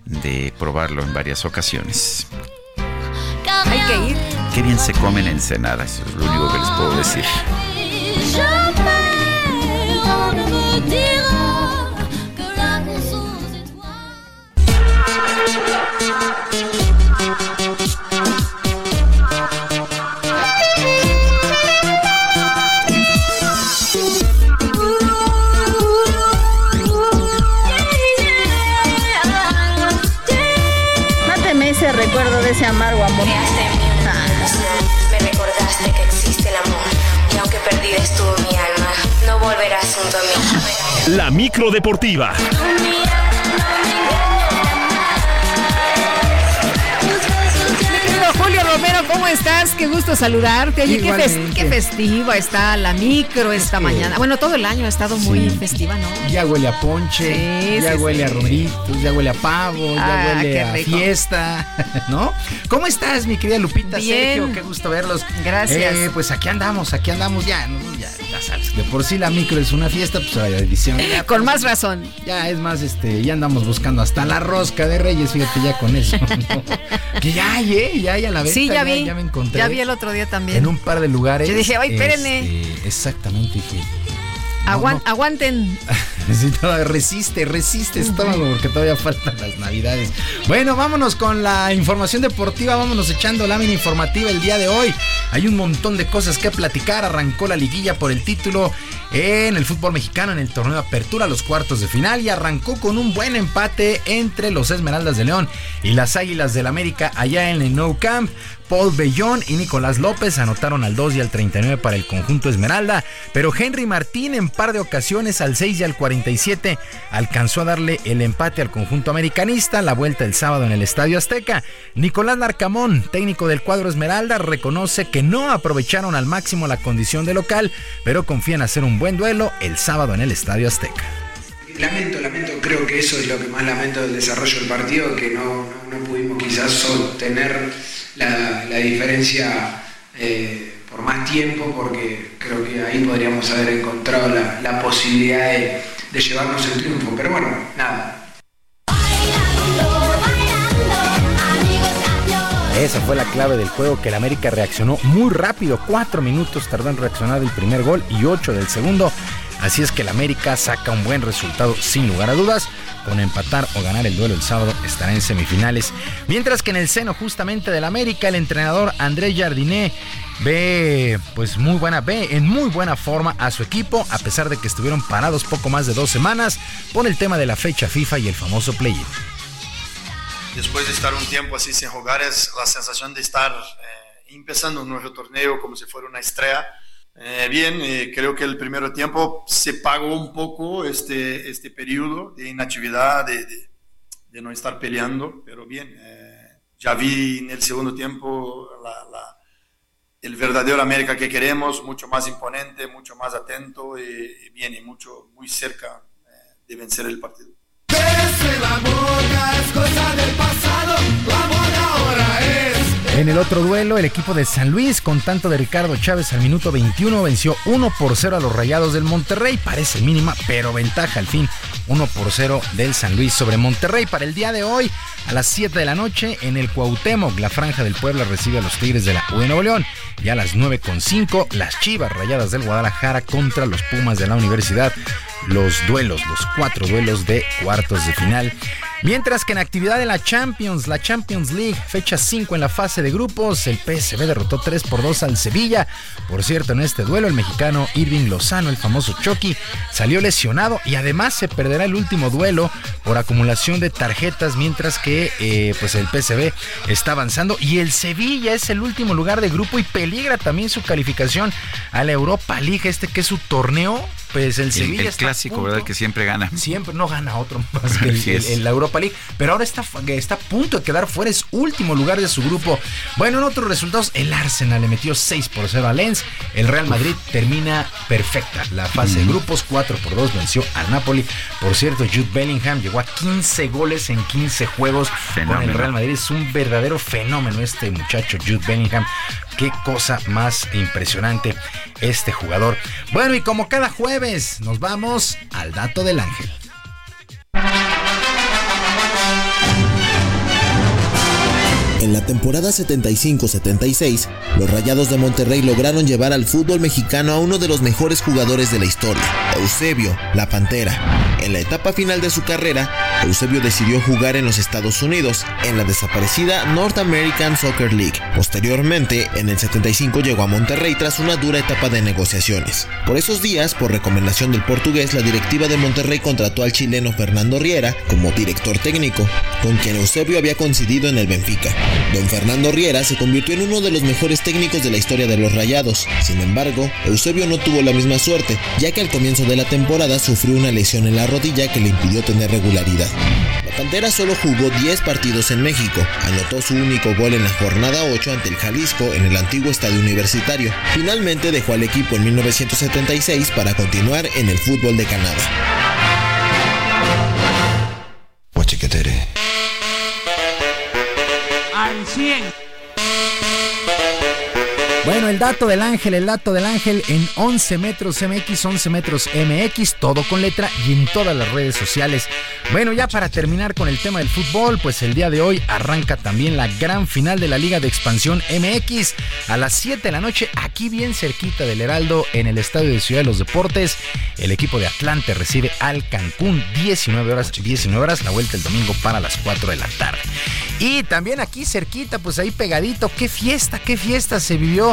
de probarlo en varias ocasiones. Hay que ir. Qué bien se come en Ensenada, eso es lo único que les puedo decir. Volverás junto a mí. La micro deportiva. Julio Romero, ¿cómo estás? Qué gusto saludarte. Oye, qué, fes- qué festiva está la micro esta mañana. Bueno, todo el año ha estado muy festiva, ¿no? Ya huele a ponche, Sí, ya sí, huele a romeritos, ya huele a pavo, Ah, ya huele qué a fiesta, ¿no? ¿Cómo estás, mi querida Lupita Bien. Sergio? Qué gusto verlos. Gracias. Eh, pues aquí andamos, aquí andamos ya, ¿no? ya, ya sabes, de por sí la micro es una fiesta, pues la edición. ya, Con pues, más razón. Ya es más, este, ya andamos buscando hasta la rosca de Reyes, fíjate ya con eso. ¿no? Que ya hay, ¿eh? Ya hay a la. Sí, ya vi. Ya me encontré. Ya vi el otro día también. En un par de lugares. Yo dije, "Ay, espérenme". Este, exactamente, dije. Aguan- Aguanten. Todavía resiste, resiste estómago porque todavía faltan las navidades. Bueno, vámonos con la información deportiva, vámonos echando lámina informativa el día de hoy. Hay un montón de cosas que platicar. Arrancó la liguilla por el título en el fútbol mexicano en el torneo de apertura, los cuartos de final y arrancó con un buen empate entre los Esmeraldas de León y las Águilas del América allá en el Nou Camp. Paul Bellón y Nicolás López anotaron al 2 y al 39 para el conjunto Esmeralda, pero Henry Martín en par de ocasiones al 6 y al 47 alcanzó a darle el empate al conjunto americanista, la vuelta el sábado en el Estadio Azteca. Nicolás Narcamón, técnico del cuadro Esmeralda, reconoce que no aprovecharon al máximo la condición de local, pero confían hacer un buen duelo el sábado en el Estadio Azteca. Lamento, lamento, creo que eso es lo que más lamento del desarrollo del partido, que no, pudimos quizás sostener la, diferencia eh, por más tiempo, porque creo que ahí podríamos haber encontrado la posibilidad de, de llevarnos el triunfo. Pero bueno, nada, Esa fue la clave del juego que el América reaccionó muy rápido. Cuatro minutos tardó en reaccionar el primer gol y ocho del segundo. Así es que el América saca un buen resultado sin lugar a dudas. Con empatar o ganar el duelo el sábado estará en semifinales. Mientras que en el seno justamente del América, el entrenador André Jardiné ve pues muy buena, ve en muy buena forma a su equipo, a pesar de que estuvieron parados poco más de dos semanas por el tema de la fecha FIFA y el famoso play-in. Después de estar un tiempo así sin jugar, es la sensación de estar eh, empezando un nuevo torneo como si fuera una estrella. Eh, bien, eh, creo que el primer tiempo se pagó un poco este, este periodo de inactividad, de, de, de no estar peleando, pero bien, eh, ya vi en el segundo tiempo la, la, el verdadero América que queremos, mucho más imponente, mucho más atento y, y bien, y mucho, muy cerca eh, de vencer el partido. En el otro duelo, el equipo de San Luis, con tanto de Ricardo Chávez al minuto 21, venció 1 por 0 a los Rayados del Monterrey. Parece mínima, pero ventaja al fin. 1 por 0 del San Luis sobre Monterrey. Para el día de hoy, a las 7 de la noche, en el Cuauhtémoc, la Franja del Puebla recibe a los Tigres de la U de Nuevo León. Y a las 9.5, las Chivas Rayadas del Guadalajara contra los Pumas de la Universidad. Los duelos, los cuatro duelos de cuartos de final. Mientras que en actividad de la Champions, la Champions League, fecha 5 en la fase de grupos, el PSV derrotó 3 por 2 al Sevilla. Por cierto, en este duelo, el mexicano Irving Lozano, el famoso Chucky, salió lesionado y además se perderá el último duelo por acumulación de tarjetas, mientras que eh, pues el PSV está avanzando y el Sevilla es el último lugar de grupo y peligra también su calificación a la Europa League, este que es su torneo pues el Sevilla el, el está clásico, ¿verdad? Que siempre gana. Siempre no gana otro más que el, la Europa League, pero ahora está, está a punto de quedar fuera, es último lugar de su grupo. Bueno, en otros resultados, el Arsenal le metió 6 por 0 a Lens, el Real Madrid Uf. termina perfecta la fase de grupos, 4 por 2 venció al Napoli. Por cierto, Jude Bellingham llegó a 15 goles en 15 juegos fenómeno. con el Real Madrid, es un verdadero fenómeno este muchacho Jude Bellingham. Qué cosa más impresionante este jugador. Bueno, y como cada jueves, nos vamos al dato del ángel. En la temporada 75-76, los Rayados de Monterrey lograron llevar al fútbol mexicano a uno de los mejores jugadores de la historia, Eusebio, la Pantera. En la etapa final de su carrera, Eusebio decidió jugar en los Estados Unidos, en la desaparecida North American Soccer League. Posteriormente, en el 75 llegó a Monterrey tras una dura etapa de negociaciones. Por esos días, por recomendación del portugués, la directiva de Monterrey contrató al chileno Fernando Riera como director técnico, con quien Eusebio había coincidido en el Benfica. Don Fernando Riera se convirtió en uno de los mejores técnicos de la historia de los Rayados. Sin embargo, Eusebio no tuvo la misma suerte, ya que al comienzo de la temporada sufrió una lesión en la rodilla que le impidió tener regularidad. La Pantera solo jugó 10 partidos en México, anotó su único gol en la jornada 8 ante el Jalisco en el antiguo estadio universitario. Finalmente dejó al equipo en 1976 para continuar en el fútbol de Canadá. 100. Bueno, el dato del ángel, el dato del ángel en 11 metros MX, 11 metros MX, todo con letra y en todas las redes sociales. Bueno, ya para terminar con el tema del fútbol, pues el día de hoy arranca también la gran final de la Liga de Expansión MX a las 7 de la noche, aquí bien cerquita del Heraldo, en el Estadio de Ciudad de los Deportes. El equipo de Atlante recibe al Cancún 19 horas, 19 horas, la vuelta el domingo para las 4 de la tarde. Y también aquí cerquita, pues ahí pegadito, qué fiesta, qué fiesta se vivió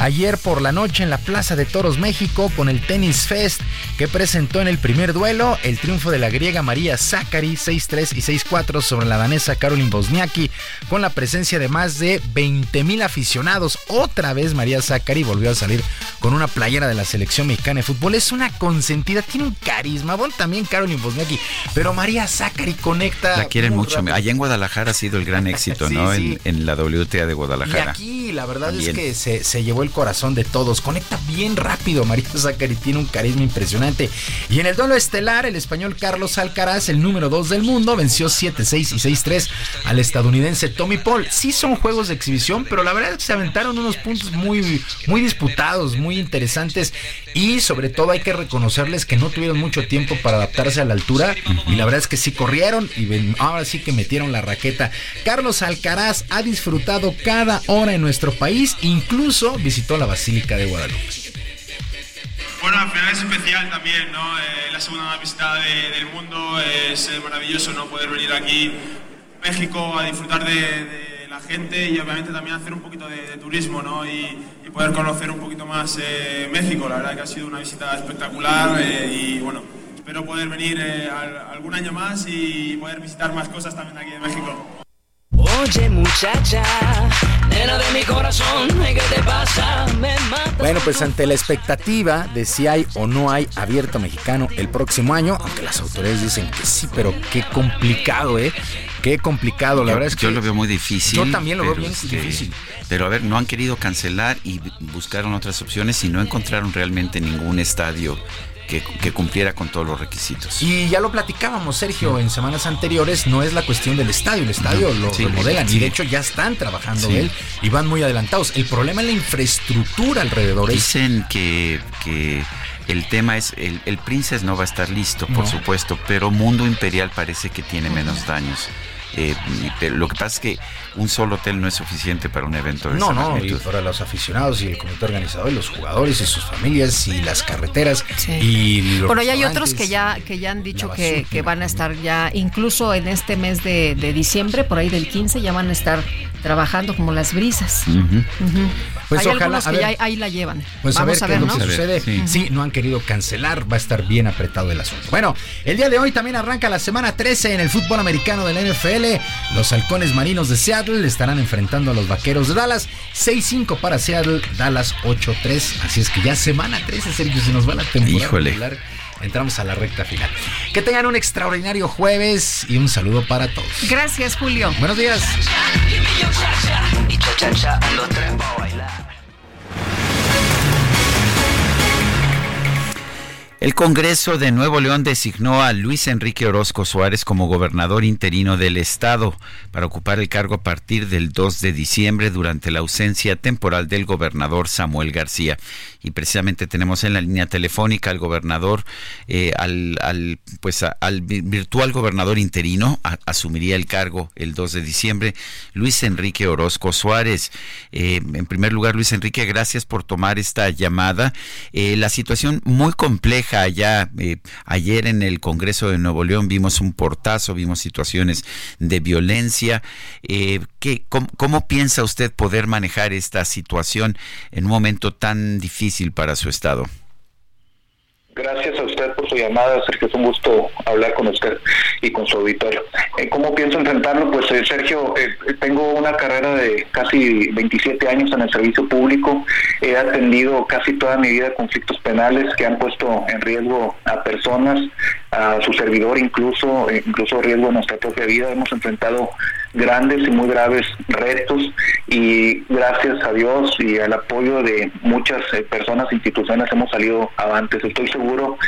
ayer por la noche en la Plaza de Toros México con el Tennis Fest que presentó en el primer duelo el triunfo de la griega María Zachary 6-3 y 6-4 sobre la danesa Caroline Bosniaki con la presencia de más de 20 mil aficionados. Otra vez María Zachary volvió a salir con una playera de la selección mexicana de fútbol. Es una consentida, tiene un carisma. Bueno, también Caroline Bosniaki, pero María Zachary conecta. La quieren mucho. Rápido. Allá en Guadalajara ha sido el gran éxito, sí, ¿no? Sí. En, en, la WTA de Guadalajara. Y aquí la verdad También. es que se, se llevó el corazón de todos. Conecta bien rápido, Marita Zachary tiene un carisma impresionante. Y en el duelo estelar, el español Carlos Alcaraz, el número 2 del mundo, venció 7-6 y 6-3 al estadounidense Tommy Paul. Sí son juegos de exhibición, pero la verdad es que se aventaron unos puntos muy, muy disputados, muy interesantes. Y sobre todo hay que reconocerles que no tuvieron mucho tiempo para adaptarse a la altura. Y la verdad es que sí corrieron y ahora sí que metieron la raqueta. Carlos Alcaraz ha disfrutado cada hora en nuestro país, incluso visitó la Basílica de Guadalupe. Bueno, al final es especial también, ¿no? Eh, la segunda más visitada de- del mundo, es eh, maravilloso, ¿no? Poder venir aquí, México, a disfrutar de, de la gente y obviamente también hacer un poquito de, de turismo, ¿no? Y, y poder conocer un poquito más eh, México. La verdad que ha sido una visita espectacular eh, y bueno, espero poder venir eh, al- algún año más y poder visitar más cosas también aquí de México. Oye muchacha, nena de mi corazón, ¿qué te pasa? Me mata. Bueno, pues ante la expectativa de si hay o no hay abierto mexicano el próximo año, aunque las autoridades dicen que sí, pero qué complicado, ¿eh? Qué complicado, la Yo- verdad es que yo lo veo muy difícil. Yo también lo veo bien este, difícil. Pero a ver, no han querido cancelar y buscaron otras opciones y no encontraron realmente ningún estadio que, que cumpliera con todos los requisitos. Y ya lo platicábamos, Sergio, en semanas anteriores, no es la cuestión del estadio, el estadio lo Sí, remodelan y de hecho ya están trabajando Sí. él y van muy adelantados. El problema es la infraestructura alrededor. Dicen que, que el tema es, el, el Princess no va a estar listo, por No. supuesto, pero Mundo Imperial parece que tiene menos daños. Eh, y- pero lo que pasa es que un solo hotel no es suficiente para un evento de No, esa no, y magnitud. para los aficionados y el comité organizador y los jugadores y sus familias y las carreteras y los Bueno, ya hay otros que ya, que ya han dicho que, que van a estar ya, incluso en este mes de, de diciembre, por ahí del 15, ya van a estar trabajando como las brisas. Pues hay ojalá, algunos a que ver. ya ahí- la llevan. Pues Vamos a ver qué es lo ¿no? que sucede. Sí. no han querido cancelar, va a estar bien apretado el asunto. Bueno, el día de hoy también arranca la semana 13 en el fútbol americano del NFL. Los halcones marinos de Seattle estarán enfrentando a los vaqueros de Dallas. 6-5 para Seattle, Dallas 8-3. Así es que ya semana 13, Sergio, se nos va la temporada. Híjole. regular. Entramos a la recta final. Que tengan un extraordinario jueves y un saludo para todos. Gracias, Julio. Buenos días. El Congreso de Nuevo León designó a Luis Enrique Orozco Suárez como gobernador interino del estado para ocupar el cargo a partir del 2 de diciembre durante la ausencia temporal del gobernador Samuel García. Y precisamente tenemos en la línea telefónica al gobernador, eh, al, al, pues al vi- virtual gobernador interino, asumiría el cargo el 2 de diciembre, Luis Enrique Orozco Suárez. Eh, en primer lugar, Luis Enrique, gracias por tomar esta llamada. Eh, la situación muy compleja allá. eh, ayer en el Congreso de Nuevo León vimos un portazo, vimos situaciones de violencia. ¿qué, cómo, piensa usted poder manejar esta situación en un momento tan para su estado? Gracias a usted por su llamada, Sergio. Es un gusto hablar con usted y con su auditorio. Eh, ¿Cómo pienso enfrentarlo? Pues, eh, Sergio, eh, tengo una carrera de casi 27 años en el servicio público. He atendido casi toda mi vida conflictos penales que han puesto en riesgo a personas, a su servidor incluso, eh, incluso riesgo a nuestra propia vida. Hemos enfrentado grandes y muy graves retos y gracias a Dios y al apoyo de muchas eh, personas e instituciones hemos salido avantes. Estoy seguro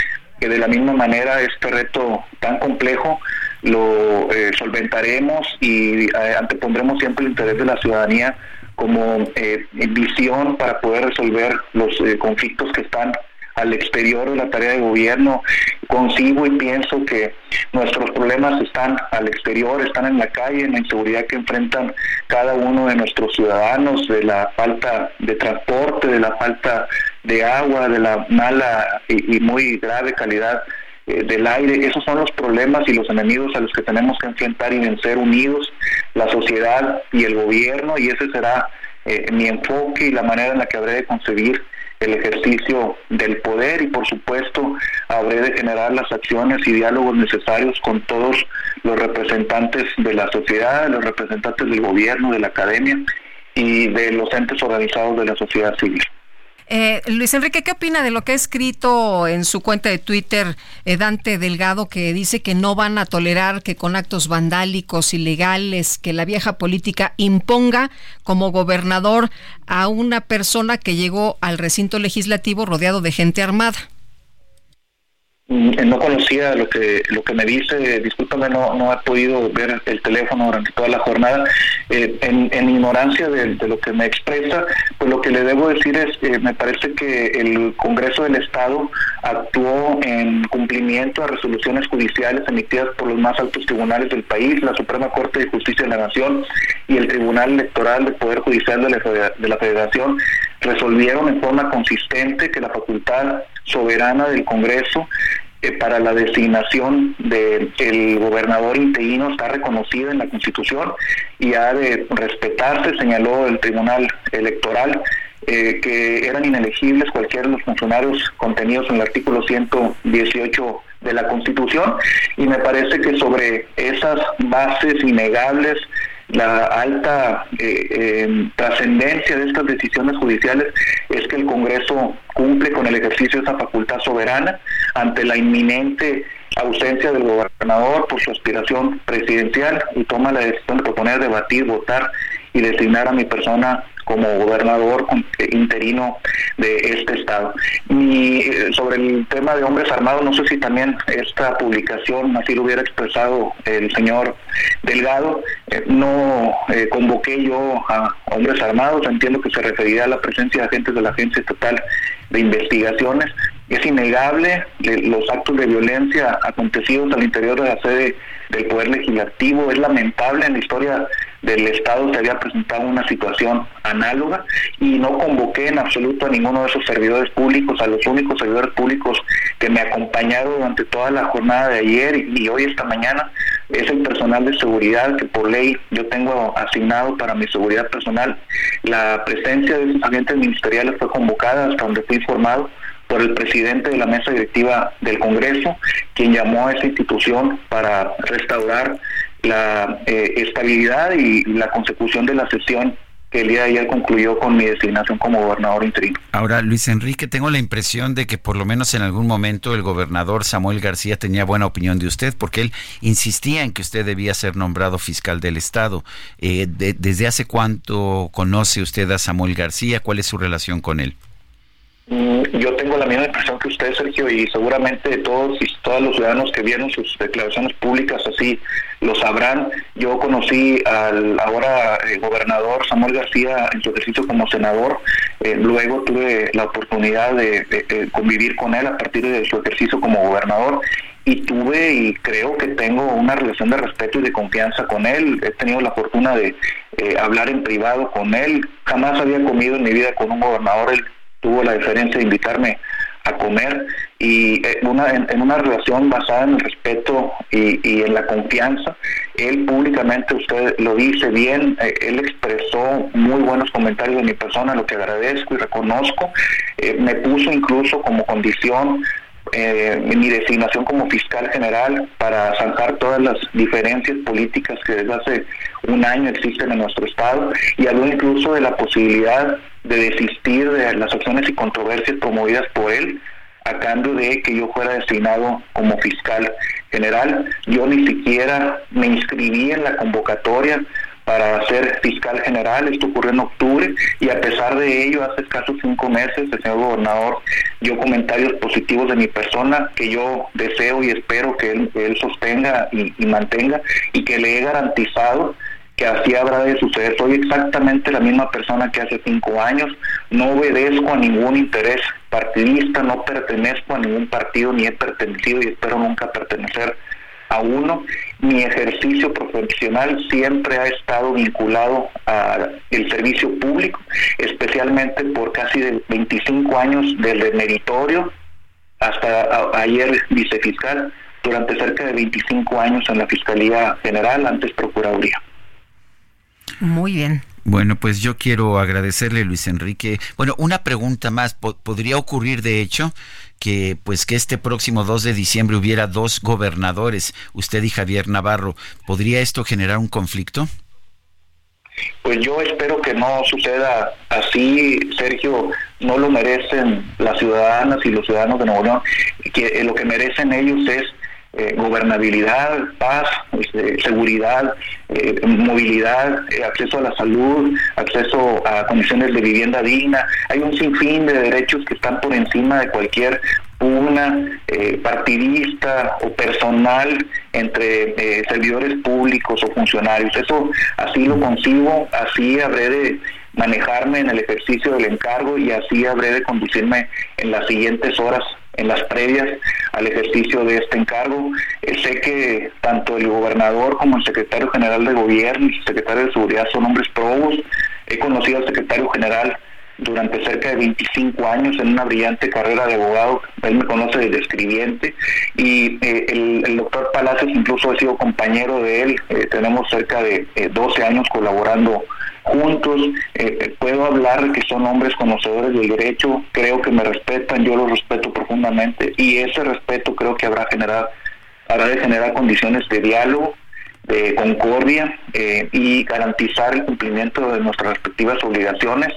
que de la misma manera este reto tan complejo lo eh, solventaremos y eh, antepondremos siempre el interés de la ciudadanía como eh, visión para poder resolver los conflictos que están al exterior de la tarea de gobierno. Concibo y pienso que nuestros problemas están al exterior, están en la calle, en la inseguridad que enfrentan cada uno de nuestros ciudadanos, de la falta de transporte, de la falta de agua, de la mala y, y muy grave calidad eh, del aire. Esos son los problemas y los enemigos a los que tenemos que enfrentar y vencer unidos, la sociedad y el gobierno, y ese será eh, mi enfoque y la manera en la que habré de concebir el ejercicio del poder y por supuesto habré de generar las acciones y diálogos necesarios con todos los representantes de la sociedad, los representantes del gobierno, de la academia y de los entes organizados de la sociedad civil. Eh, Luis Enrique, ¿qué opina de lo que ha escrito en su cuenta de Twitter eh, Dante Delgado, que dice que no van a tolerar que con actos vandálicos, ilegales, que la vieja política imponga como gobernador a una persona que llegó al recinto legislativo rodeado de gente armada? Mm, no conocía lo que lo que me dice, discúlpame, no, no he podido ver el teléfono durante toda la jornada. Eh, en, en, ignorancia de, lo que me expresa, pues lo que le debo decir es, eh, me parece que el Congreso del Estado actuó en cumplimiento a resoluciones judiciales emitidas por los más altos tribunales del país, la Suprema Corte de Justicia de la Nación y el Tribunal Electoral del Poder Judicial de la, de la Federación resolvieron en forma consistente que la facultad soberana del Congreso eh, para la designación del gobernador interino está reconocida en la Constitución y ha de respetarse, señaló el Tribunal Electoral, eh, que eran inelegibles cualquiera de los funcionarios contenidos en el artículo 118 de la Constitución y me parece que sobre esas bases innegables la alta eh, eh, trascendencia de estas decisiones judiciales es que el Congreso cumple con el ejercicio de esa facultad soberana ante la inminente ausencia del gobernador por su aspiración presidencial y toma la decisión de proponer, debatir, votar y designar a mi persona como gobernador interino de este estado. Y eh, sobre el tema de hombres armados, no sé si también esta publicación así lo hubiera expresado el señor Delgado. Eh, no eh, convoqué yo a hombres armados, entiendo que se referirá a la presencia de agentes de la Agencia Estatal de Investigaciones. Es innegable los actos de violencia acontecidos al interior de la sede del Poder Legislativo. Es lamentable en la historia del Estado se había presentado una situación análoga y no convoqué en absoluto a ninguno de esos servidores públicos, a los únicos servidores públicos que me acompañaron durante toda la jornada de ayer y hoy esta mañana es el personal de seguridad que por ley yo tengo asignado para mi seguridad personal. La presencia de esos agentes ministeriales fue convocada hasta donde fui informado por el presidente de la mesa directiva del Congreso, quien llamó a esa institución para restaurar la eh, estabilidad y la consecución de la sesión que el día de ayer concluyó con mi designación como gobernador interino. Ahora, Luis Enrique, tengo la impresión de que por lo menos en algún momento el gobernador Samuel García tenía buena opinión de usted, porque él insistía en que usted debía ser nombrado fiscal del Estado. Eh, ¿Desde hace cuánto conoce usted a Samuel García? ¿Cuál es su relación con él? Mm, yo tengo la misma impresión que usted, Sergio, y seguramente todos y todos los ciudadanos que vieron sus declaraciones públicas así lo sabrán. Yo conocí al ahora eh, gobernador Samuel García en su ejercicio como senador. Eh, luego tuve la oportunidad de, convivir con él a partir de su ejercicio como gobernador y tuve y creo que tengo una relación de respeto y de confianza con él. He tenido la fortuna de eh, hablar en privado con él. Jamás había comido en mi vida con un gobernador. Él tuvo la diferencia de invitarme a comer y eh, una, en, una relación basada en el respeto y, en la confianza. Él públicamente, usted lo dice bien, eh, él expresó muy buenos comentarios de mi persona, lo que agradezco y reconozco. Eh, me puso incluso como condición mi designación como fiscal general para zanjar todas las diferencias políticas que desde hace un año existen en nuestro Estado y habló incluso de la posibilidad de desistir de las acciones y controversias promovidas por él a cambio de que yo fuera designado como fiscal general. Yo ni siquiera me inscribí en la convocatoria para ser fiscal general, esto ocurrió en octubre y a pesar de ello, hace escasos cinco meses, el señor gobernador dio comentarios positivos de mi persona que yo deseo y espero que él, sostenga y mantenga y que le he garantizado que así habrá de suceder. Soy exactamente la misma persona que hace cinco años, no obedezco a ningún interés partidista, no pertenezco a ningún partido, ni he pertenecido y espero nunca pertenecer a uno. Mi ejercicio profesional siempre ha estado vinculado al servicio público, especialmente por casi 25 años desde meritorio hasta ayer vicefiscal, durante cerca de 25 años en la Fiscalía General, antes Procuraduría. Muy bien. Bueno, pues yo quiero agradecerle, Luis Enrique. Bueno, una pregunta más. ¿Podría ocurrir, de hecho, que pues que este próximo 2 de diciembre hubiera dos gobernadores, usted y Javier Navarro? ¿Podría esto generar un conflicto? pues yo espero que no suceda así, Sergio, no lo merecen las ciudadanas y los ciudadanos de Nuevo León, que eh, lo que merecen ellos es eh, gobernabilidad, paz, este, seguridad, eh, movilidad, acceso a la salud, acceso a condiciones de vivienda digna. Hay un sinfín de derechos que están por encima de cualquier una eh, partidista o personal entre eh, servidores públicos o funcionarios. Eso así lo concibo, así habré de manejarme en el ejercicio del encargo y así habré de conducirme en las siguientes horas, en las previas al ejercicio de este encargo. Eh, sé que tanto el gobernador como el secretario general de gobierno y el secretario de seguridad son hombres probos. He conocido al secretario general durante cerca de 25 años en una brillante carrera de abogado. Él me conoce desde escribiente y eh, el, doctor Palacios incluso ha sido compañero de él. Eh, tenemos cerca de 12 eh, años colaborando juntos. puedo hablar que son hombres conocedores del derecho. Creo que me respetan, yo los respeto profundamente y ese respeto creo que habrá generar habrá de generar condiciones de diálogo de concordia y garantizar el cumplimiento de nuestras respectivas obligaciones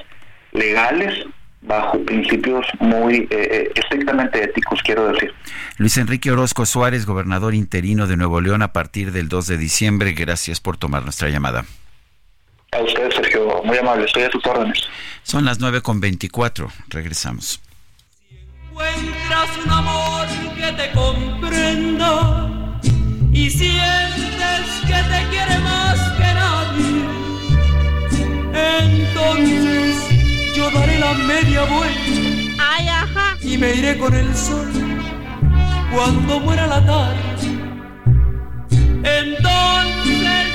legales bajo principios muy eh, eh, estrictamente éticos, quiero decir. Luis Enrique Orozco Suárez, gobernador interino de Nuevo León a partir del 2 de diciembre, gracias por tomar nuestra llamada. A usted, Sergio, muy amable, estoy a tus órdenes. Son las 9 con 24, regresamos. Si encuentras un amor que te comprenda y sientes que te quiere más que nadie, entonces yo daré la media vuelta. Ay, ajá. Y me iré con el sol cuando muera la tarde. Entonces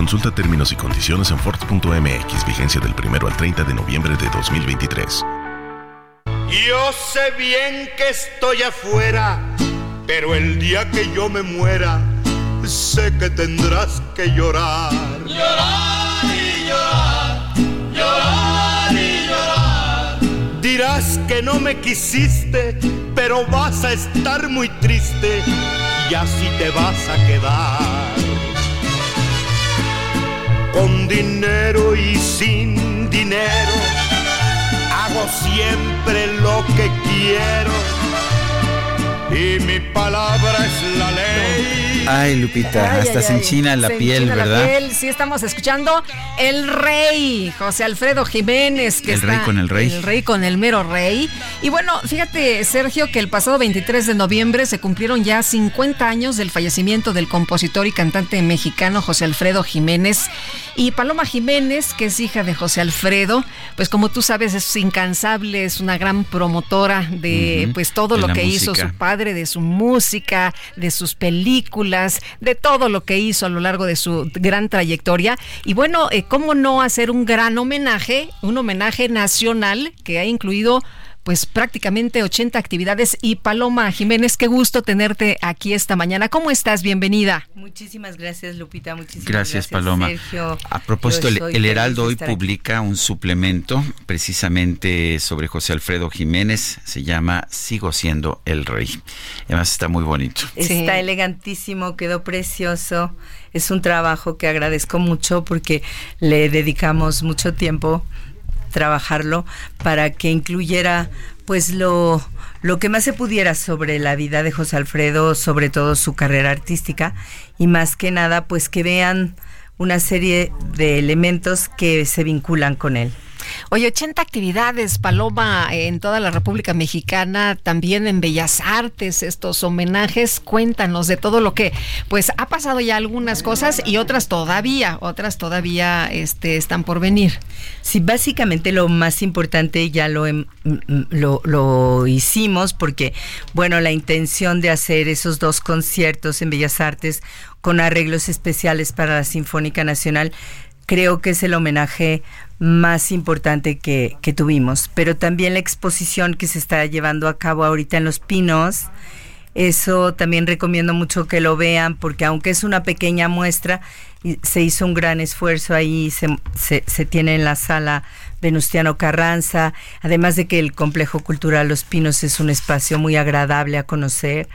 Consulta términos y condiciones en Ford.mx, vigencia del 1 al 30 de noviembre de 2023. Yo sé bien que estoy afuera, pero el día que yo me muera, sé que tendrás que llorar. Llorar y llorar, llorar y llorar. Dirás que no me quisiste, pero vas a estar muy triste y así te vas a quedar con dinero y sin dinero. Hago siempre lo que quiero y mi palabra es la ley. Ay, Lupita, hasta se enchina la piel, ¿verdad? La piel. Sí, estamos escuchando El Rey, José Alfredo Jiménez. Que el Rey con el Rey. El Rey con el mero Rey. Y bueno, fíjate, Sergio, que el pasado 23 de noviembre se cumplieron ya 50 años del fallecimiento del compositor y cantante mexicano José Alfredo Jiménez. Y Paloma Jiménez, que es hija de José Alfredo, pues como tú sabes, es incansable, es una gran promotora de pues todo lo que hizo su padre, de su música, de sus películas, de todo lo que hizo a lo largo de su gran trayectoria. Y bueno, eh, ¿cómo no hacer un gran homenaje, un homenaje nacional que ha incluido pues prácticamente 80 actividades. Y Paloma Jiménez, qué gusto tenerte aquí esta mañana. ¿Cómo estás? Bienvenida. Muchísimas gracias, Lupita. Muchísimas gracias, Paloma. A propósito, el, Heraldo hoy publica un suplemento precisamente sobre José Alfredo Jiménez. Se llama Sigo siendo el rey. Además está muy bonito. Está elegantísimo, quedó precioso. Es un trabajo que agradezco mucho porque le dedicamos mucho tiempo trabajarlo para que incluyera pues lo, lo que más se pudiera sobre la vida de José Alfredo, sobre todo su carrera artística y más que nada pues que vean una serie de elementos que se vinculan con él. Oye, 80 actividades, Paloma, en toda la República Mexicana, también en Bellas Artes, estos homenajes. Cuéntanos de todo lo que, pues, ha pasado ya algunas cosas y otras todavía, otras todavía este, están por venir. Sí, básicamente lo más importante ya lo, lo, lo hicimos porque, bueno, la intención de hacer esos dos conciertos en Bellas Artes con arreglos especiales para la Sinfónica Nacional creo que es el homenaje más importante que, tuvimos. Pero también la exposición que se está llevando a cabo ahorita en Los Pinos, eso también recomiendo mucho que lo vean porque aunque es una pequeña muestra, se hizo un gran esfuerzo ahí, se, se, tiene en la sala Venustiano Carranza, además de que el complejo cultural Los Pinos es un espacio muy agradable a conocer.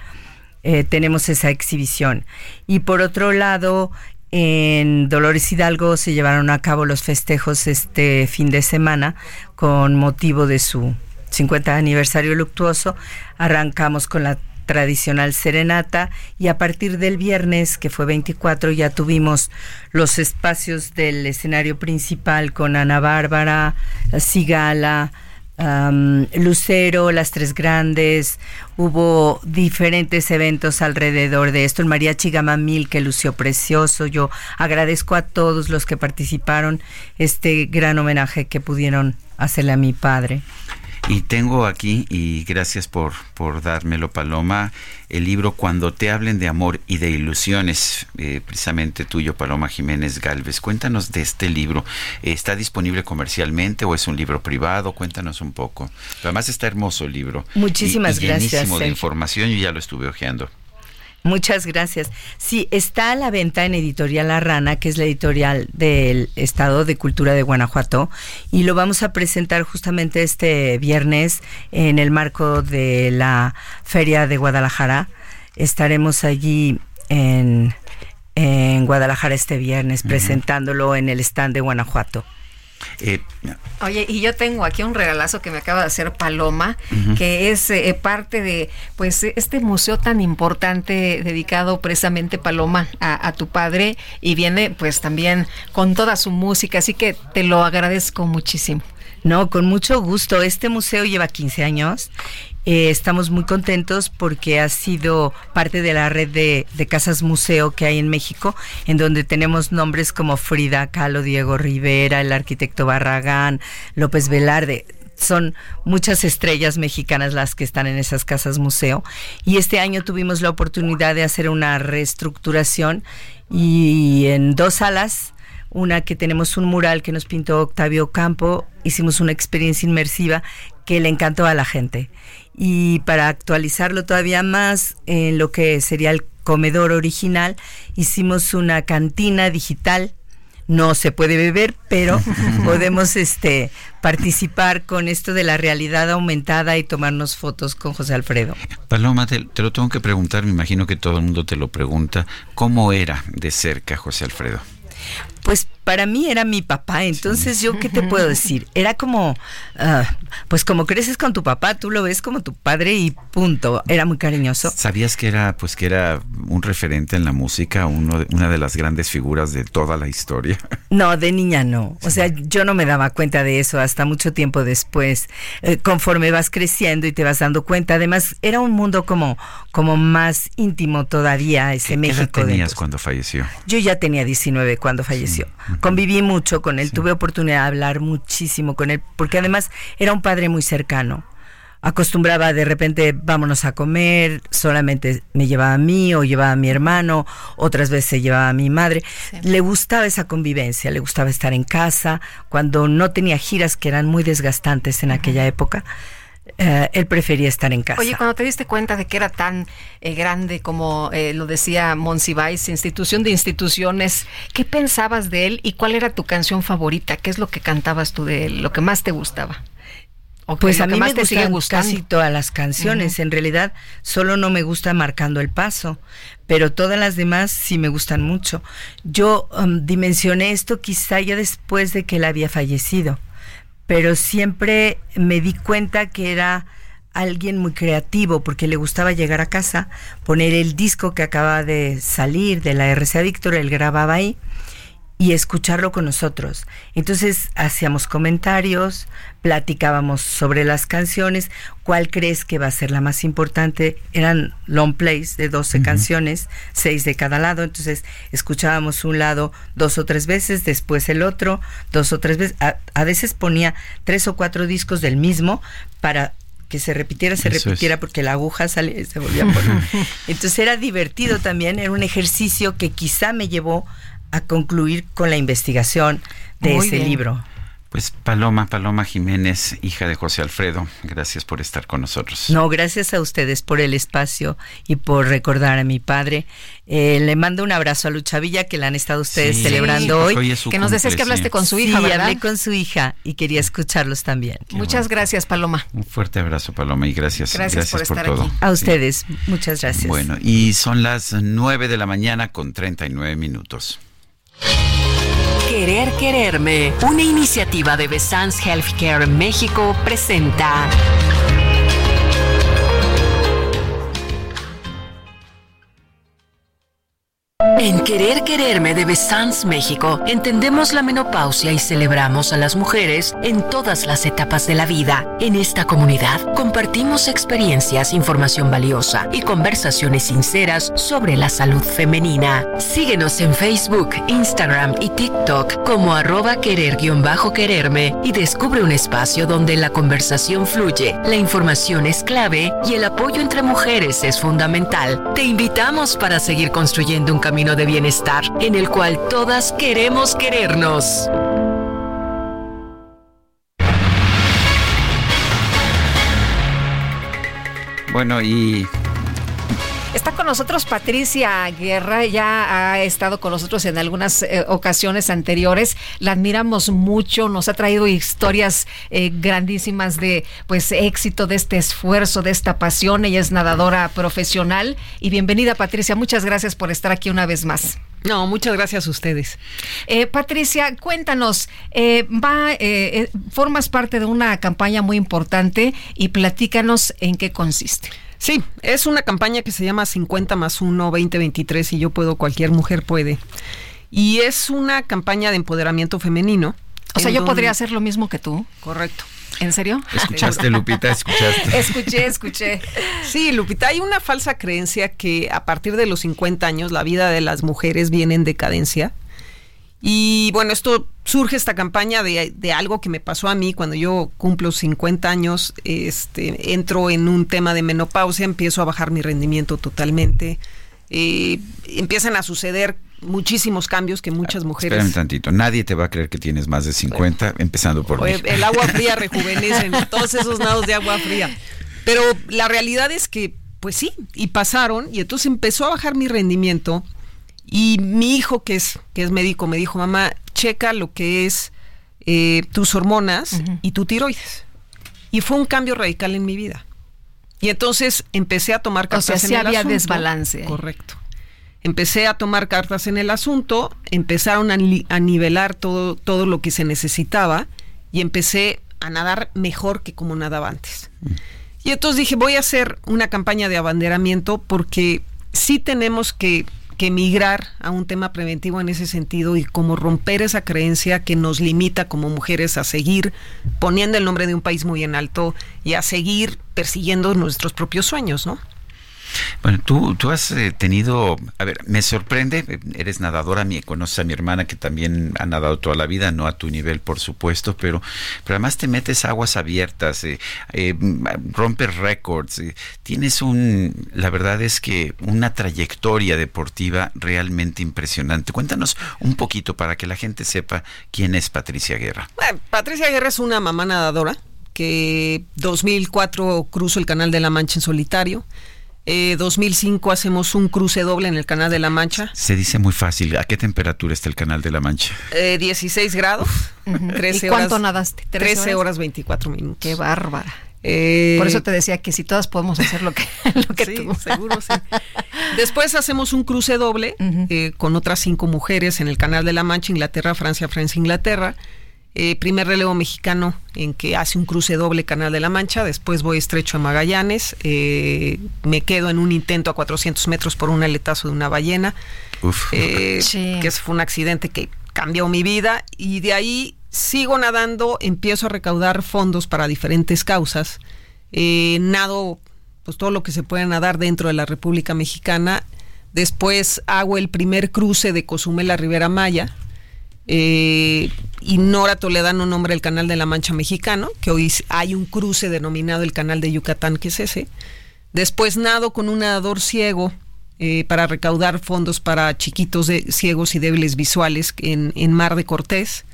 Eh, tenemos esa exhibición. Y por otro lado, en Dolores Hidalgo se llevaron a cabo los festejos este fin de semana con motivo de su 50 aniversario luctuoso. Arrancamos con la tradicional serenata y a partir del viernes, que fue 24, ya tuvimos los espacios del escenario principal con Ana Bárbara, Sigala, Lucero, Las Tres Grandes, hubo diferentes eventos alrededor de esto. El Mariachi Mil que lució precioso. Yo agradezco a todos los que participaron este gran homenaje que pudieron hacerle a mi padre. Y tengo aquí, y gracias por, por dármelo, Paloma, el libro Cuando te hablen de amor y de ilusiones, eh, precisamente tuyo, Paloma Jiménez Galvez. Cuéntanos de este libro. ¿Está disponible comercialmente o es un libro privado? Cuéntanos un poco. Además está hermoso el libro. Muchísimas y, gracias. Llenísimo de información, ya lo estuve hojeando. Muchas gracias. Sí, está a la venta en Editorial La Rana, que es la editorial del Estado de Cultura de Guanajuato, y lo vamos a presentar justamente este viernes en el marco de la Feria de Guadalajara. Estaremos allí en, en Guadalajara este viernes presentándolo en el stand de Guanajuato. Eh, Oye, y yo tengo aquí un regalazo que me acaba de hacer Paloma, que es eh, parte de pues este museo tan importante dedicado precisamente Paloma a, a, tu padre y viene pues también con toda su música, así que te lo agradezco muchísimo. No, con mucho gusto. Este museo lleva 15 años eh, estamos muy contentos porque ha sido parte de la red de, casas museo que hay en México, en donde tenemos nombres como Frida Kahlo, Diego Rivera, el arquitecto Barragán, López Velarde son muchas estrellas mexicanas las que están en esas casas museo. Y este año tuvimos la oportunidad de hacer una reestructuración y en dos salas, una que tenemos un mural que nos pintó Octavio Campo, hicimos una experiencia inmersiva que le encantó a la gente y para actualizarlo todavía más en lo que sería el comedor original, hicimos una cantina digital. No se puede beber, pero podemos este participar con esto de la realidad aumentada y tomarnos fotos con José Alfredo. Paloma, te, te lo tengo que preguntar, me imagino que todo el mundo te lo pregunta. ¿Cómo era de cerca José Alfredo? пусть para mí era mi papá, entonces yo qué te puedo decir, era como, ah, pues como creces con tu papá, tú lo ves como tu padre y punto, era muy cariñoso. ¿Sabías que era, pues que era un referente en la música, uno una de las grandes figuras de toda la historia? No, de niña no, o sea, yo no me daba cuenta de eso hasta mucho tiempo después, eh, conforme vas creciendo y te vas dando cuenta, además era un mundo como, como más íntimo todavía ese México. ¿Qué tenías cuando falleció? Yo ya tenía 19 cuando falleció. Conviví mucho con él, tuve oportunidad de hablar muchísimo con él, porque además era un padre muy cercano. Acostumbraba de repente, vámonos a comer, solamente me llevaba a mí o llevaba a mi hermano, otras veces se llevaba a mi madre. Le gustaba esa convivencia, le gustaba estar en casa, cuando no tenía giras que eran muy desgastantes en aquella época eh, él prefería estar en casa. Oye, cuando te diste cuenta de que era tan eh, grande como eh, lo decía Monsiváis, institución de instituciones, ¿qué pensabas de él y cuál era tu canción favorita? ¿Qué es lo que cantabas tú de él, lo que más te gustaba? pues a mí me gustan casi todas las canciones. En realidad, solo no me gusta Marcando el Paso, pero todas las demás sí me gustan mucho. Yo um, dimensioné esto quizá ya después de que él había fallecido pero siempre me di cuenta que era alguien muy creativo porque le gustaba llegar a casa, poner el disco que acaba de salir de la RCA Víctor, él grababa ahí y escucharlo con nosotros. Entonces hacíamos comentarios, platicábamos sobre las canciones, cuál crees que va a ser la más importante. Eran long plays de 12 canciones, seis de cada lado, entonces escuchábamos un lado dos o tres veces, después el otro, dos o tres veces. A, a veces ponía tres o cuatro discos del mismo para que se repitiera, se Eso es. repitiera, porque la aguja sale, se volvía a poner. Entonces era divertido también, era un ejercicio que quizá me llevó a concluir con la investigación de Muy ese bien. libro. Pues Paloma, Paloma Jiménez, hija de José Alfredo, gracias por estar con nosotros. No, gracias a ustedes por el espacio y por recordar a mi padre. Eh, le mando un abrazo a Lucha Villa, que la han estado ustedes Sí, celebrando hoy. hoy es su Que nos decías que hablaste sí. con su hija, sí, ¿verdad? hablé con su hija y quería escucharlos también. Muchas gracias, Paloma. Un fuerte abrazo, Paloma, y gracias, Gracias por estar todo. aquí. A ustedes, muchas gracias. Bueno, y son las 9 de la mañana con 39 minutos. Querer Quererme, una iniciativa de Besans Healthcare México, presenta. En Querer Quererme de Besans México entendemos la menopausia y celebramos a las mujeres en todas las etapas de la vida. En esta comunidad compartimos experiencias, información valiosa y conversaciones sinceras sobre la salud femenina. Síguenos en Facebook, Instagram y TikTok como arroba querer-quererme y descubre un espacio donde la conversación fluye, la información es clave y el apoyo entre mujeres es fundamental. Te invitamos para seguir construyendo un camino de bienestar en el cual todas queremos querernos. Bueno, y Está con nosotros Patricia Guerra, ya ha estado con nosotros en algunas eh, ocasiones anteriores. La admiramos mucho, nos ha traído historias eh, grandísimas de pues éxito, de este esfuerzo, de esta pasión. Ella es nadadora profesional y bienvenida Patricia, muchas gracias por estar aquí una vez más. No, muchas gracias a ustedes. Eh, Patricia, cuéntanos, eh, va, eh, formas parte de una campaña muy importante y platícanos en qué consiste. Sí, es una campaña que se llama 50 más 1 2023 y yo puedo, cualquier mujer puede. Y es una campaña de empoderamiento femenino. O sea, yo donde- podría hacer lo mismo que tú. Correcto. ¿En serio? escuchaste, Lupita, escuchaste. escuché, escuché. Sí, Lupita, hay una falsa creencia que a partir de los 50 años la vida de las mujeres viene en decadencia. Y bueno, esto surge esta campaña de, de algo que me pasó a mí cuando yo cumplo 50 años, este, entro en un tema de menopausia, empiezo a bajar mi rendimiento totalmente, eh, empiezan a suceder muchísimos cambios que muchas mujeres... Espérame tantito, nadie te va a creer que tienes más de 50, empezando por mí. El agua fría rejuvenece, todos esos nados de agua fría. Pero la realidad es que, pues sí, y pasaron, y entonces empezó a bajar mi rendimiento. Y mi hijo, que es, que es médico, me dijo, mamá, checa lo que es eh, tus hormonas y tu tiroides. Y fue un cambio radical en mi vida. Y entonces empecé a tomar O cartas sea, en sí el había asunto. desbalance. ahí. Correcto. Empecé a tomar cartas en el asunto, empezaron a, ni- a nivelar todo, todo lo que se necesitaba y empecé a nadar mejor que como nadaba antes. Y entonces dije, voy a hacer una campaña de abanderamiento porque sí tenemos que, que migrar a un tema preventivo en ese sentido y como romper esa creencia que nos limita como mujeres a seguir poniendo el nombre de un país muy en alto y a seguir persiguiendo nuestros propios sueños, ¿no? Bueno, tú, tú has eh, tenido, a ver, me sorprende, eh, eres nadadora, mi, conoces a mi hermana que también ha nadado toda la vida, no a tu nivel, por supuesto, pero, pero además te metes aguas abiertas, eh, eh, rompes récords, eh, tienes un, la verdad es que una trayectoria deportiva realmente impresionante. Cuéntanos un poquito para que la gente sepa quién es Patricia Guerra. Patricia Guerra es una mamá nadadora que 2004 cruzo el Canal de la Mancha en solitario. Eh, 2005 hacemos un cruce doble en el Canal de la Mancha. Se dice muy fácil, ¿a qué temperatura está el Canal de la Mancha? Eh, 16 grados. 13 ¿Y cuánto horas- nadaste? 13 horas 24 minutos. Qué bárbara. Eh, Por eso te decía que si todas podemos hacer lo que, lo que Sí, tú. seguro sí. Después hacemos un cruce doble eh, con otras cinco mujeres en el Canal de la Mancha, Inglaterra, Francia, Francia, Inglaterra. Eh, primer relevo mexicano en que hace un cruce doble Canal de la Mancha. Después voy estrecho a Magallanes. eh, me quedo en un intento a 400 metros por un aletazo de una ballena. Uf. eh, Sí. Que ese fue un accidente que cambió mi vida y de ahí sigo nadando, empiezo a recaudar fondos para diferentes causas. Eh, nado pues todo lo que se puede nadar dentro de la República Mexicana. Después hago el primer cruce de Cozumel a Rivera Maya. Eh, y Nora Toledano nombra el Canal de la Mancha Mexicano, que hoy hay un cruce denominado el Canal de Yucatán, que es ese. Después nado con un nadador ciego eh, para recaudar fondos para chiquitos de, ciegos y débiles visuales en, en Mar de Cortés.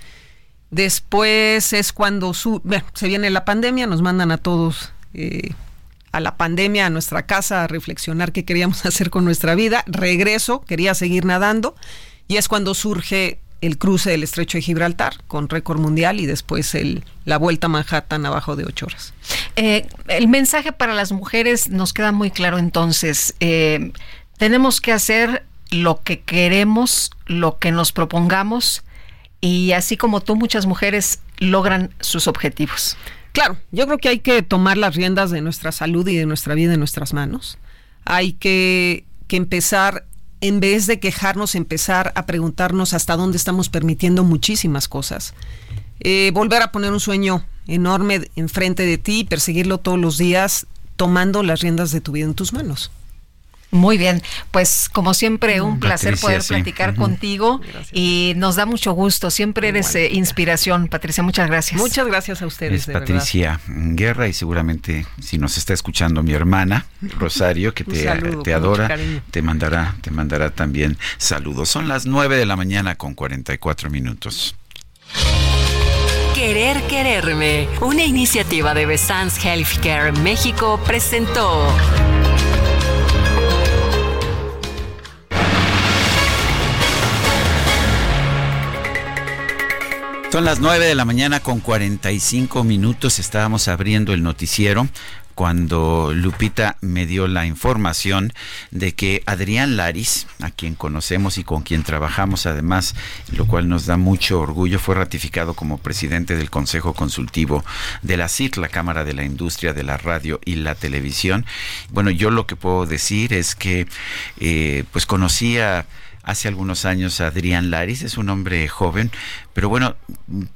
Después es cuando su, se viene la pandemia, nos mandan a todos eh, a la pandemia, a nuestra casa, a reflexionar qué queríamos hacer con nuestra vida. Regreso, quería seguir nadando y es cuando surge el cruce del estrecho de Gibraltar con récord mundial y después el, la vuelta a Manhattan abajo de ocho horas. Eh, el mensaje para las mujeres nos queda muy claro entonces. Eh, tenemos que hacer lo que queremos, lo que nos propongamos y así como tú, muchas mujeres logran sus objetivos. Claro, yo creo que hay que tomar las riendas de nuestra salud y de nuestra vida en nuestras manos. Hay que, que empezar en vez de quejarnos, empezar a preguntarnos hasta dónde estamos permitiendo muchísimas cosas. Eh, volver a poner un sueño enorme enfrente de ti y perseguirlo todos los días, tomando las riendas de tu vida en tus manos. Muy bien, pues como siempre un placer poder platicar contigo y nos da mucho gusto, siempre eres eh, inspiración, Patricia, muchas gracias. Muchas gracias a ustedes. Es Patricia Guerra y seguramente si nos está escuchando mi hermana Rosario, que te, te adora, te mandará, te mandará también saludos. Son las 9 de la mañana con 44 minutos. Querer Quererme, una iniciativa de Besans Healthcare México presentó. Son las 9 de la mañana con 45 minutos. Estábamos abriendo el noticiero cuando Lupita me dio la información de que Adrián Laris, a quien conocemos y con quien trabajamos además, lo cual nos da mucho orgullo, fue ratificado como presidente del Consejo Consultivo de la CIT, la Cámara de la Industria de la Radio y la Televisión. Bueno, yo lo que puedo decir es que eh, pues conocía hace algunos años a Adrián Laris, es un hombre joven, pero bueno,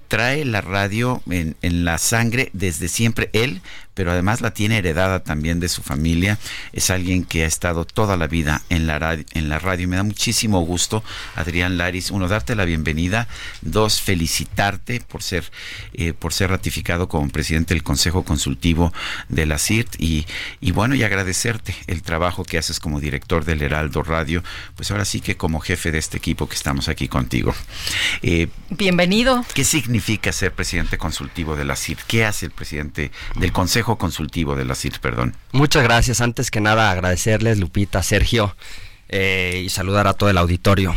trae la radio en, la sangre desde siempre él, pero además la tiene heredada también de su familia. Es alguien que ha estado toda la vida en la, radio, en la radio. Me da muchísimo gusto, Adrián Laris, uno, darte la bienvenida, dos, felicitarte por ser, eh, por ser ratificado como presidente del Consejo Consultivo de la CIRT y, y bueno, y agradecerte el trabajo que haces como director del Heraldo Radio, pues ahora sí que como jefe de este equipo que estamos aquí contigo. Eh, Bienvenido. ¿Qué significa ser presidente consultivo de la CIRT? ¿Qué hace el presidente del Consejo Consultivo de la CIRT, perdón. Muchas gracias. Antes que nada, agradecerles, Lupita, Sergio, eh, y saludar a todo el auditorio.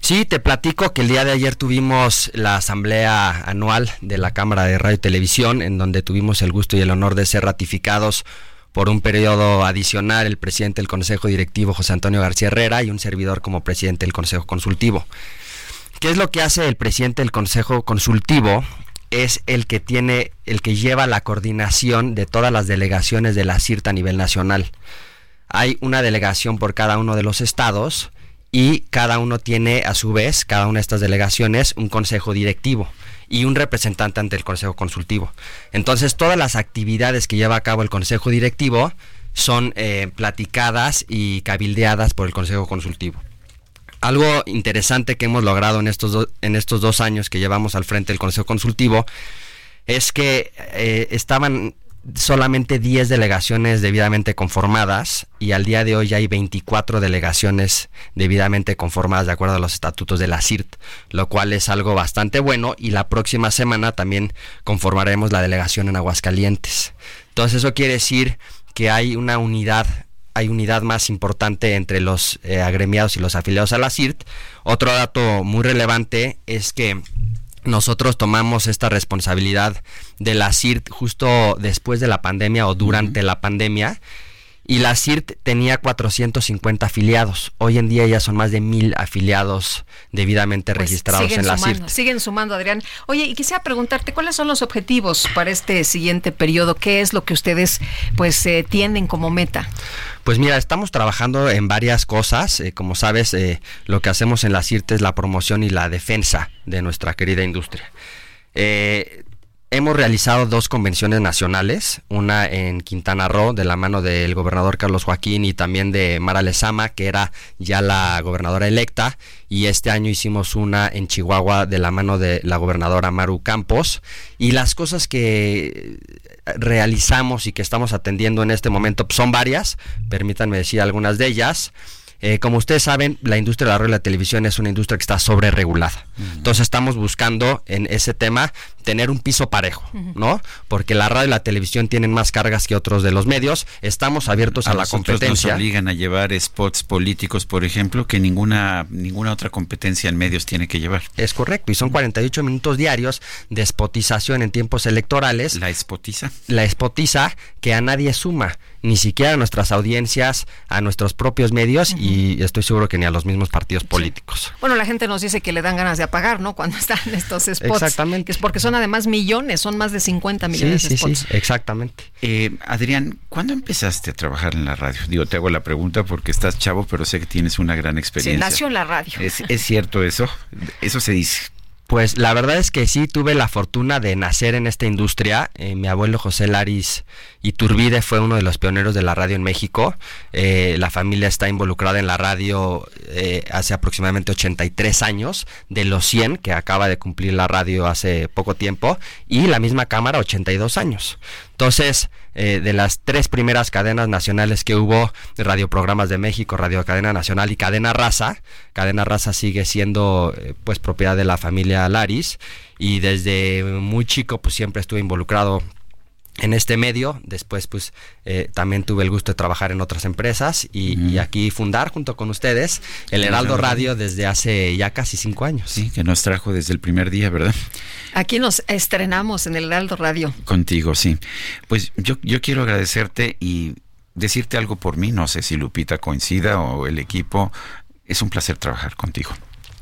Sí, te platico que el día de ayer tuvimos la asamblea anual de la Cámara de Radio y Televisión, en donde tuvimos el gusto y el honor de ser ratificados por un periodo adicional el presidente del Consejo Directivo José Antonio García Herrera y un servidor como presidente del Consejo Consultivo. ¿Qué es lo que hace el presidente del Consejo Consultivo? es el que tiene, el que lleva la coordinación de todas las delegaciones de la CIRT a nivel nacional. Hay una delegación por cada uno de los estados y cada uno tiene a su vez, cada una de estas delegaciones, un consejo directivo y un representante ante el consejo consultivo. Entonces todas las actividades que lleva a cabo el consejo directivo son eh, platicadas y cabildeadas por el consejo consultivo. Algo interesante que hemos logrado en estos, en estos dos años que llevamos al frente del Consejo Consultivo es que eh, estaban solamente 10 delegaciones debidamente conformadas y al día de hoy hay 24 delegaciones debidamente conformadas de acuerdo a los estatutos de la CIRT, lo cual es algo bastante bueno y la próxima semana también conformaremos la delegación en Aguascalientes. Entonces eso quiere decir que hay una unidad hay unidad más importante entre los eh, agremiados y los afiliados a la CIRT. Otro dato muy relevante es que nosotros tomamos esta responsabilidad de la CIRT justo después de la pandemia o durante la pandemia y la CIRT tenía 450 afiliados. Hoy en día ya son más de mil afiliados debidamente Pues registrados en la sumando, CIRT. Siguen sumando, Adrián. Oye, y quisiera preguntarte, ¿cuáles son los objetivos para este siguiente periodo? ¿Qué es lo que ustedes pues eh, tienen como meta? Pues mira, estamos trabajando en varias cosas. Eh, como sabes, eh, lo que hacemos en la CIRT es la promoción y la defensa de nuestra querida industria. Eh, hemos realizado dos convenciones nacionales, una en Quintana Roo de la mano del gobernador Carlos Joaquín y también de Mara Lezama, que era ya la gobernadora electa, y este año hicimos una en Chihuahua de la mano de la gobernadora Maru Campos. Y las cosas que realizamos y que estamos atendiendo en este momento son varias, permítanme decir algunas de ellas. Eh, como ustedes saben, la industria de la radio y la televisión es una industria que está sobre regulada. Entonces estamos buscando en ese tema tener un piso parejo. ¿no? Porque la radio y la televisión tienen más cargas que otros de los medios. Estamos abiertos a, la nosotros competencia. Nos obligan a llevar spots políticos, por ejemplo, que ninguna ninguna otra competencia en medios tiene que llevar. Es correcto, y son 48 minutos diarios de spotización en tiempos electorales. La spotiza. La spotiza que a nadie suma, ni siquiera a nuestras audiencias, a nuestros propios medios y estoy seguro que ni a los mismos partidos políticos. Bueno, la gente nos dice que le dan ganas de apagar, ¿no? Cuando están estos spots. Exactamente. Que es porque son además millones, son más de 50 Sí, millones de sí, sí, spots. exactamente. Eh, Adrián, ¿cuándo empezaste a trabajar en la radio? Digo, te hago la pregunta porque estás chavo, pero sé que tienes una gran Sí, experiencia. nació en la radio. ¿Es, es cierto eso? Eso se dice. Pues la verdad es que sí tuve la fortuna de nacer en esta industria. Eh, mi abuelo José Laris Iturbide fue uno de los pioneros de la radio en México. Eh, la familia está involucrada en la radio eh, hace aproximadamente 83 años, de los 100 que acaba de cumplir la radio hace poco tiempo, y la misma cámara 82 años. Entonces, eh, de las tres primeras cadenas nacionales que hubo, Radioprogramas de México, Radio Cadena Nacional y Cadena Raza, Cadena Raza sigue siendo eh, pues propiedad de la familia Laris y desde muy chico pues siempre estuve involucrado en este medio, después pues eh, también tuve el gusto de trabajar en otras empresas y, y aquí fundar junto con ustedes el Heraldo Radio desde hace ya casi cinco años. Sí, que nos trajo desde el primer día, ¿verdad? Aquí nos estrenamos en el Heraldo Radio. Contigo, sí. Pues yo, yo quiero agradecerte y decirte algo por mí. No sé si Lupita coincida o el equipo. Es un placer trabajar contigo.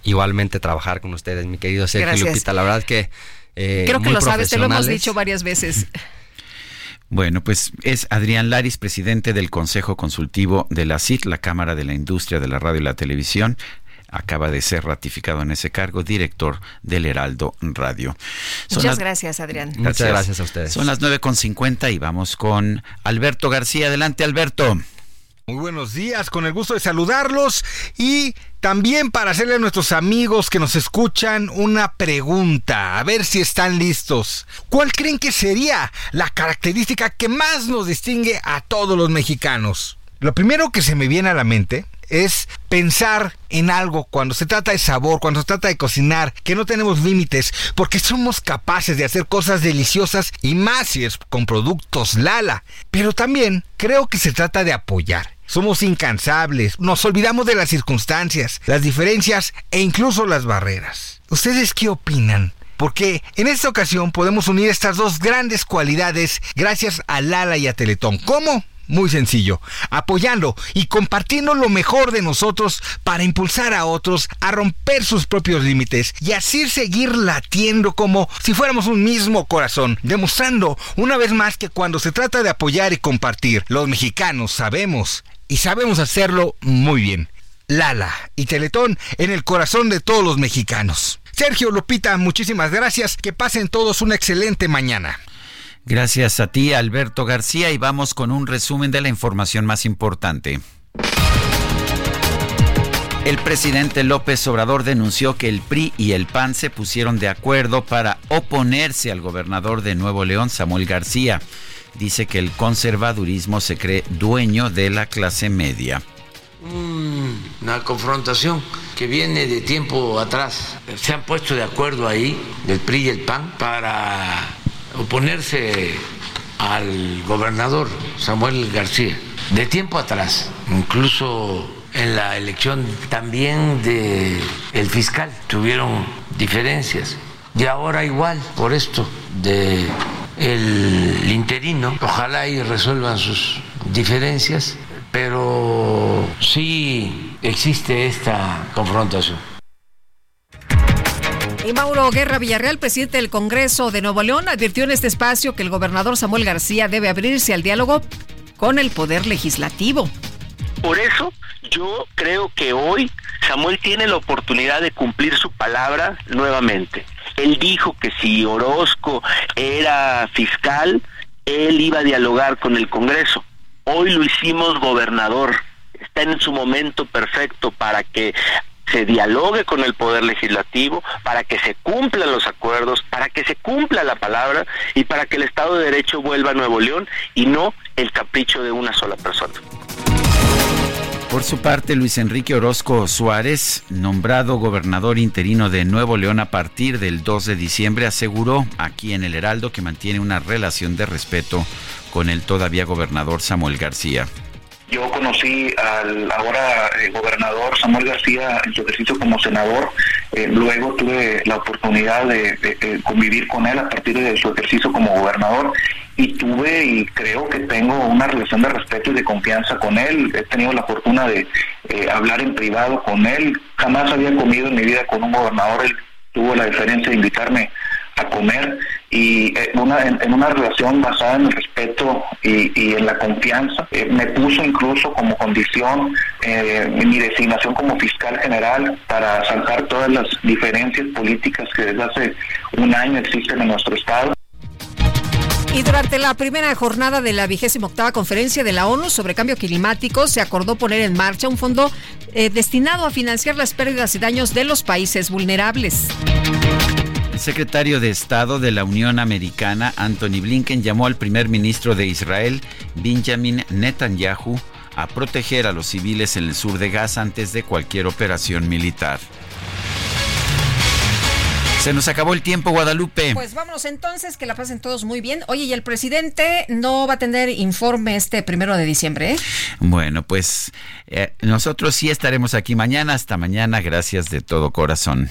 Igualmente trabajar con ustedes, mi querido Sergio Gracias. Lupita. La verdad que eh, Creo que muy lo sabes, te lo hemos dicho varias veces. Bueno, pues es Adrián Laris, presidente del Consejo Consultivo de la CIT, la Cámara de la Industria de la Radio y la Televisión. Acaba de ser ratificado en ese cargo, director del Heraldo Radio. Son Muchas las- gracias, Adrián. Muchas gracias a ustedes. Son las 9.50 y vamos con Alberto García. Adelante, Alberto. Muy buenos días, con el gusto de saludarlos y también para hacerle a nuestros amigos que nos escuchan una pregunta, a ver si están listos. ¿Cuál creen que sería la característica que más nos distingue a todos los mexicanos? Lo primero que se me viene a la mente es pensar en algo cuando se trata de sabor, cuando se trata de cocinar, que no tenemos límites, porque somos capaces de hacer cosas deliciosas y más si es con productos Lala. Pero también creo que se trata de apoyar. Somos incansables, nos olvidamos de las circunstancias, las diferencias e incluso las barreras. ¿Ustedes qué opinan? Porque en esta ocasión podemos unir estas dos grandes cualidades gracias a Lala y a Teletón. ¿Cómo? Muy sencillo, apoyando y compartiendo lo mejor de nosotros para impulsar a otros a romper sus propios límites y así seguir latiendo como si fuéramos un mismo corazón, demostrando una vez más que cuando se trata de apoyar y compartir, los mexicanos sabemos y sabemos hacerlo muy bien. Lala y Teletón en el corazón de todos los mexicanos. Sergio Lupita, muchísimas gracias. Que pasen todos una excelente mañana. Gracias a ti, Alberto García, y vamos con un resumen de la información más importante. El presidente López Obrador denunció que el PRI y el PAN se pusieron de acuerdo para oponerse al gobernador de Nuevo León, Samuel García. Dice que el conservadurismo se cree dueño de la clase media. una confrontación que viene de tiempo atrás. Se han puesto de acuerdo ahí, el PRI y el PAN, para oponerse al gobernador Samuel García. De tiempo atrás, incluso en la elección también de el fiscal tuvieron diferencias. Y ahora igual, por esto de el interino, ojalá y resuelvan sus diferencias, pero sí existe esta confrontación. Y Mauro Guerra Villarreal, presidente del Congreso de Nuevo León, advirtió en este espacio que el gobernador Samuel García debe abrirse al diálogo con el Poder Legislativo. Por eso yo creo que hoy Samuel tiene la oportunidad de cumplir su palabra nuevamente. Él dijo que si Orozco era fiscal, él iba a dialogar con el Congreso. Hoy lo hicimos gobernador. Está en su momento perfecto para que se dialogue con el Poder Legislativo, para que se cumplan los acuerdos, para que se cumpla la palabra y para que el Estado de Derecho vuelva a Nuevo León y no el capricho de una sola persona. Por su parte, Luis Enrique Orozco Suárez, nombrado gobernador interino de Nuevo León a partir del 2 de diciembre, aseguró aquí en el Heraldo que mantiene una relación de respeto con el todavía gobernador Samuel García. Yo conocí al ahora eh, gobernador Samuel García en su ejercicio como senador. Eh, luego tuve la oportunidad de, convivir con él a partir de su ejercicio como gobernador y tuve y creo que tengo una relación de respeto y de confianza con él. He tenido la fortuna de eh, hablar en privado con él. Jamás había comido en mi vida con un gobernador. Él tuvo la diferencia de invitarme a comer y eh, una, en, en, una relación basada en el respeto y, y en la confianza. Eh, me puso incluso como condición eh, mi designación como fiscal general para saltar todas las diferencias políticas que desde hace un año existen en nuestro Estado. Y durante la primera jornada de la vigésima octava conferencia de la ONU sobre cambio climático se acordó poner en marcha un fondo eh, destinado a financiar las pérdidas y daños de los países vulnerables. Secretario de Estado de la Unión Americana, Anthony Blinken, llamó al primer ministro de Israel, Benjamin Netanyahu, a proteger a los civiles en el sur de Gaza antes de cualquier operación militar. Se nos acabó el tiempo, Guadalupe. Pues vámonos entonces, que la pasen todos muy bien. Oye, y el presidente no va a tener informe este primero de diciembre, ¿eh? Bueno, pues eh, nosotros sí estaremos aquí mañana. Hasta mañana, gracias de todo corazón.